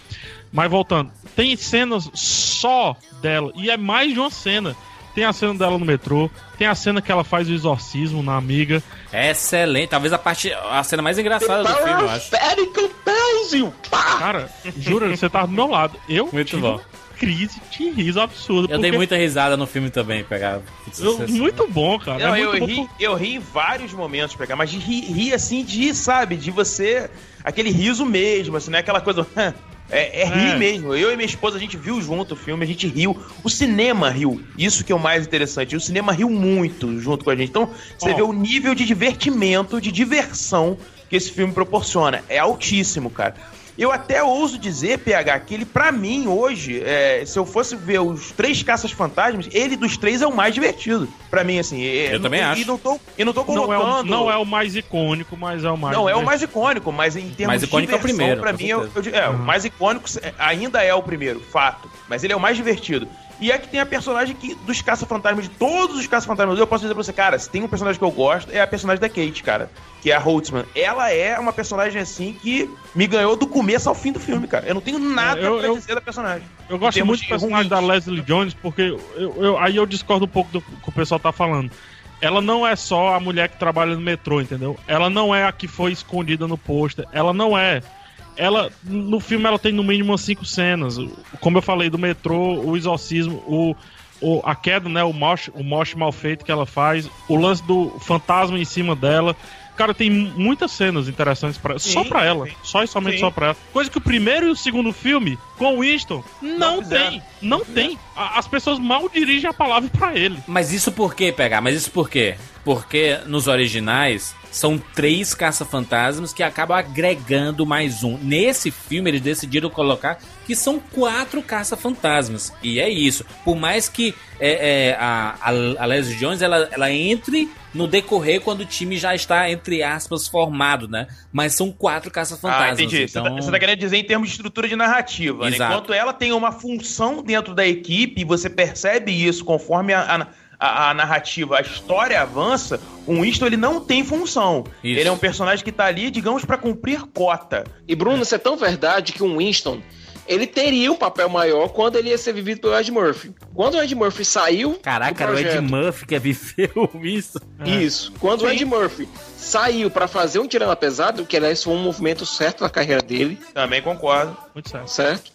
Mas voltando, tem cenas só dela e é mais de uma cena. Tem a cena dela no metrô, tem a cena que ela faz o exorcismo na amiga.
Excelente. Talvez a parte. A cena mais engraçada do filme, eu acho.
Cara, jura, você tava do meu lado. Eu
Muito
tive
bom.
uma crise de riso absurda.
Eu dei
porque
muita risada no filme também, pegar.
muito bom, cara.
Não,
é
eu,
muito
ri,
bom.
eu ri em vários momentos, pegar, mas de rir, rir assim, de, sabe, de você. Aquele riso mesmo, assim, não é aquela coisa. É, é rir
É.
mesmo. Eu e minha esposa, a gente viu junto o filme, a gente riu. O cinema riu. Isso que é o mais interessante. O cinema riu muito junto com a gente. Então, você vê o nível de divertimento, de diversão que esse filme proporciona. É altíssimo, cara. Eu até ouso dizer, PH, que ele, pra mim, hoje, é, se eu fosse ver os três caças fantasmas, ele dos três é o mais divertido. Pra mim, assim. é-
Eu
não-
também
e
acho.
não tô, e não tô
Não é, o,
colocando.
não é o mais icônico, mas é o mais.
Não, é o
divertido.
mais icônico, mas em termos
Mais icônico é
de
o
diversão,
primeiro,
pra mim, eu, eu- é, o mais icônico é, ainda é o primeiro, fato. Mas ele é o mais divertido. E é que tem a personagem que, dos caça-fantasmas, de todos os caça-fantasmas, eu posso dizer pra você, cara, se tem um personagem que eu gosto, é a personagem da Kate, cara. Que é a Holtzman. Ela é uma personagem assim que me ganhou do começo ao fim do filme, cara. Eu não tenho nada
É, eu-
pra
eu-
dizer da personagem.
Eu gosto muito do personagem
ruins.
da Leslie Jones, porque eu, eu- aí eu discordo um pouco do que o pessoal tá falando. Ela não é só a mulher que trabalha no metrô, entendeu? Ela não é a que foi escondida no pôster. Ela não é. Ela, no filme, ela tem no mínimo umas cinco cenas. Como eu falei, do metrô, o exorcismo, o, o- a queda, né? O moche, o moche mal feito que ela faz, o lance do fantasma em cima dela. Cara, tem mu- muitas cenas interessantes pra, só
Sim,
pra ela.
sim.
Só e somente
Sim.
só pra ela. Coisa que o primeiro e o segundo filme, com o Winston, não,
fizeram.
tem. Não tem. As pessoas mal dirigem a palavra pra ele.
Mas isso por quê, pegar? Mas isso por quê? Porque nos originais são três caça-fantasmas que acabam agregando mais um. Nesse filme eles decidiram colocar que são quatro caça-fantasmas. E é isso. Por mais que é, é, a, a, a Leslie Jones ela, ela entre no decorrer quando o time já está, entre aspas, formado, né? Mas são quatro
Ah,
caça-fantasmas.
entendi.
então...
Você, tá, você tá querendo dizer em termos de estrutura de narrativa, né?
Exato.
Enquanto ela tem uma função dentro da equipe, e você percebe isso conforme a, a, a- a narrativa, a história avança, o Winston ele não tem função.
Isso.
Ele é um personagem que tá ali, digamos, pra cumprir cota.
E Bruno, isso é tão verdade que o Winston ele teria um papel maior quando ele ia ser vivido pelo Ed Murphy. Quando o Ed Murphy saiu.
Caraca, era o Ed Murphy que viveu isso.
Isso. Quando o
Sim.
Ed Murphy saiu pra fazer um Tirana Pesado, que aliás foi um movimento certo na carreira dele,
Também concordo.
Muito certo.
certo?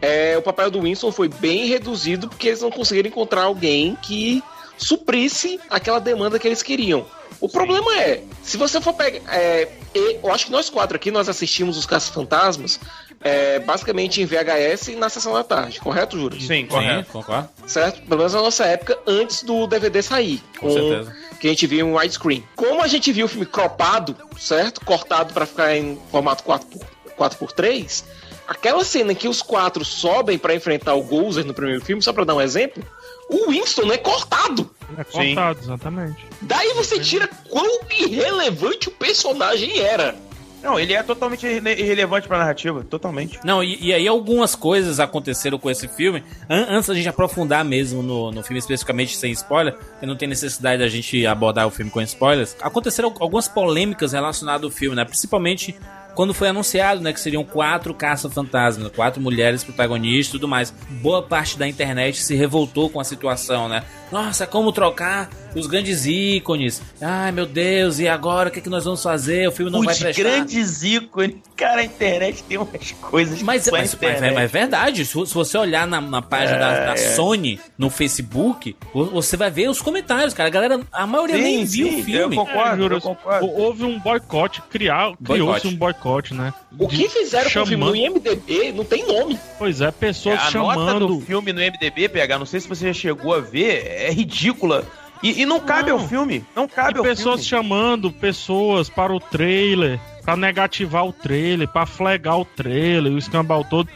É, o papel do Winston foi bem reduzido porque eles não conseguiram encontrar alguém que suprisse aquela demanda que eles queriam. O problema é, se você for pegar. é, e- eu acho que nós quatro aqui nós assistimos os Caça Fantasmas é, basicamente em VHS e na sessão da tarde, correto, Júlio?
Sim,
Sim,
correto.
concordo.
certo? Pelo menos na nossa época, antes do DVD sair.
Com certeza.
Que a gente viu em widescreen. Como a gente viu o filme cropado, certo? Cortado pra ficar em formato 4x, 4x3, aquela cena em que os quatro sobem pra enfrentar o Gozer no primeiro filme, só pra dar um exemplo, o Winston é cortado.
É cortado, exatamente.
Daí você tira quão irrelevante o personagem era.
Não, ele é totalmente irre- irrelevante pra narrativa. Totalmente.
Não, e, e aí algumas coisas aconteceram com esse filme. An- antes da gente aprofundar mesmo no, no filme, especificamente sem spoiler, porque não tem necessidade da gente abordar o filme com spoilers. Aconteceram algumas polêmicas relacionadas ao filme, né? Principalmente quando foi anunciado, né, que seriam quatro caça-fantasmas, quatro mulheres protagonistas e tudo mais. Boa parte da internet se revoltou com a situação, né? Nossa, como trocar os grandes ícones? Ai, meu Deus, e agora o que, é que nós vamos fazer? O filme não vai
Os
prestar.
grandes ícones. Cara, a internet tem umas coisas
Mas, mas, mas,
internet.
mas é verdade, se, se você olhar na, na página da, da
É, é.
Sony no Facebook, vo- você vai ver os comentários, cara. A galera, a maioria
Sim,
nem viu
sim,
o filme.
eu concordo.
É, juro,
concordo.
hou- Houve um boicote, criar, criou-se um boicote, né?
O que fizeram com o filme no
Chamando-
IMDB não tem nome.
Pois é, pessoas
a nota
chamando.
do filme no MDB, PH, não sei se você já chegou a ver, é ridícula. E, e não cabe
Não.
ao filme. Não cabe
E
ao
pessoas
filme.
chamando pessoas para o trailer, para negativar o trailer, para flegar o trailer, o escambau todo.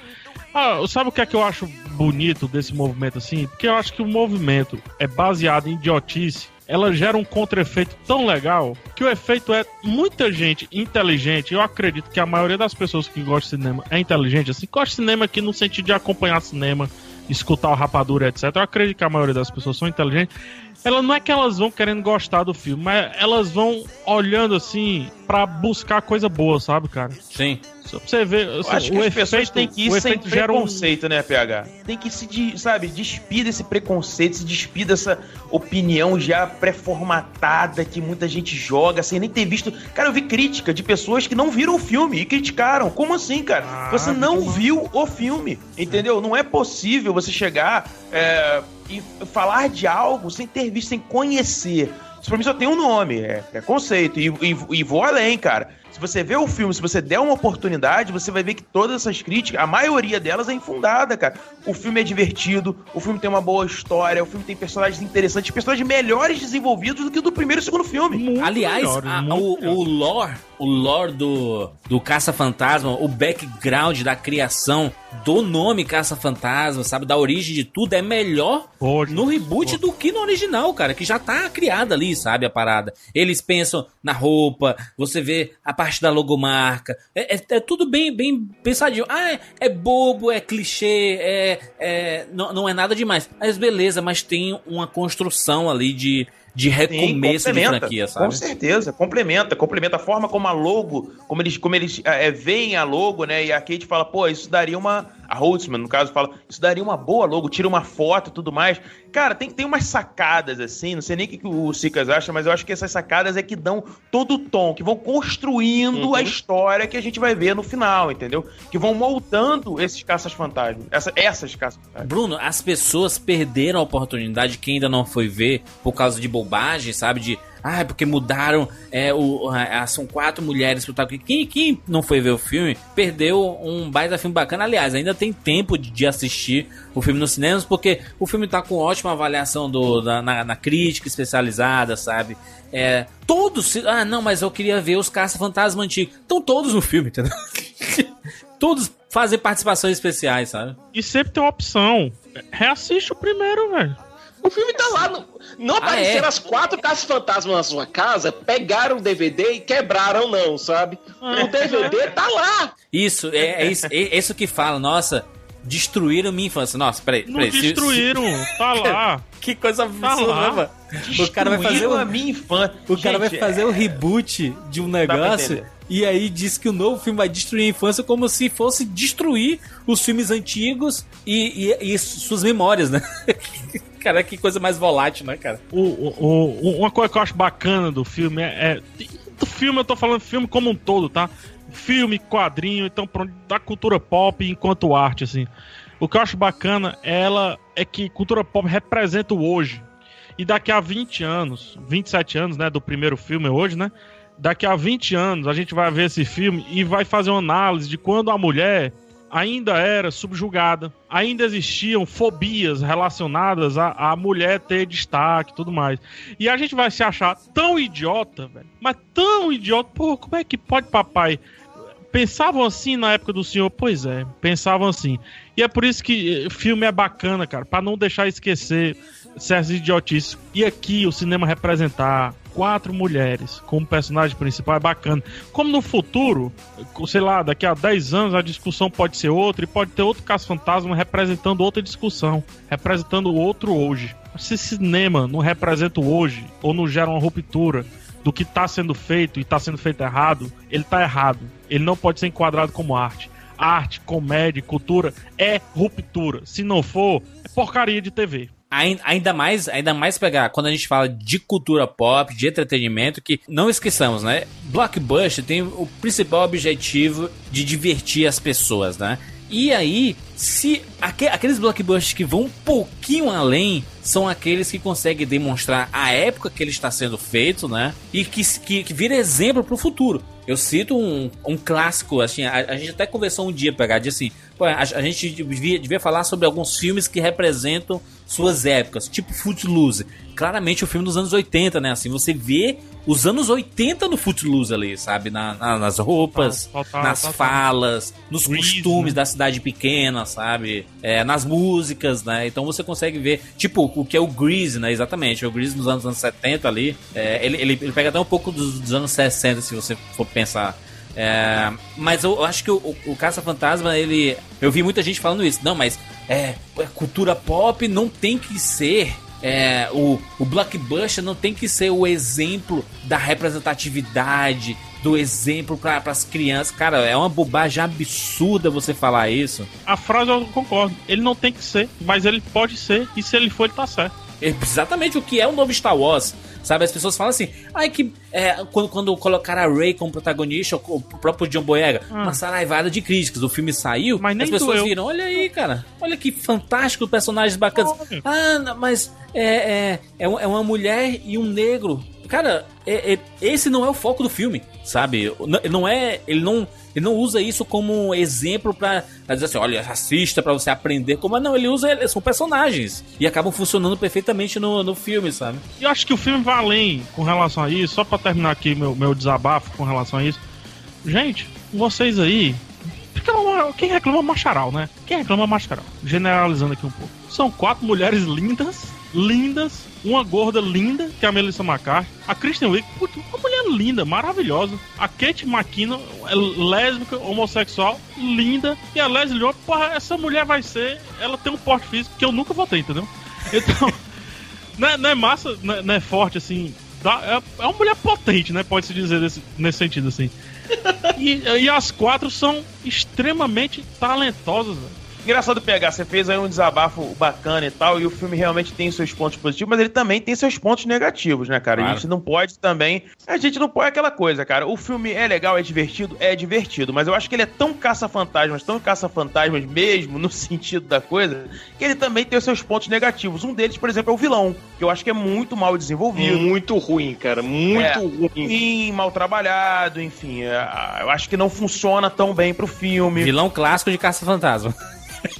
Ah, sabe o que é que eu acho bonito desse movimento assim? Porque eu acho que o movimento é baseado em idiotice. Ela gera um contra-efeito tão legal que o efeito é muita gente inteligente. Eu acredito que a maioria das pessoas que gostam de cinema é inteligente. Assim, gosta de cinema aqui no sentido de acompanhar cinema, escutar o rapadura, etc. Eu acredito que a maioria das pessoas são inteligentes. Ela não é que elas vão querendo gostar do filme, mas elas vão olhando assim pra buscar coisa boa, sabe, cara?
Sim.
Só pra você ver,
Eu
assim,
acho que
o
as pessoas
efeito,
têm que ir sem
gera um
preconceito, né, PH? Tem que se, sabe, despir desse preconceito, se despir dessa opinião já pré-formatada que muita gente joga sem nem ter visto. Cara, eu vi crítica de pessoas que não viram o filme e criticaram. Como assim, cara?
Ah,
você não viu o filme, entendeu? Não é possível você chegar é, e falar de algo sem ter visto, sem conhecer. Isso pra mim só tem um nome, é preconceito. E, e, e vou além, cara. Se você vê o filme, se você der uma oportunidade, você vai ver que todas essas críticas, a maioria delas é infundada, cara. O filme é divertido, o filme tem uma boa história, o filme tem personagens interessantes, personagens melhores desenvolvidos do que o do primeiro e segundo filme.
Aliás, a- o, o lore, o lore do, do Caça-Fantasma, o background da criação do nome Caça-Fantasma, sabe, da origem de tudo, é melhor no reboot do que no original, cara, que já tá criada ali, sabe, a parada. Eles pensam na roupa, você vê a parte da logomarca, é, é- é tudo bem, bem pensadinho. Ah, é, é bobo, é clichê, é, é- não, não é nada demais. Mas beleza, mas tem uma construção ali de, de recomeço de
complementa,
franquia, sabe?
Com certeza, complementa, complementa a forma como a logo, como eles, como eles é, veem a logo, né? E a Kate fala, pô, isso daria uma. A Holtzman, no caso, fala, isso daria uma boa logo, tira uma foto e tudo mais. Cara, tem, tem umas sacadas assim, não sei nem o que, o Sicas acha, mas eu acho que essas sacadas é que dão todo o tom, que vão construindo
Uhum.
a história que a gente vai ver no final, entendeu? Que vão moldando esses caças fantasmas. Essa, essas caças fantasmas.
Bruno, as pessoas perderam a oportunidade, quem ainda não foi ver, por causa de bobagem, sabe? De. Ah, é porque mudaram. É, o, ah, são quatro mulheres protagonistas. Quem, quem não foi ver o filme perdeu um baita filme bacana. Aliás, ainda tem tempo de, de assistir o filme nos cinemas, porque o filme tá com ótima avaliação do, da- na, na crítica especializada, sabe? É, todos. Ah, não, mas eu queria ver os caça-fantasma antigos. Estão todos no filme, entendeu? todos fazem participações especiais, sabe?
E sempre tem uma opção. Reassiste o primeiro, velho.
O filme tá lá. Não, não apareceram
é?
as quatro caças fantasmas na sua casa, pegaram o DVD e quebraram, não, sabe? O DVD tá lá.
Isso, é, é isso, é isso que fala, nossa, destruíram minha infância. Nossa, peraí.
Não
se-
destruíram,
se-
tá lá.
Que coisa
Tá
absurda, mano. O cara vai fazer o,
a minha infância.
o cara vai
Gente,
fazer o reboot de um negócio. E aí diz que o novo filme vai destruir a infância como se fosse destruir os filmes antigos e, e- e suas memórias, né? cara, que coisa mais volátil, né, cara?
O, o- o- uma coisa que eu acho bacana do filme é, é- Do filme, eu tô falando filme como um todo, tá? Filme, quadrinho, então da cultura pop enquanto arte, assim. O que eu acho bacana ela é que cultura pop representa o hoje. E daqui a 20 anos, 27 anos, né, do primeiro filme hoje, né? Daqui a 20 anos a gente vai ver esse filme e vai fazer uma análise de quando a mulher ainda era subjugada, ainda existiam fobias relacionadas à, à mulher ter destaque e tudo mais. E a gente vai se achar tão idiota, velho, mas tão idiota, pô, como é que pode papai? Pensavam assim na época do senhor? Pois é, pensavam assim. E é por isso que eh, filme é bacana, cara, pra não deixar esquecer certas idiotices. E aqui o cinema representar quatro mulheres como personagem principal é bacana. Como no futuro, sei lá, daqui a 10 anos a discussão pode ser outra e pode ter outro caso fantasma representando outra discussão, representando outro hoje. Se cinema não representa o hoje ou não gera uma ruptura do que está sendo feito e está sendo feito errado, ele está errado. Ele não pode ser enquadrado como arte. Arte, comédia, cultura é ruptura. Se não for, é porcaria de TV.
Ain- Ainda mais, ainda mais pegar quando a gente fala de cultura pop, de entretenimento, que não esqueçamos, né? Blockbuster tem o principal objetivo de divertir as pessoas, né? E aí, se aque- aqueles blockbusters que vão um pouquinho além são aqueles que conseguem demonstrar a época que ele está sendo feito, né? E que, que, que vira exemplo pro futuro. Eu cito um, um clássico, assim, a, a gente até conversou um dia, pegar, de assim, a, a gente devia, devia falar sobre alguns filmes que representam suas épocas, tipo Footloose. Claramente o filme dos anos 80, né? Assim, você vê os anos 80 no Footloose ali, sabe? Na, na- nas roupas,
Total,
nas
total.
falas, nos costumes
né?
da cidade pequena, sabe? É, nas músicas, né? Então você consegue ver, tipo, o que é o Grease, né? Exatamente. O Grease nos anos, anos 70 ali, é, ele, ele, ele pega até um pouco dos, dos anos 60, se você for pensar. É, mas eu, eu acho que o, o, o Caça-Fantasma, ele. Eu vi muita gente falando isso. Não, mas é, a cultura pop não tem que ser. é, o, o blockbuster não tem que ser o exemplo da representatividade, do exemplo para as crianças. Cara, é uma bobagem absurda você falar isso.
A frase eu concordo. Ele não tem que ser, mas ele pode ser, e se ele for, ele tá certo.
Exatamente o que é o novo Star Wars. Sabe, as pessoas falam assim, ai que. é, quando, quando colocaram a Rey como protagonista, o, próprio John Boyega,
Ah.
uma saraivada de críticas. O filme saiu,
Mas nem
as pessoas
doeu.
viram, olha aí, cara, olha que fantástico, personagens bacanas. Ah, não, mas é, é, é, é uma mulher e um negro. Cara, é- é- esse não é o foco do filme, sabe? N- Não é. Ele não. Ele não usa isso como exemplo pra, pra dizer assim, olha, racista, pra você aprender como. Não, ele usa. eles São personagens. E acabam funcionando perfeitamente no, no filme, sabe?
E eu acho que o filme vai além com relação a isso, só pra terminar aqui meu, meu desabafo com relação a isso. Gente, vocês aí. Quem reclama macharal, né? Quem reclama macharal? Generalizando aqui um pouco. São quatro mulheres lindas, lindas, uma gorda linda, que é a Melissa McCarthy, a Kristen Wiig, uma mulher linda, maravilhosa, a Kate McKinnon, é lésbica, homossexual, linda, e a Leslie Odom, porra, essa mulher vai ser, ela tem um porte físico que eu nunca vou ter, entendeu? Então, não é, não é massa, não é, não é forte, assim. dá- é, é uma mulher potente, né? Pode-se dizer nesse sentido, assim. E, e as quatro são extremamente talentosas, velho.
Engraçado pegar, você fez aí um desabafo bacana e tal, e o filme realmente tem seus pontos positivos, mas ele também tem seus pontos negativos, né, cara? A
Claro.
gente não pode também. A gente não pode aquela coisa, cara. O filme é legal, é divertido, é divertido, mas eu acho que ele é tão caça-fantasmas, tão caça-fantasmas mesmo, no sentido da coisa, que ele também tem os seus pontos negativos. Um deles, por exemplo, é o vilão, que eu acho que é muito mal desenvolvido.
Muito ruim, cara. Muito
É,
ruim.
ruim, mal trabalhado, enfim. é, eu acho que não funciona tão bem pro filme.
Vilão clássico de Caça-Fantasma.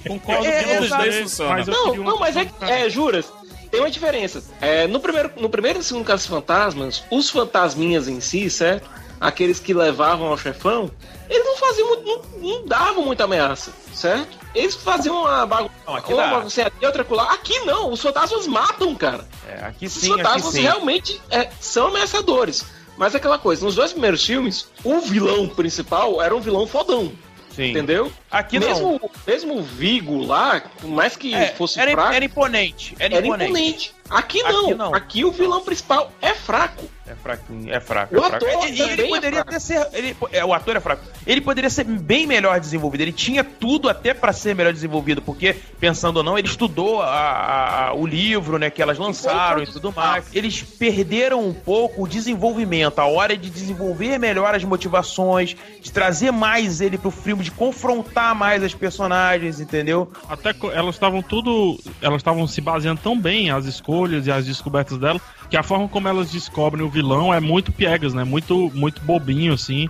Concordo
É,
com
exato.
você,
funciona.
mas eu
Não, não, mas é, é, juras. Tem uma diferença. É, no, primeiro, no primeiro e segundo Caso Fantasmas, os fantasminhas em si, certo? Aqueles que levavam ao chefão, eles não faziam muito, não, não davam muita ameaça, certo? Eles faziam uma bagunça.
Aqui
uma bagunça aqui, outra colar. Aqui não, os fantasmas matam, cara.
É, aqui
Os
sim, aqui
fantasmas
sim.
realmente é, são ameaçadores. Mas é aquela coisa, nos dois primeiros filmes, o vilão principal era um vilão fodão.
Sim.
Entendeu?
Aqui
mesmo,
não.
Mesmo o Vigo lá, por mais que
É,
fosse
era,
fraco,
era imponente. Era,
era
imponente.
imponente. Aqui não. Aqui, o vilão principal é fraco.
É fraquinho, é fraco.
O
é fraco.
ator
E- e ele
é
poderia
fraco.
até ser. Ele, é, o ator é fraco. Ele poderia ser bem melhor desenvolvido. Ele tinha tudo até pra ser melhor desenvolvido, porque, pensando ou não, ele estudou a- a- a- o livro, né, que elas lançaram e tudo mais. Eles perderam um pouco o desenvolvimento, a hora de desenvolver melhor as motivações, de trazer mais ele pro filme, de confrontar mais as personagens, entendeu?
Até elas estavam tudo. Elas estavam se baseando tão bem as escolhas e as descobertas dela, que a forma como elas descobrem o vilão é muito piegas, né? Muito, muito bobinho, assim.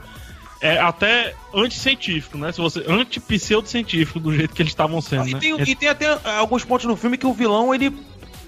É até anticientífico, né? Se você. Anti-pseudocientífico do jeito que eles estavam sendo,
E
né?
tem, e tem até ah, alguns pontos no filme que o vilão, ele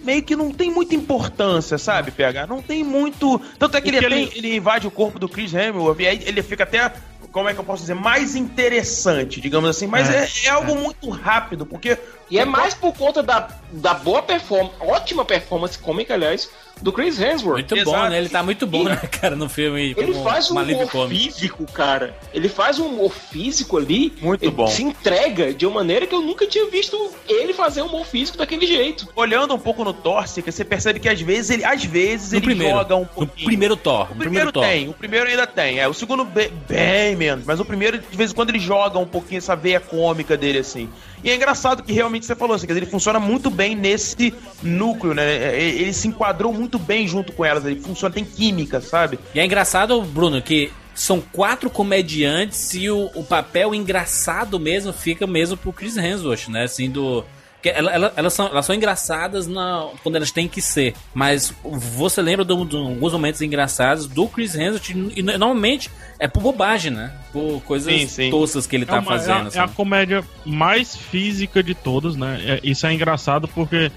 meio que não tem muita importância, sabe, PH? Não tem muito. Tanto é que, ele,
ele-
ele invade o corpo do Chris Hemsworth e aí ele fica até. Como é que eu posso dizer? Mais interessante, digamos assim. Mas
É,
é, é algo muito rápido, porque.
E é mais por conta da, da boa performance, ótima performance cômica, aliás, do Chris Hemsworth.
Muito bom, né? Ele tá muito bom, né, cara, no filme.
Ele
como
faz um humor
cômico.
físico, cara. Ele faz um humor físico ali.
Muito
ele
bom.
Se entrega de uma maneira que eu nunca tinha visto ele fazer um humor físico daquele jeito.
Olhando um pouco no Thor, você percebe que às vezes ele, às vezes
No
ele
primeiro.
joga um
No
pouquinho.
primeiro Thor.
O
No
primeiro,
primeiro Thor.
tem, o primeiro ainda tem. É, o segundo bem, bem menos, mas o primeiro de vez em quando ele joga um pouquinho essa veia cômica dele assim. E é engraçado que realmente você falou assim, quer dizer, ele funciona muito bem nesse núcleo, né? É, Ele se enquadrou muito bem junto com elas, ele funciona, tem química, sabe?
E é engraçado, Bruno, que são quatro comediantes e o, o papel engraçado mesmo fica mesmo pro Chris Hemsworth, né? Assim, do... que ela- ela- elas, são, elas são engraçadas na, quando elas têm que ser. Mas você lembra de, um- de alguns momentos engraçados do Chris Hemsworth e, normalmente é por bobagem, né? Por coisas
Sim, sim.
que ele tá
é, uma- é
fazendo.
é
assim.
a comédia mais física de todas, né? É- isso é engraçado porque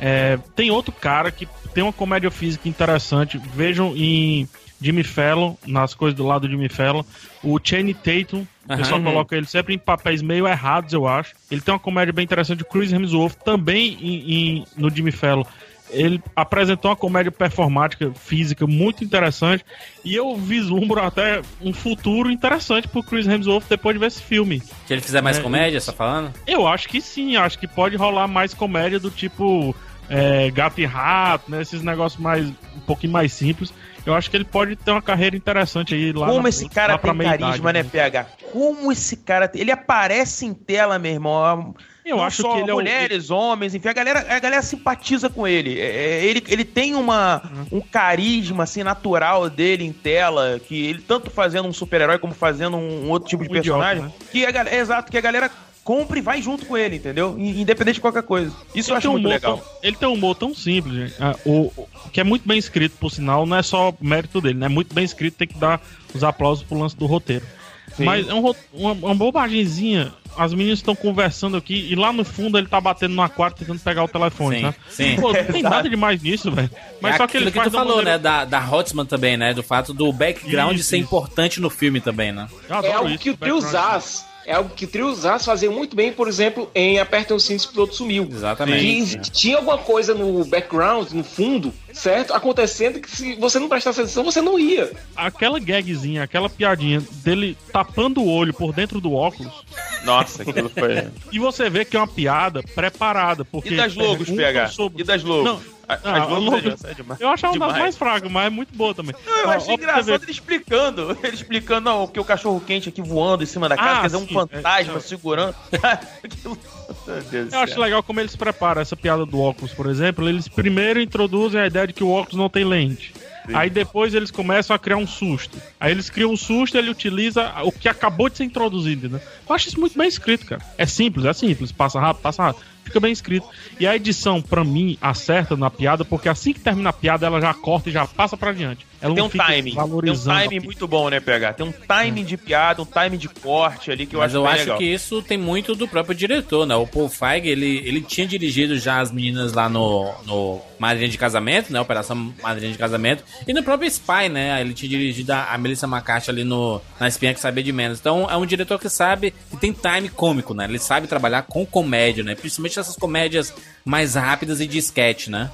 é, tem outro cara que tem uma comédia física interessante. Vejam em Jimmy Fallon, nas coisas do lado do Jimmy Fallon, o Channing Tatum. O pessoal
Uhum.
coloca ele sempre em papéis meio errados, eu acho. Ele tem uma comédia bem interessante. O Chris Hemsworth também em- em- no Jimmy Fallon. Ele apresentou uma comédia performática física muito interessante e eu vislumbro até um futuro interessante pro Chris Hemsworth depois de ver esse filme.
Se ele fizer mais
É,
comédia, você tá falando?
Eu acho que sim, acho que pode rolar mais comédia do tipo é, gato e rato, né? Esses negócios mais um pouquinho mais simples. Eu acho que ele pode ter uma carreira interessante aí lá.
Como
na-
esse cara tem carisma, né, PH? Como esse cara tem... Ele aparece em tela, meu irmão.
Eu
Não
acho que ele é o-
mulheres, homens, enfim, a galera, a galera simpatiza com ele. É, é, ele. Ele tem uma, um carisma assim natural dele em tela, que ele tanto fazendo um super-herói como fazendo um, outro tipo de
Um idiota,
personagem,
né?
que a galera, exato, que a galera compra e vai junto com ele, entendeu? Independente de qualquer coisa. Isso eu
Ele
acho
tem um
muito
humor
legal.
tão- ele tem um humor tão simples, gente. Ah, o, o- que é muito bem escrito, por sinal, não é só mérito dele, né? Muito bem escrito, tem que dar os aplausos pro lance do roteiro.
Sim.
Mas é um uma, uma bobagemzinha. As meninas estão conversando aqui e lá no fundo ele tá batendo no aquário tentando pegar o telefone,
Sim,
né?
sim.
Pô, não tem nada demais nisso, velho. Mas
é
só que ele
que
faz
tu falou,
maneira-
né? Da, da Hotsman também, né? Do fato do background
Isso,
ser
isso.
importante no filme também, né?
É algo que o trio Zaz, é algo que o trio Zaz fazia muito bem, por exemplo, em Apertem os Cintos, o piloto sumiu.
Exatamente.
Que tinha alguma coisa no background, no fundo, certo? Acontecendo que se você não prestasse atenção, você não ia.
Aquela gagzinha, aquela piadinha dele tapando o olho por dentro do óculos.
Nossa, aquilo foi.
E você vê que é uma piada preparada. Porque
E das logos, PH?
sobre-
E das logos?
Não,
A-
ah,
as logos
logo-
é demais.
Eu achava uma das
Demais.
mais fracas, mas é muito boa também.
Não, eu achei
ó,
engraçado ele explicando. Ele explicando, não, porque o cachorro quente aqui voando em cima da casa,
Ah,
quer dizer, um
sim,
fantasma
é,
segurando. Aquilo- Meu Deus do
Eu acho legal como eles preparam essa piada do óculos, por exemplo. Eles primeiro introduzem a ideia de que o óculos não tem lente. Aí depois eles começam a criar um susto. Aí eles criam um susto e ele utiliza o que acabou de ser introduzido, né? Eu acho isso muito bem escrito, cara. É simples, é simples. Passa rápido, passa rápido. Fica bem escrito. E a edição, pra mim, acerta na piada, porque assim que termina a piada, ela já corta e já passa pra diante. Ela
Tem um timing. Tem um timing muito bom, né, PH? Tem um timing de piada, um timing de corte ali que eu
Mas
acho
eu
bem
acho
legal.
que isso tem muito do próprio diretor, né? O Paul Feig, ele, ele tinha dirigido já as meninas lá no, no Madrinha de Casamento, né? Operação Madrinha de Casamento. E no próprio Spy, né? Ele tinha dirigido a, a Melissa McCarthy ali no, na Espinha que Sabia de Menos. Então é um diretor que sabe, que tem time cômico, né? Ele sabe trabalhar com comédia, né? Principalmente essas comédias mais rápidas e de sketch, né?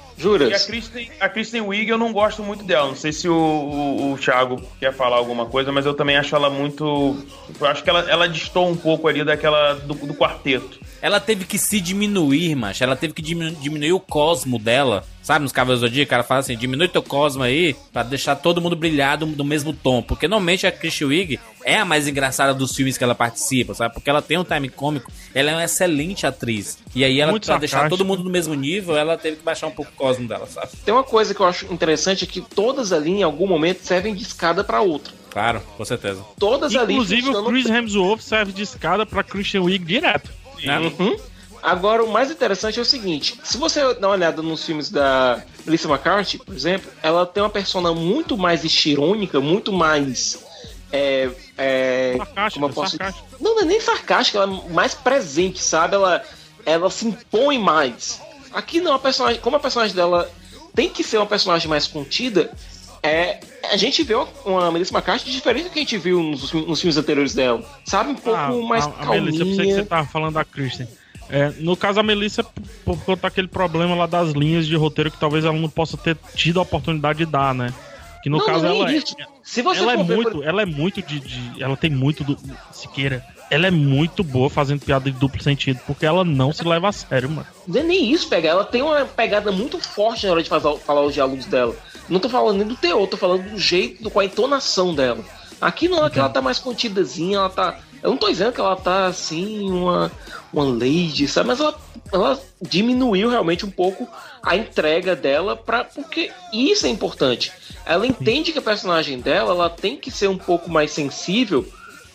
E a Kristen, a Kristen Wiig eu não gosto muito dela. Não sei se o, o, o Thiago quer falar alguma coisa, mas eu também acho ela muito. Eu acho que ela, ela distou um pouco ali daquela. do, do quarteto.
Ela teve que se diminuir, macho. Ela teve que diminu- diminuir o cosmo dela. Sabe, nos Cavaleiros do Zodíaco, ela fala assim, diminui teu cosmo aí pra deixar todo mundo brilhado do mesmo tom. Porque normalmente a Christian Wiig é a mais engraçada dos filmes que ela participa, sabe? Porque ela tem um time cômico, ela é uma excelente atriz. E aí ela,
Muito
pra deixar todo mundo no mesmo nível, ela teve que baixar um pouco o cosmo dela, sabe?
Tem uma coisa que eu acho interessante é que todas ali, em algum momento, servem de escada pra outra.
Claro, com certeza.
Todas ali
Inclusive, o Chris Hemsworth serve de escada pra Christian Wiig direto.
Uhum. Agora, o mais interessante é o seguinte: se você dar uma olhada nos filmes da Melissa McCarthy, por exemplo, ela tem uma persona muito mais estirônica, muito mais. É, é, como eu posso... Não, não é nem sarcástica, ela é mais presente, sabe? Ela, ela se impõe mais. Aqui não, a personagem, como a personagem dela tem que ser uma personagem mais contida, é, a gente vê uma, Melissa McCarthy diferente do que a gente viu nos, nos filmes anteriores dela. Sabe? Um pouco mais
Ah, a, a Melissa, eu pensei que
calminha.
você tava falando da Kristen. É, no caso, a Melissa, por, conta daquele problema lá das linhas de roteiro que talvez ela não possa ter tido a oportunidade de dar, né? Que no
Não,
caso
não é
ela,
isso. Se você
ela é
ver,
muito,
por-
ela é muito de, de- ela tem muito do Siqueira. Ela é muito boa fazendo piada de duplo sentido, porque ela não se leva a sério, mano.
Não é nem isso pegar, ela tem uma pegada muito forte na hora de fazer, falar os diálogos dela. Não tô falando nem do teor, tô falando do jeito, com a entonação dela. Aqui não, aqui ela tá mais contidazinha, ela tá. Eu não tô dizendo que ela tá assim, uma, uma lady, sabe? Mas ela, ela diminuiu realmente um pouco a entrega dela para porque isso é importante. Ela entende que a personagem dela ela tem que ser um pouco mais sensível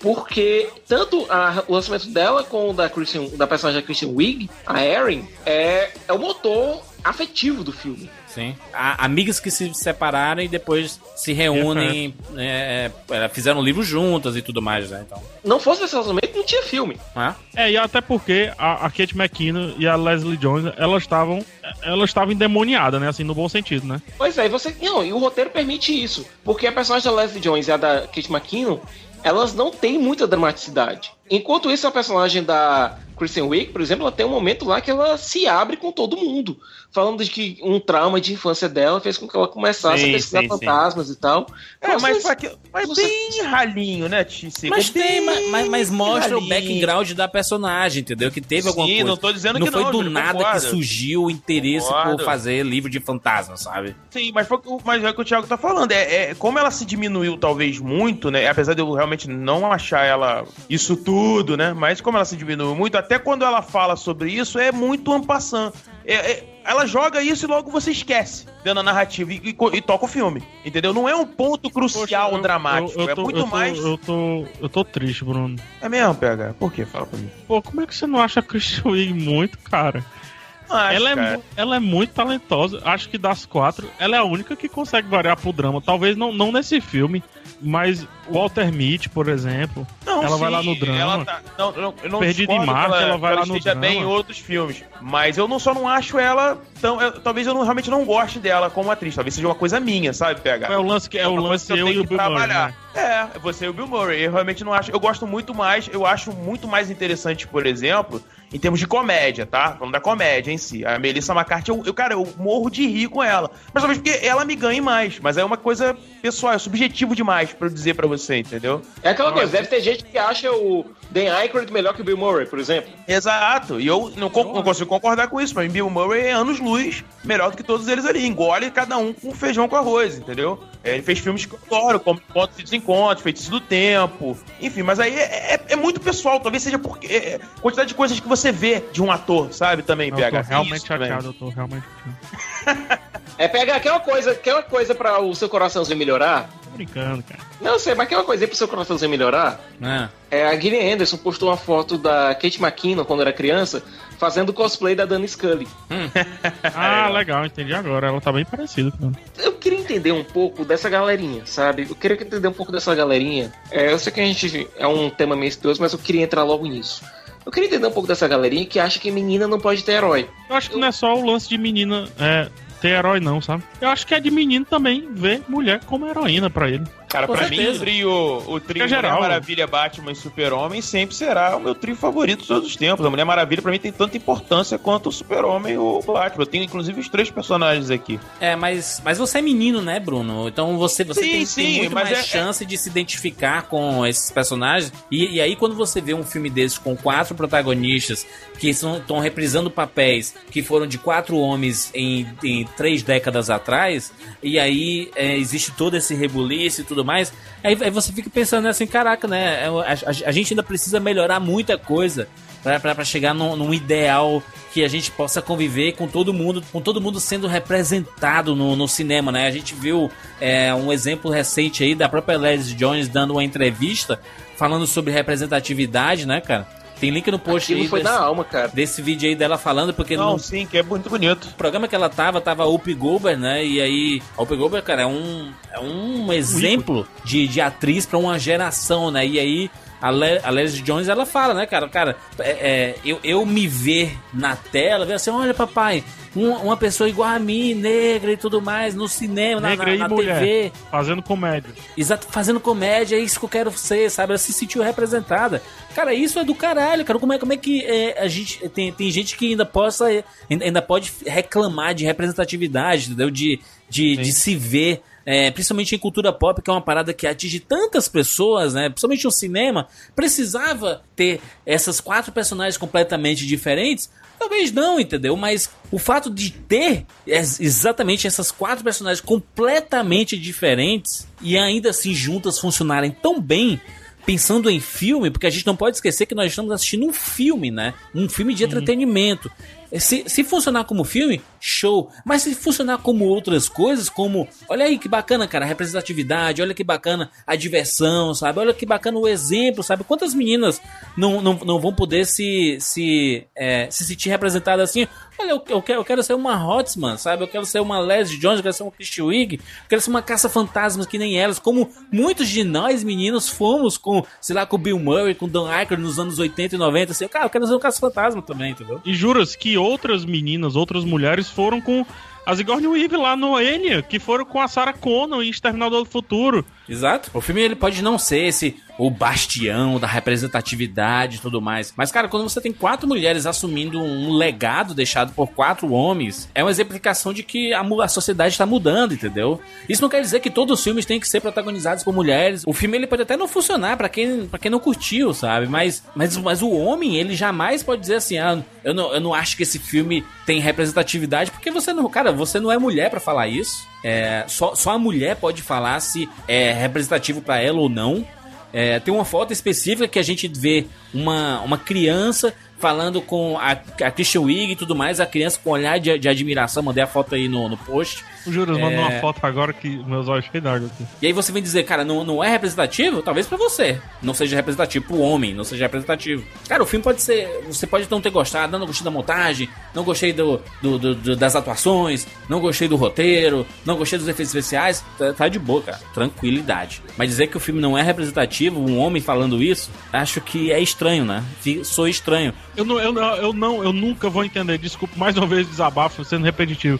porque tanto a- o lançamento dela com o da, Christian, da personagem da Christian Wiig, a Erin, é, é o motor afetivo do filme.
Sim. A- amigas que se separaram e depois se reúnem, é, é, fizeram um livro juntas e tudo mais, né? Então.
Não fosse esse relacionamento, não tinha filme.
Ah?
É, e até porque a, a Kate McKinnon e a Leslie Jones, elas estavam elas estavam endemoniadas, né? Assim, no bom sentido, né?
Pois é, e você. Não, e o roteiro permite isso. Porque a personagem da Leslie Jones e a da Kate McKinnon, elas não têm muita dramaticidade. Enquanto isso, a personagem da Kristen Wiig, por exemplo, ela tem um momento lá que ela se abre com todo mundo. Falando de que um trauma de infância dela fez com que ela começasse
Sim,
a pesquisar
sim, sim.
fantasmas e tal.
É, mas,
você-
só que, mas bem ralinho, né, Tici?
Mas tem, mas, mas- mas mostra o
ralinho.
background da personagem, entendeu? Que teve alguma
Sim,
coisa.
não tô dizendo
não
que
foi
não,
do
Júlio,
nada
concordo.
que surgiu o interesse
Concordo.
por fazer livro de fantasma, sabe?
Sim, mas, foi, o- mas é o que o Thiago tá falando. É, é como ela se diminuiu, talvez, muito, né? Apesar de eu realmente não achar ela isso tudo, né? Mas como ela se diminuiu muito, até quando ela fala sobre isso, é muito ampassant. É, é- ela joga isso e logo você esquece dentro da narrativa e, e e toca o filme. Entendeu? Não é um ponto crucial dramático.
Eu, eu
é
tô,
muito
eu tô-
mais.
Eu tô, eu tô triste, Bruno.
É mesmo, PH? Por quê? Fala pra mim.
Pô, como é que você não acha a Christian Wiig muito, cara?
Acho,
ela, é,
cara.
ela é muito talentosa. Acho que das quatro, ela é a única que consegue variar pro drama. Talvez não, não nesse filme, mas Walter Mitty, por exemplo.
Não,
ela vai
sim,
lá no drama.
ela tá- não, não, eu não
Perdida em Marte,
que
ela vai lá no
esteja
drama.
bem em outros filmes. Mas eu não, só não acho ela tão. eu- talvez eu não- realmente não goste dela como atriz. Talvez seja uma coisa minha, sabe, PH?
É o lance que é o
uma coisa
lance
que eu
eu
tenho
e o
que
Bill Murray,
trabalhar.
né?
É, você e o Bill Murray. Eu realmente não acho. Eu gosto muito mais. Eu acho muito mais interessante, por exemplo, em termos de comédia, tá? Falando da comédia em si. A Melissa McCarthy, eu, eu, cara, eu morro de rir com ela. Mas talvez porque ela me ganhe mais. Mas é uma coisa pessoal, é subjetivo demais pra eu dizer pra você, entendeu?
É aquela
Nossa.
coisa, deve ter gente que acha o Dan Aykroyd melhor que o Bill Murray, por exemplo.
Exato, e eu não, con- não consigo concordar com isso. Pra mim, Bill Murray é anos-luz melhor do que todos eles ali. Engole cada um com feijão com arroz, entendeu? É, Ele fez filmes que eu adoro, como Pontos e Desencontros, Feitiço do Tempo. Enfim, mas aí é, é- é muito pessoal. Talvez seja porque. É, quantidade de coisas que você vê de um ator, sabe? Também,
Eu
PH.
tô realmente
Isso
chateado, eu tô realmente chateado.
É pegar aquela coisa, aquela coisa para o seu coraçãozinho melhorar.
Tô brincando, cara.
Não sei, mas aquela coisa aí pro seu coraçãozinho melhorar.
Ah.
É, a Gillian Anderson postou uma foto da Kate McKinnon quando era criança, fazendo cosplay da Dana Scully.
Ah, legal, entendi agora. Ela tá bem parecida com ela.
Eu queria entender um pouco dessa galerinha, sabe? Eu queria entender um pouco dessa galerinha. É, eu sei que a gente é um tema meio espioso, mas eu queria entrar logo nisso. Eu queria entender um pouco dessa galerinha que acha que menina não pode ter herói.
Eu acho que não é só o lance de menina é, ter herói, não, sabe? Eu acho que é de menino também ver mulher como heroína pra ele.
Cara,
Com
pra
certeza.
mim, o trio, o trio. Mulher Maravilha, Batman e Super-Homem sempre será o meu trio favorito de todos os tempos. A Mulher Maravilha, pra mim, tem tanta importância quanto o Super-Homem e o Batman. Eu tenho, inclusive, os três personagens aqui.
É, mas, mas você é menino, né, Bruno? Então você, você
Sim,
tem, tem
sim,
muito
mas
mais
é-
chance de se identificar com esses personagens. E, e aí, quando você vê um filme desses com quatro protagonistas que estão reprisando papéis que foram de quatro homens em, em três décadas atrás, e aí é, existe todo esse rebuliço e tudo mais, aí, aí você fica pensando assim, caraca, né? A, a- a gente ainda precisa melhorar muita coisa pra chegar num, num ideal que a gente possa conviver com todo mundo, com todo mundo sendo representado no, no cinema, né? A gente viu é, um exemplo recente aí da própria Leslie Jones dando uma entrevista falando sobre representatividade, né, cara? Tem link no post
Aquilo
aí
foi
desse,
da alma, cara.
desse vídeo aí dela falando, porque
Não,
no
sim, que é muito bonito.
programa que ela tava, tava a Whoopi Goldberg, né? E aí, a Whoopi Goldberg, cara, é um, é um exemplo de, de atriz pra uma geração, né? E aí, a, Le, a Leslie Jones, ela fala, né, cara? Cara, é, é, eu, eu me ver na tela, ver assim, olha, papai, uma, uma pessoa igual a mim, negra e tudo mais, no cinema, na,
Negra
na, na
mulher.
TV.
Fazendo comédia.
Exato, fazendo comédia, é isso que eu quero ser, sabe? Ela se sentiu representada. Cara, isso é do caralho, cara. Como é, como é que é, a gente. Tem, tem gente que ainda possa. Ainda, ainda pode reclamar de representatividade, entendeu? De, de, de se ver. É, principalmente em cultura pop, que é uma parada que atinge tantas pessoas, né? Principalmente no cinema, precisava ter essas quatro personagens completamente diferentes. Talvez não, entendeu? Mas o fato de ter exatamente essas quatro personagens completamente diferentes e ainda assim juntas funcionarem tão bem, pensando em filme, porque a gente não pode esquecer que nós estamos assistindo um filme, né? Um filme de entretenimento. Se, se funcionar como filme, show. Mas se funcionar como outras coisas, como. Olha aí que bacana, cara, a representatividade, olha que bacana a diversão, sabe? Olha que bacana o exemplo, sabe? Quantas meninas não, não, não vão poder se, se, é, se sentir representadas assim? Olha, eu, quero, eu quero ser uma Hotsman, sabe? Eu quero ser uma Leslie Jones, eu quero ser uma Christy Wig, eu quero ser uma caça-fantasmas que nem elas, como muitos de nós meninos fomos com, sei lá, com Bill Murray, com Dan Aykroyd nos anos 80 e 90, assim, cara, eu quero ser um caça-fantasma também, entendeu?
E juras que outras meninas, outras mulheres foram com a Sigourney Weaver lá no Alien, que foram com a Sarah Connor em Exterminador do Futuro.
Exato. O filme ele pode não ser esse o bastião da representatividade e tudo mais. Mas, cara, quando você tem quatro mulheres assumindo um legado deixado por quatro homens, é uma exemplificação de que a, a sociedade está mudando, entendeu? Isso não quer dizer que todos os filmes têm que ser protagonizados por mulheres. O filme ele pode até não funcionar pra quem, quem não curtiu, sabe? Mas, mas, mas o homem, ele jamais pode dizer assim: ah, eu não, eu não acho que esse filme tem representatividade, porque você não. Cara, você não é mulher pra falar isso. É, só, só a mulher pode falar se é representativo pra ela ou não. É, tem uma foto específica que a gente vê uma, uma criança falando com a, a Christian Wig e tudo mais, a criança com olhar de, de admiração, mandei a foto aí no, no post.
Juras, manda
É.
uma foto agora que meus olhos cheios d'água aqui.
E aí você vem dizer, cara, não, não é representativo? Talvez pra você. Não seja representativo pro homem, não seja representativo. Cara, o filme pode ser. Você pode não ter gostado, não gostei da montagem, não gostei do, do- do- do- das atuações, não gostei do roteiro, não gostei dos efeitos especiais. Tá, tá de boa, cara. Tranquilidade. Mas dizer que o filme não é representativo, um homem falando isso, acho que é estranho, né? Sou estranho.
Eu não, eu, não- eu não, eu nunca vou entender. Desculpa, mais uma vez desabafo sendo repetitivo.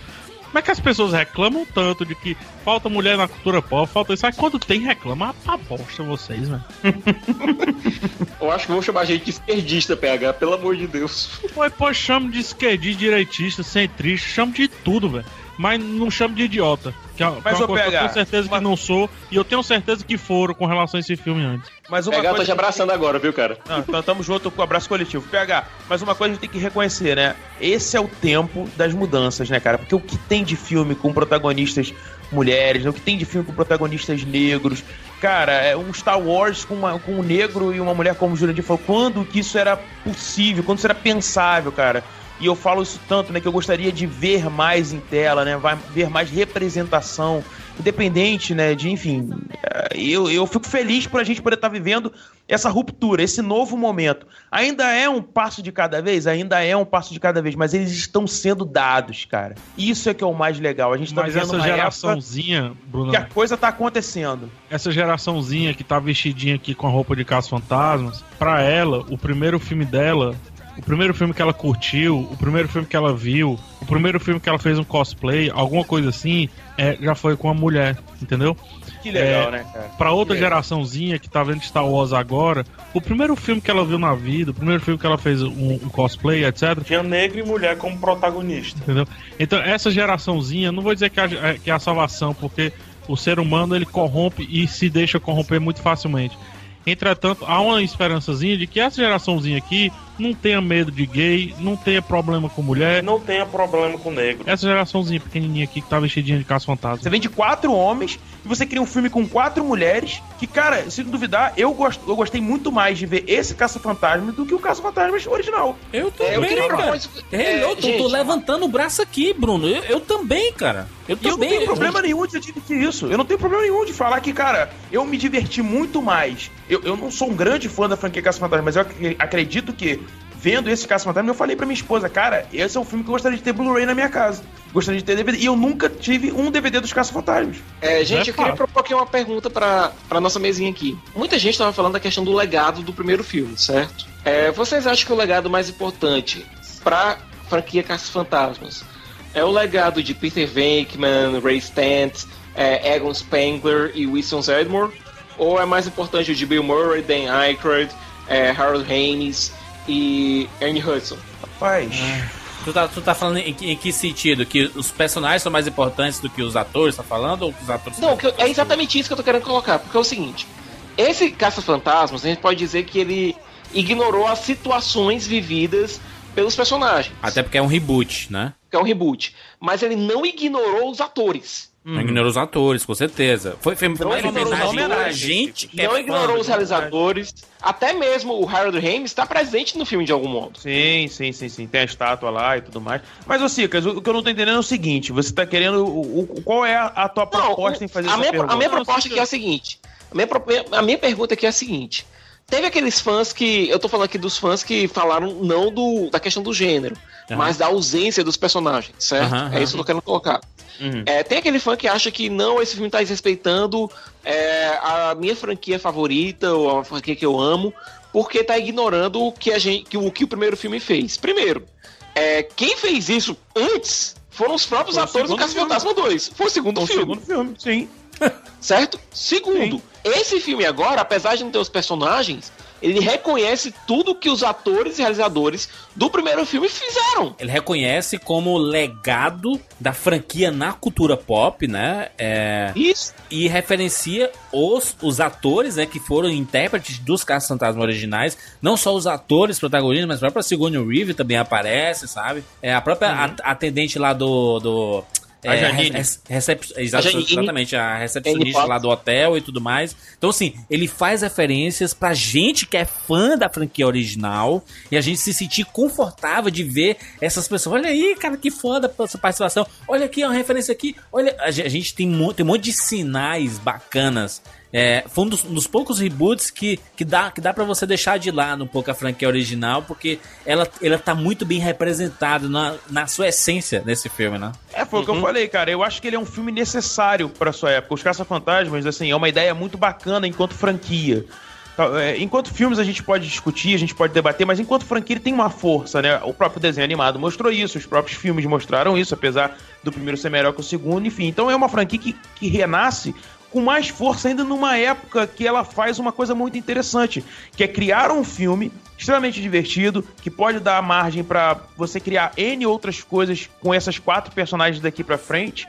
Como é que as pessoas reclamam tanto de que falta mulher na cultura pop, falta isso? Aí quando tem, reclama, ah, bosta vocês, velho.
Eu acho que vão chamar a gente de esquerdista, PH, pelo amor de Deus.
Pô, pô, chamo de esquerdista, direitista, centrista, chamo de tudo, velho. Mas não chamo de idiota. Que é, que
Mas,
é uma que eu
PH,
tenho certeza que não sou. E eu tenho certeza que foram com relação a esse filme antes.
Mas uma
PH tá
coisa
te abraçando agora, viu, cara?
Não, então tamo junto com o abraço coletivo. PH, mas uma coisa a gente tem que reconhecer, né? Esse é o tempo das mudanças, né, cara? Porque o que tem de filme com protagonistas mulheres, né? o que tem de filme com protagonistas negros, cara, é um Star Wars com, uma, com um negro e uma mulher, como o Jurandir falou, quando que isso era possível, quando isso era pensável, cara? E eu falo isso tanto, né, que eu gostaria de ver mais em tela, né, vai ver mais representação, independente, né, de, enfim, eh, eu, eu fico feliz por a gente poder estar vivendo essa ruptura, esse novo momento. Ainda é um passo de cada vez, ainda é um passo de cada vez, mas eles estão sendo dados, cara. Isso é que é o mais legal. A gente tá
Mas
vivendo
essa geraçãozinha, Bruno,
que a coisa tá acontecendo.
essa geraçãozinha que tá vestidinha aqui com a roupa de caça fantasmas, pra ela, o primeiro filme dela o primeiro filme que ela curtiu, o primeiro filme que ela viu, o primeiro filme que ela fez um cosplay, alguma coisa assim, é, já foi com a mulher, entendeu?
Que legal,
É,
né, cara?
Pra outra
Que
geraçãozinha que tá vendo Star Wars agora, o primeiro filme que ela viu na vida, o primeiro filme que ela fez um, um cosplay, etc.
Tinha negro e mulher como protagonista.
Entendeu? Então, essa geraçãozinha, não vou dizer que é, que é a salvação, porque o ser humano ele corrompe e se deixa corromper muito facilmente. Entretanto, há uma esperançazinha de que essa geraçãozinha aqui não tenha medo de gay, não tenha problema com mulher.
Não tenha problema com negro.
Essa geraçãozinha pequenininha aqui que tá vestidinha de caça fantasma.
Você vem de quatro homens e você cria um filme com quatro mulheres. Que, cara, se não duvidar, eu, gosto, eu gostei muito mais de ver esse Caça-Fantasmas do que o Caça-Fantasmas original.
Eu
É, eu
também,
queria
cara. É,
é,
eu tô, tô
gente,
levantando o braço aqui, Bruno. Eu, eu também, cara. Eu
eu não tenho problema nenhum de admitir isso. Eu não tenho problema nenhum de falar que, cara, eu me diverti muito mais. Eu, eu não sou um grande fã da franquia Caça-Fantasma, mas eu ac- acredito que, vendo esse Caça-Fantasma, eu falei pra minha esposa, cara, esse é um filme que eu gostaria de ter Blu-ray na minha casa. Gostaria de ter DVD. E eu nunca tive um DVD dos Caça-Fantasmas.
É, gente,
é
eu queria propor aqui uma pergunta pra, pra nossa mesinha aqui. Muita gente tava falando da questão do legado do primeiro filme, certo? É, vocês acham que o legado mais importante pra franquia Caça-Fantasmas é o legado de Peter Venkman, Ray Stantz, é, Egon Spengler e Wilson Zedmore? Ou é mais importante o de Bill Murray, Dan Aykroyd, é, Harold Haines e Ernie Hudson?
Rapaz...
Tu tá, tu tá falando em, que- em que sentido? Que os personagens são mais importantes do que os atores, tá falando? Ou os atores
Não, que eu- é exatamente isso que eu tô querendo colocar, porque é o seguinte: esse Caça-Fantasmas, a gente pode dizer que ele ignorou as situações vividas pelos personagens,
Até porque é um reboot, né?
é um reboot, mas ele não ignorou os atores.
Não ignorou os atores, com certeza. Foi, foi, foi
Não
mais
ignorou os
homenagem a
atores,
gente é
não
fã
ignorou os realizadores, até mesmo o Harold Ramis está presente no filme de algum modo.
Sim, sim, sim, sim. Tem a estátua lá e tudo mais. Mas, ô Cicas, o o que eu não tô entendendo é o seguinte: você tá querendo. O, o- qual é a, a tua proposta em fazer
a
essa
minha,
pergunta?
a minha proposta aqui é a seguinte: a minha, a minha pergunta aqui é a seguinte. Teve aqueles fãs que. Eu tô falando aqui dos fãs que falaram não do, da questão do gênero,
Aham.
mas da ausência dos personagens, certo?
Aham,
É isso que eu tô querendo colocar. É, tem aquele fã que acha que não, esse filme tá desrespeitando é, a minha franquia favorita, ou a franquia que eu amo, porque tá ignorando o que, a gente, que, o, que o primeiro filme fez. Primeiro, é, quem fez isso antes foram os próprios
Foi
atores do Caça Fantasma 2. Foi o segundo
Foi o
filme.
segundo filme, sim.
Certo? Segundo, esse filme agora, apesar de não ter os personagens, ele reconhece tudo que os atores e realizadores do primeiro filme fizeram.
Ele reconhece como legado da franquia na cultura pop, né? É,
Isso.
E referencia os, os atores, né? Que foram intérpretes dos Caça Fantasma originais. Não só os atores protagonistas, mas a própria Sigourney Weaver também aparece, sabe? É, a própria a- atendente lá do... do
A
é,
Janine.
re- recep-
A Janine.
exatamente, a recepcionista lá do hotel e tudo mais. Então, assim, ele faz referências pra gente que é fã da franquia original e a gente se sentir confortável de ver essas pessoas. Olha aí, cara, que foda essa participação. Olha aqui, uma referência aqui. Olha, a ge- a gente tem, tem um monte de sinais bacanas. É, foi um dos, um dos poucos reboots que, que dá, que dá para você deixar de lado um pouco a franquia original, porque ela, ela tá muito bem representada na, na sua essência nesse filme, né?
É, foi o que eu falei, cara. Eu acho que ele é um filme necessário pra sua época. Os Caça-Fantasmas, assim, é uma ideia muito bacana enquanto franquia. É, Enquanto filmes a gente pode discutir, a gente pode debater, mas enquanto franquia ele tem uma força, né? O próprio desenho animado mostrou isso, os próprios filmes mostraram isso, apesar do primeiro ser melhor que o segundo, enfim. Então é uma franquia que, que renasce com mais força ainda numa época que ela faz uma coisa muito interessante, que é criar um filme extremamente divertido, que pode dar margem pra você criar N outras coisas com essas quatro personagens daqui pra frente,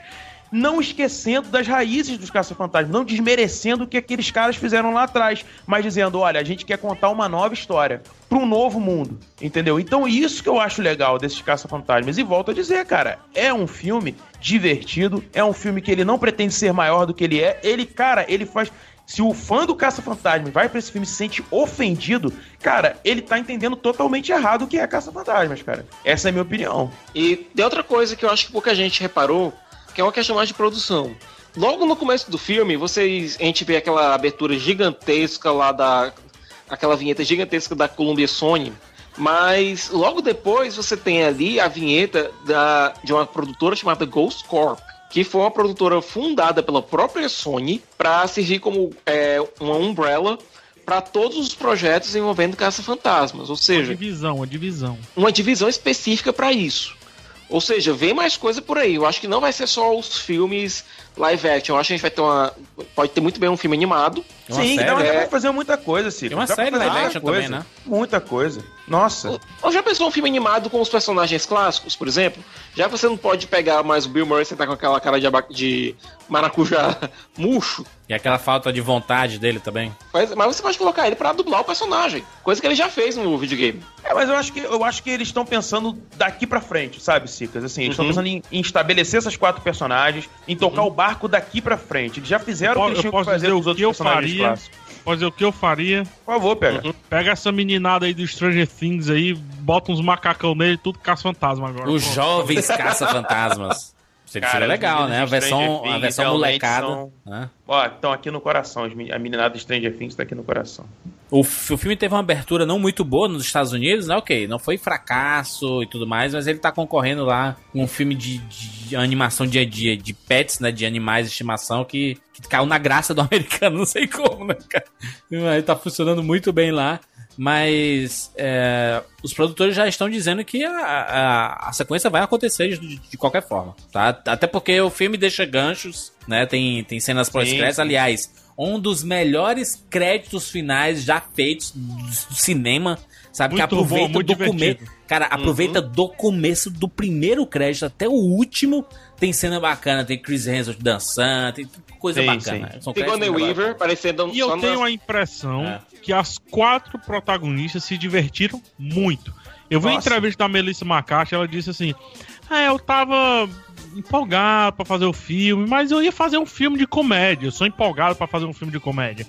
não esquecendo das raízes dos Caça-Fantasmas, não desmerecendo o que aqueles caras fizeram lá atrás, mas dizendo, olha, a gente quer contar uma nova história para um novo mundo, entendeu? Então isso que eu acho legal desses Caça-Fantasmas. E volto a dizer, cara, é um filme divertido, é um filme que ele não pretende ser maior do que ele é. Ele, cara, ele faz se o fã do Caça-Fantasma vai pra esse filme e se sente ofendido, cara, ele tá entendendo totalmente errado o que é Caça-Fantasmas, cara. Essa é a minha opinião.
E tem outra coisa que eu acho que pouca gente reparou, que é uma questão mais de produção. Logo no começo do filme, vocês, a gente vê aquela abertura gigantesca lá da. aquela vinheta gigantesca da Columbia Sony. Mas logo depois você tem ali a vinheta da, de uma produtora chamada Ghost Corp, que foi uma produtora fundada pela própria Sony para servir como é, uma umbrella para todos os projetos envolvendo caça-fantasmas, ou
Uma
seja,
divisão, uma divisão.
uma divisão específica para isso. Ou seja, vem mais coisa por aí. Eu acho que não vai ser só os filmes live action. Eu acho que a gente vai ter uma. Pode ter muito bem um filme animado.
Uma
Sim,
série,
dá
né?
pra fazer muita coisa, Cico.
Tem uma
Dá
série live
muita
action
coisa.
também, né?
Muita coisa. Nossa.
Ou já pensou um filme animado com os personagens clássicos, por exemplo? Já que você não pode pegar mais o Bill Murray e tá com aquela cara de, aba- de maracujá murcho,
E aquela falta de vontade dele também.
mas, mas você pode colocar ele pra dublar o personagem. Coisa que ele já fez no videogame.
É, mas eu acho que, eu acho que eles estão pensando daqui pra frente, sabe, Cicas? Assim, eles estão
Uhum.
pensando em, em estabelecer essas quatro personagens, em tocar o barco daqui pra frente. Eles já fizeram o que
Eu
eles tinham que
posso
fazer os
o
outros
que eu
personagens
faria.
clássicos.
Pode dizer o que eu faria.
Por favor, pega.
Pega essa meninada aí do Stranger Things aí, bota uns macacão nele, tudo caça-fantasma agora.
Os
Pronto.
jovens caça-fantasmas.
Cara,
legal, né? A versão, a versão molecada.
são-
né?
Ó, estão aqui no coração. A meninada Stranger Things tá aqui no coração.
O, o filme teve uma abertura não muito boa nos Estados Unidos, né? Ok, não foi fracasso e tudo mais, mas ele tá concorrendo lá com um filme de, de animação de, de, de pets, né? De animais de estimação que, que caiu na graça do americano, não sei como, né, cara? Ele tá funcionando muito bem lá. Mas é, os produtores já estão dizendo que a, a, a sequência vai acontecer de, de qualquer forma, tá? Até porque o filme deixa ganchos, né? Tem, tem cenas pós-créditos. Aliás, um dos melhores créditos finais já feitos do cinema, sabe? que
Muito bom,
aproveita
muito
do começo. Cara, aproveita do começo do primeiro crédito até o último. Tem cena bacana, tem Chris Hemsworth dançando, tem coisa
Sim,
bacana.
sim.
São
Sigourney Weaver parecendo
E eu
só
tenho a impressão
É.
que as quatro protagonistas se divertiram muito. Eu vi uma
Nossa.
entrevista da Melissa McCarthy, ela disse assim: É, eu tava empolgado pra fazer o filme, mas eu ia fazer um filme de comédia. Eu sou empolgado pra fazer um filme de comédia.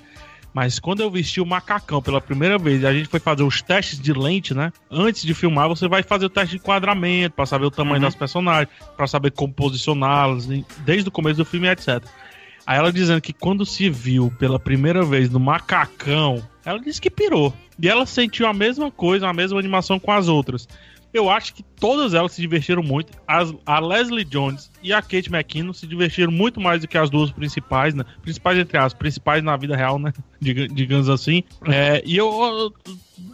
Mas quando eu vesti o macacão pela primeira vez e a gente foi fazer os testes de lente, né? Antes de filmar, você vai fazer o teste de enquadramento pra saber o tamanho das personagens, pra saber como posicioná-las, desde o começo do filme, etc. Aí ela dizendo que quando se viu pela primeira vez no macacão, ela disse que pirou. E ela sentiu a mesma coisa, a mesma animação com as outras. Eu acho que todas elas se divertiram muito. As- a Leslie Jones e a Kate McKinnon se divertiram muito mais do que as duas principais, né? Principais entre as principais na vida real, né? Diga- digamos assim. É, e eu, eu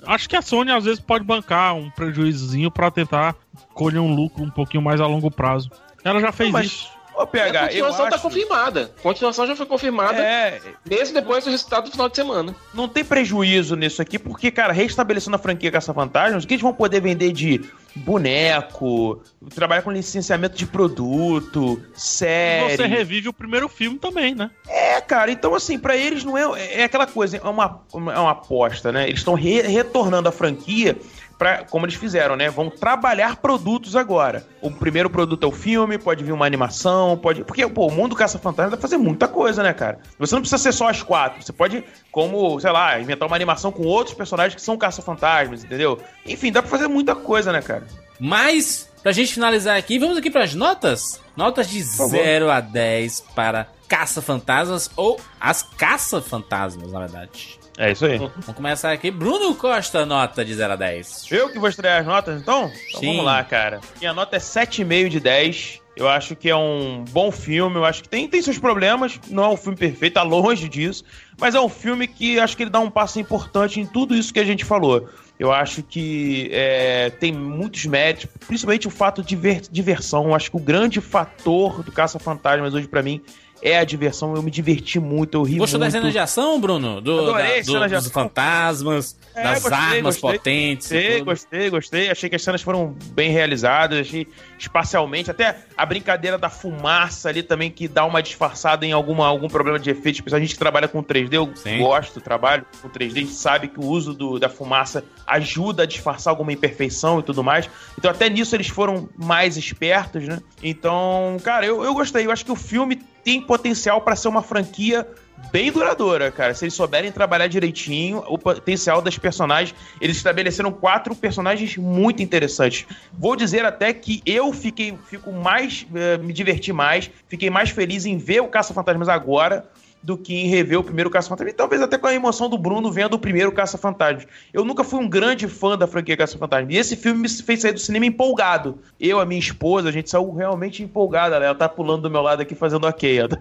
acho que a Sony às vezes pode bancar um prejuízozinho pra tentar colher um lucro um pouquinho mais a longo prazo. Ela já fez
Não, mas,
isso.
Ô,
a
PH, eu
continuação tá
acho...
confirmada. A continuação já foi confirmada,
É,
mesmo depois do resultado do final de semana.
não tem prejuízo nisso aqui, porque, cara, restabelecendo a franquia Caça-Fantasmas, o que eles vão poder vender de boneco, trabalhar com licenciamento de produto, série...
Você revive o primeiro filme também, né?
É, cara, então assim, pra eles não é. É aquela coisa, é uma, é uma aposta, né? Eles estão re- retornando a franquia. Pra, como eles fizeram, né? Vão trabalhar produtos agora. O primeiro produto é o filme, pode vir uma animação, pode. Porque, pô, o mundo Caça-Fantasma dá pra fazer muita coisa, né, cara? Você não precisa ser só as quatro. Você pode, como, sei lá, inventar uma animação com outros personagens que são caça-fantasmas, entendeu? Enfim, dá pra fazer muita coisa, né, cara?
Mas, pra gente finalizar aqui, vamos aqui pras notas. Notas de
favor.
0 a 10 para Caça-Fantasmas ou as Caça-Fantasmas, na verdade.
É isso aí.
Vamos começar aqui. Bruno Costa, nota de 0 a 10.
Eu que vou estrear as notas, então? Então
Sim.
vamos lá, cara. Minha nota é 7,5 de 10. Eu acho que é um bom filme. Eu acho que tem, tem seus problemas. Não é um filme perfeito, tá longe disso. Mas é um filme que acho que ele dá um passo importante em tudo isso que a gente falou. Eu acho que é, tem muitos méritos, principalmente o fato de ver- diversão. Eu acho que o grande fator do Caça-Fantasmas hoje pra mim é a diversão. Eu me diverti muito, eu ri
Gostou
muito.
das cenas de ação, Bruno? Do,
Adorei
da- do- dos
ação.
fantasmas,
É,
das
gostei,
armas
gostei.
potentes.
Gostei, gostei, gostei. Achei que as cenas foram bem realizadas, achei espacialmente. Até a brincadeira da fumaça ali também, que dá uma disfarçada em alguma, algum problema de efeito. Tipo, a gente que trabalha com 3D, eu
Sim.
gosto do trabalho com 3D, a gente sabe que o uso do- da fumaça ajuda a disfarçar alguma imperfeição e tudo mais. Então, até nisso eles foram mais espertos, né? Então, cara, eu, eu gostei. Eu acho que o filme tem potencial pra ser uma franquia bem duradoura, cara. Se eles souberem trabalhar direitinho, o potencial das personagens. Eles estabeleceram quatro personagens muito interessantes. Vou dizer até que eu fiquei, fico mais, eh, me diverti mais, fiquei mais feliz em ver o Caça-Fantasmas agora do que em rever o primeiro Caça-Fantasma. E talvez até com a emoção do Bruno venha do primeiro Caça-Fantasma. Eu nunca fui um grande fã da franquia Caça-Fantasma. E esse filme me fez sair do cinema empolgado. Eu, a minha esposa, a gente saiu realmente empolgada. Ela tá pulando do meu lado aqui fazendo ok.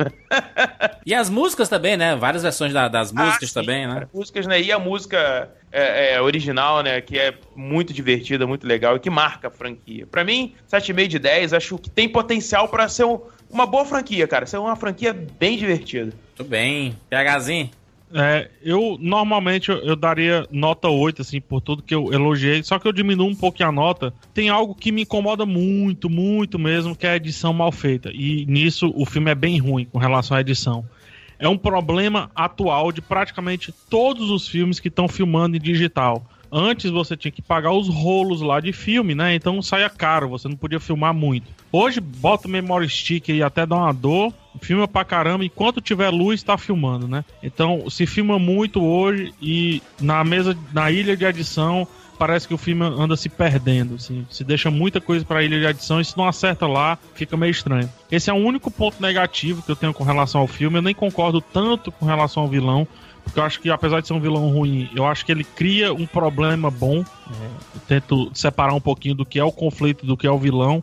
E as músicas também, né? Várias versões da- das músicas também, né?
músicas, né? E a música é, é, original, né? Que é muito divertida, muito legal e que marca a franquia. Pra mim, 7,5 de 10, acho que tem potencial pra ser um- uma boa franquia, cara. Ser uma franquia bem divertida.
Tudo bem. PHzinho?
É, eu normalmente eu, eu daria nota 8, assim, por tudo que eu elogiei, só que eu diminuo um pouquinho a nota. Tem algo que me incomoda muito, muito mesmo, que é a edição mal feita. E nisso o filme é bem ruim com relação à edição. É um problema atual de praticamente todos os filmes que estão filmando em digital. Antes você tinha que pagar os rolos lá de filme, né? Então saia caro, você não podia filmar muito. Hoje bota o memory stick e até dá uma dor, filma pra caramba, enquanto tiver luz tá filmando, né? Então se filma muito hoje e na mesa, na ilha de adição, parece que o filme anda se perdendo, assim, se deixa muita coisa pra ilha de adição e se não acerta lá, fica meio estranho. Esse é o único ponto negativo que eu tenho com relação ao filme, eu nem concordo tanto com relação ao vilão, porque eu acho que apesar de ser um vilão ruim, eu acho que ele cria um problema bom. É, tento separar um pouquinho do que é o conflito do que é o vilão.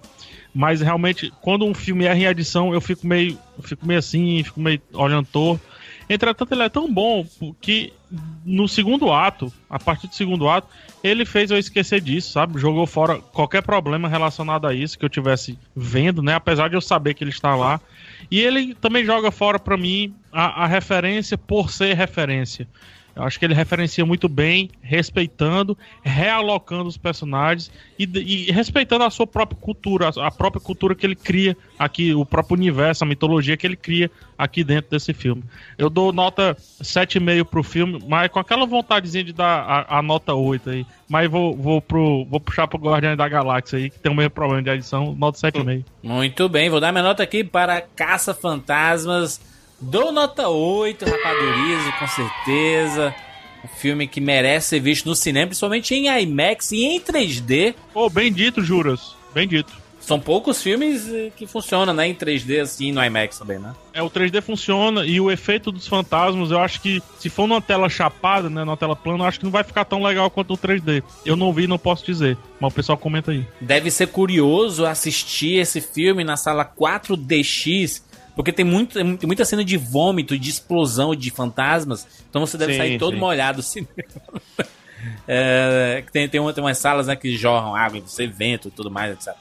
Mas realmente, quando um filme erra em edição, eu fico meio, fico meio assim, fico meio olhando torto. Entretanto, ele é tão bom que no segundo ato, a partir do segundo ato, ele fez eu esquecer disso, sabe? Jogou fora qualquer problema relacionado a isso que eu tivesse vendo, né? Apesar de eu saber que ele está lá. E ele também joga fora pra mim a, a referência por ser referência. Eu acho que ele referencia muito bem, respeitando, realocando os personagens e, e respeitando a sua própria cultura, a, a própria cultura que ele cria aqui, o próprio universo, a mitologia que ele cria aqui dentro desse filme. Eu dou nota 7,5 pro filme, mas com aquela vontadezinha de dar a, a nota 8 aí. Mas vou, vou, pro, vou puxar pro Guardiões da Galáxia aí, que tem o mesmo problema de edição, nota 7,5.
Muito bem, vou dar minha nota aqui para Caça Fantasmas. Dou nota 8, Rapadurizo, com certeza. Um filme que merece ser visto no cinema, principalmente em IMAX e em 3D.
Pô, bem dito, Juras. Bem dito.
São poucos filmes eh, que funcionam, né? Em 3D assim, no IMAX também, né?
É, o 3D funciona e o efeito dos fantasmas, eu acho que se for numa tela chapada, né, numa tela plana, eu acho que não vai ficar tão legal quanto o 3D. Eu não vi, não posso dizer, mas o pessoal comenta aí.
Deve ser curioso assistir esse filme na sala 4DX, porque tem, muito, tem muita cena de vômito, de explosão de fantasmas. Então você deve
Sim,
sair todo
sim.
molhado do cinema. É, tem, tem, uma- tem umas salas né, que jorram água, você vento e tudo mais, etc.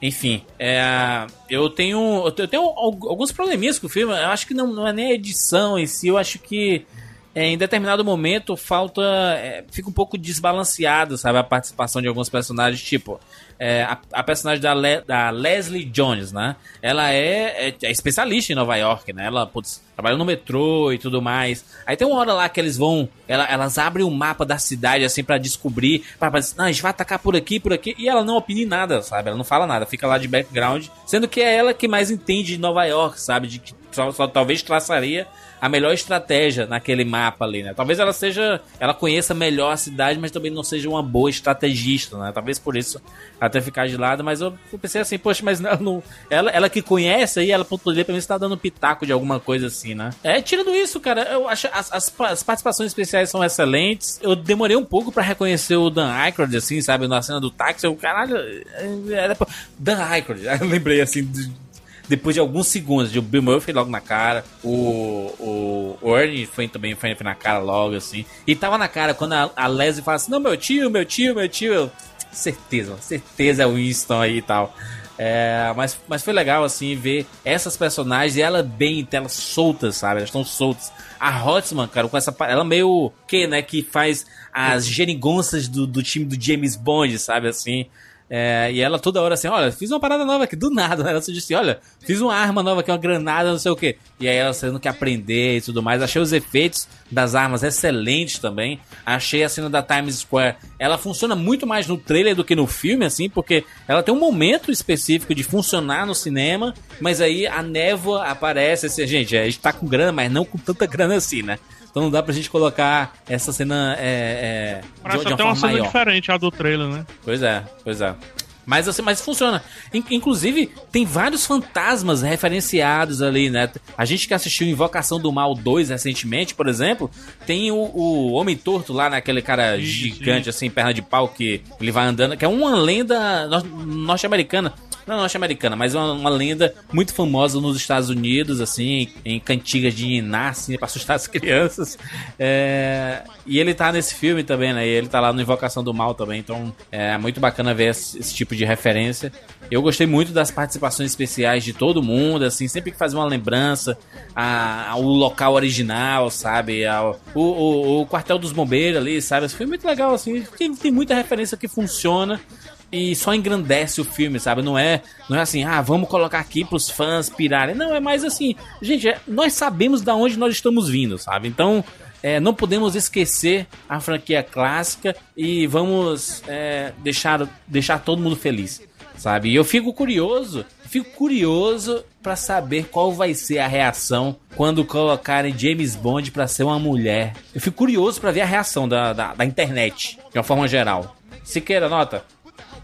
Enfim, é, eu tenho eu tenho al- alguns probleminhas com o filme. Eu acho que não, não é nem a edição em si, eu acho que em determinado momento falta. é, fica um pouco desbalanceado, sabe? A participação de alguns personagens, tipo. é, a, a personagem da, Le- da Leslie Jones, né? Ela é, é- é especialista em Nova York, né? Ela putz, trabalhou no metrô e tudo mais. Aí tem uma hora lá que eles vão. ela- elas abrem o mapa da cidade, assim, pra descobrir. Pra dizer, não, a gente vai atacar por aqui, por aqui. E ela não opina em nada, sabe? Ela não fala nada, fica lá de background. Sendo que é ela que mais entende de Nova York, sabe? De que só, só talvez traçaria a melhor estratégia naquele mapa ali, né? Talvez ela seja. Ela conheça melhor a cidade, mas também não seja uma boa estrategista, né? Talvez por isso tenha ficado de lado, mas eu pensei assim, poxa, mas ela, não, ela, ela que conhece aí, ela poderia pelo menos estar dando pitaco de alguma coisa assim, né? É, tirando isso, cara, eu acho as, as, as participações especiais são excelentes. Eu demorei um pouco pra reconhecer o Dan Aykroyd, assim, sabe? Na cena do táxi, eu, caralho, é- era pra- Dan Aykroyd. Eu lembrei assim. de- depois de alguns segundos, o Bill Murphy logo na cara, o, o Ernie foi também foi na cara logo, assim. E tava na cara quando a, a Leslie fala assim: Não, meu tio, meu tio, meu tio. Eu, certeza, certeza é o Winston aí e tal. É, mas, mas foi legal, assim, ver essas personagens e ela bem em telas soltas, sabe? Elas estão soltas. A Hotsman, cara, com essa. Ela meio. que, né? Que faz as gerigonças do, do time do James Bond, sabe? Assim. É, e ela toda hora assim, olha, fiz uma parada nova aqui, do nada. Ela se disse, olha, fiz uma arma nova aqui, uma granada, não sei o que. E aí ela tendo que aprender e tudo mais. Achei os efeitos das armas excelentes também. Achei a cena da Times Square. Ela funciona muito mais no trailer do que no filme, assim, porque ela tem um momento específico de funcionar no cinema, mas aí a névoa aparece. Assim, gente, a gente tá com grana, mas não com tanta grana assim, né? Então não dá pra gente colocar essa cena é, é, de,
Parece
de uma
até uma cena
maior.
diferente a do trailer, né?
Pois é, pois é. Mas assim, mas funciona. In- inclusive, tem vários fantasmas referenciados ali, né? A gente que assistiu Invocação do Mal 2 recentemente, por exemplo, tem o, o Homem Torto lá, naquele cara gigante, assim, perna de pau, que ele vai andando, que é uma lenda nor- norte-americana. Não norte-americana, mas uma, uma lenda muito famosa nos Estados Unidos, assim, em cantigas de Niná, assim, pra assustar as crianças. É, E ele tá nesse filme também, né? Ele tá lá no Invocação do Mal também, então é muito bacana ver esse, esse tipo de referência. Eu gostei muito das participações especiais de todo mundo, assim, sempre que faz uma lembrança ao local original, sabe? Ao, o, o, o quartel dos bombeiros ali, sabe? Foi muito legal, assim, tem muita referência que funciona e só engrandece o filme, sabe? Não é, não é assim, ah, vamos colocar aqui pros fãs pirarem. Não, é mais assim, gente, é- nós sabemos da onde nós estamos vindo, sabe? Então, é, não podemos esquecer a franquia clássica e vamos é, deixar, deixar todo mundo feliz, sabe? E eu fico curioso, fico curioso pra saber qual vai ser a reação quando colocarem James Bond pra ser uma mulher. Eu fico curioso pra ver a reação da, da, da internet, de uma forma geral. Siqueira, nota.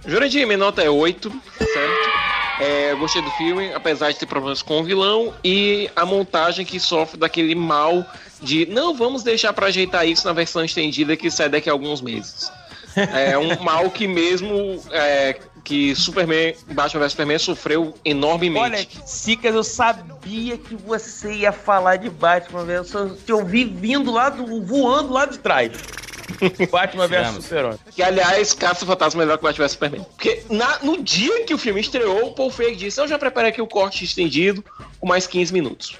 Jurandir, minha nota é 8, certo? É, eu gostei do filme, apesar de ter problemas com o vilão e a montagem que sofre daquele mal de não vamos deixar pra ajeitar isso na versão estendida que sai daqui a alguns meses. É um mal que mesmo é, que Superman, Batman vs Superman sofreu enormemente.
Olha, Sicas, eu sabia que você ia falar de Batman, velho. Eu te ouvi vindo lá do. voando lá de trás. Batman vs. Super-Homem.
Que, aliás, Caça Fantasma é melhor que Batman vs Superman. Porque na- no dia que o filme estreou, o Paul Feig disse: Eu já preparei aqui o corte estendido com mais 15 minutos.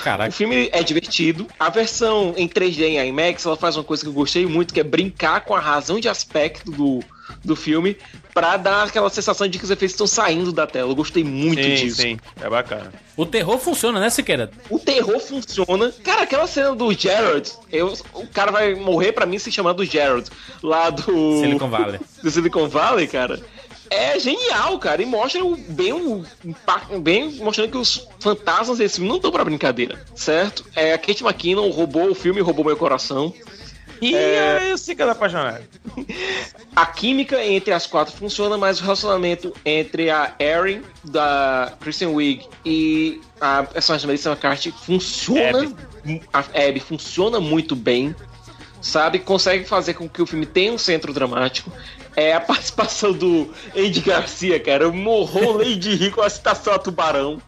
Caraca.
O filme é divertido. A versão em 3D em IMAX, ela faz uma coisa que eu gostei muito, que é brincar com a razão de aspecto do, do filme pra dar aquela sensação de que os efeitos estão saindo da tela. Eu gostei muito
Sim,
disso.
sim, é bacana.
O terror funciona, né, Siqueira?
O terror funciona. Cara, aquela cena do Gerald, eu, o cara vai morrer pra mim se chamando Gerald, lá do
Silicon Valley.
do Silicon Valley, cara. É genial, cara, e mostra o- bem o impacto, bem mostrando que os fantasmas desse filme não estão pra brincadeira, certo? É a Kate McKinnon roubou o filme, roubou meu coração.
E
É.
aí, Sicas apaixonado.
A química entre as quatro funciona, mas o relacionamento entre a Erin, da Kristen Wiig, e a personagem da Melissa McCarthy funciona. A Abby funciona muito bem, sabe? Consegue fazer com que o filme tenha um centro dramático. É a participação do Andy Garcia, cara. Eu morro de rir com a citação a Tubarão.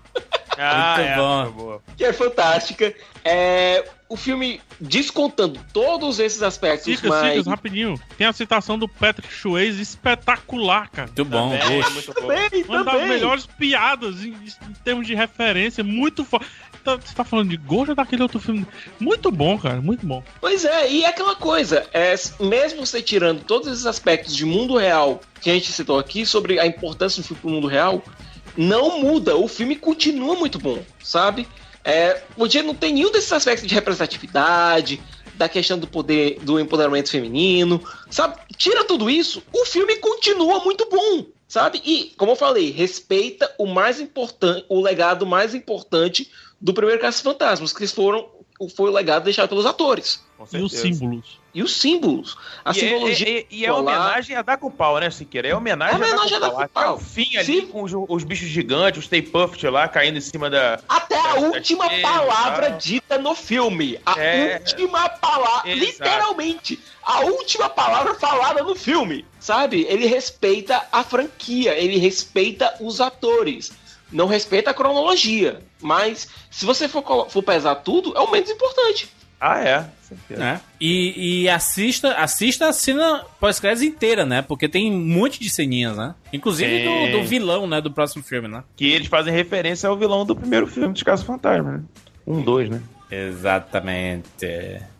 Ah,
Muito
é,
bom.
boa.
Que é fantástica. É, o filme, descontando todos esses aspectos,
Cicas,
mas.
Cicas, rapidinho. Tem a citação do Patrick Swayze espetacular, cara.
Muito bom,
Também,
gosto.
muito bom.
Também,
Uma das
também.
melhores piadas em, em termos de referência, muito foda. Tá- Você tá falando de ou daquele outro filme? Muito bom, cara, muito bom.
Pois é, e é aquela coisa, é, mesmo você tirando todos esses aspectos de mundo real que a gente citou aqui sobre a importância do filme pro mundo real, não muda, o filme continua muito bom, sabe? É, não ter nenhum desses aspectos de representatividade, da questão do poder, do empoderamento feminino, sabe? Tira tudo isso, o filme continua muito bom, sabe? E, como eu falei, respeita o mais importante, o legado mais importante do primeiro Caça Fantasmas, que foram foi o legado deixado pelos atores.
E os símbolos.
E os símbolos. A
E é,
simbologia.
é- é- e é homenagem a dar com pau, né, Siqueira? É homenagem,
É homenagem
a
a
dar
dar
com pau. Até o fim ali
Sim.
com os, os bichos gigantes, os Stay Puft lá caindo em cima da.
Até a
da- da
última
e
palavra dita no filme. A
É.
última palavra. Literalmente. A última palavra falada no filme. Sabe? Ele respeita a franquia. Ele respeita os atores. Não respeita a cronologia. Mas, se você for, for pesar tudo, é o menos importante.
Ah, é. Certeza.
né? E, e assista, assista a cena pós-créditos inteira, né? Porque tem um monte de ceninhas, né? Inclusive do,
Tem.
do vilão, né? Do próximo filme, né?
Que eles fazem referência ao vilão do primeiro filme dos Casos Fantasma, né? Um, dois, né?
Exatamente.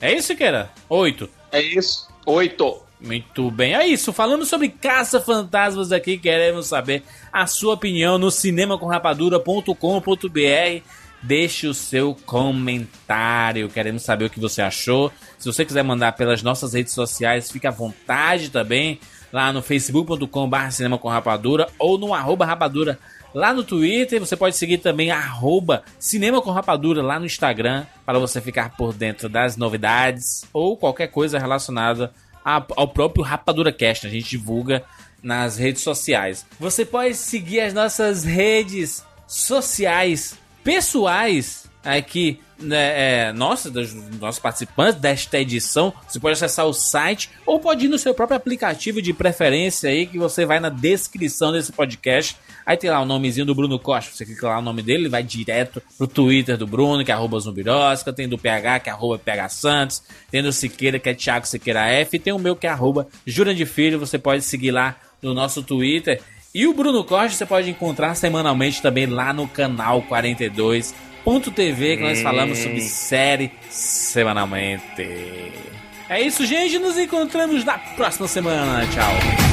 É isso, Siqueira? Oito.
É isso. Oito.
Muito bem, é isso. Falando sobre caça-fantasmas aqui, queremos saber a sua opinião no cinemascomrapadura.com.br. Deixe o seu comentário, queremos saber o que você achou. Se você quiser mandar pelas nossas redes sociais, fique à vontade também, lá no facebook.com.br rapadura ou no arroba rapadura lá no Twitter. Você pode seguir também arroba cinema com rapadura lá no Instagram para você ficar por dentro das novidades ou qualquer coisa relacionada ao próprio Rapadura Cast. A gente divulga nas redes sociais. Você pode seguir as nossas redes sociais pessoais aqui, né, é, nossa, dos nossos participantes desta edição. Você pode acessar o site ou pode ir no seu próprio aplicativo de preferência aí, que você vai na descrição desse podcast. Aí tem lá o nomezinho do Bruno Costa. Você clica lá o nome dele, ele vai direto pro Twitter do Bruno, que é arroba Zumbirosca. Tem do PH, que é arroba PH Santos. Tem do Siqueira, que é Thiago Siqueira F. E tem o meu, que é arroba Jura de Filho. Você pode seguir lá no nosso Twitter. E o Bruno Costa você pode encontrar semanalmente também lá no canal 42.tv, que nós falamos sobre série semanalmente. É isso, gente. Nos encontramos na próxima semana. Tchau.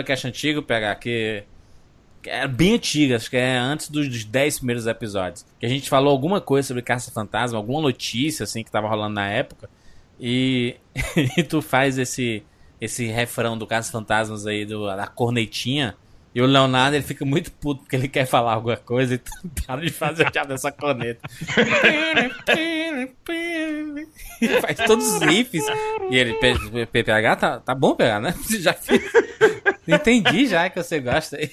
Rapadura Cash antigo, pegar que era bem antiga, acho que é antes dos, dos 10 primeiros episódios. Que a gente falou alguma coisa sobre Caça Fantasma, alguma notícia assim que tava rolando na época. E, e tu faz esse esse refrão do Caça Fantasmas aí, do, da cornetinha. E o Leonardo ele fica muito puto porque ele quer falar alguma coisa e tu para de fazer o diabo dessa corneta. Faz todos os riffs. E ele, "P- P- PH, tá, tá bom, PH, né? Já fiz. Entendi já que você gosta aí.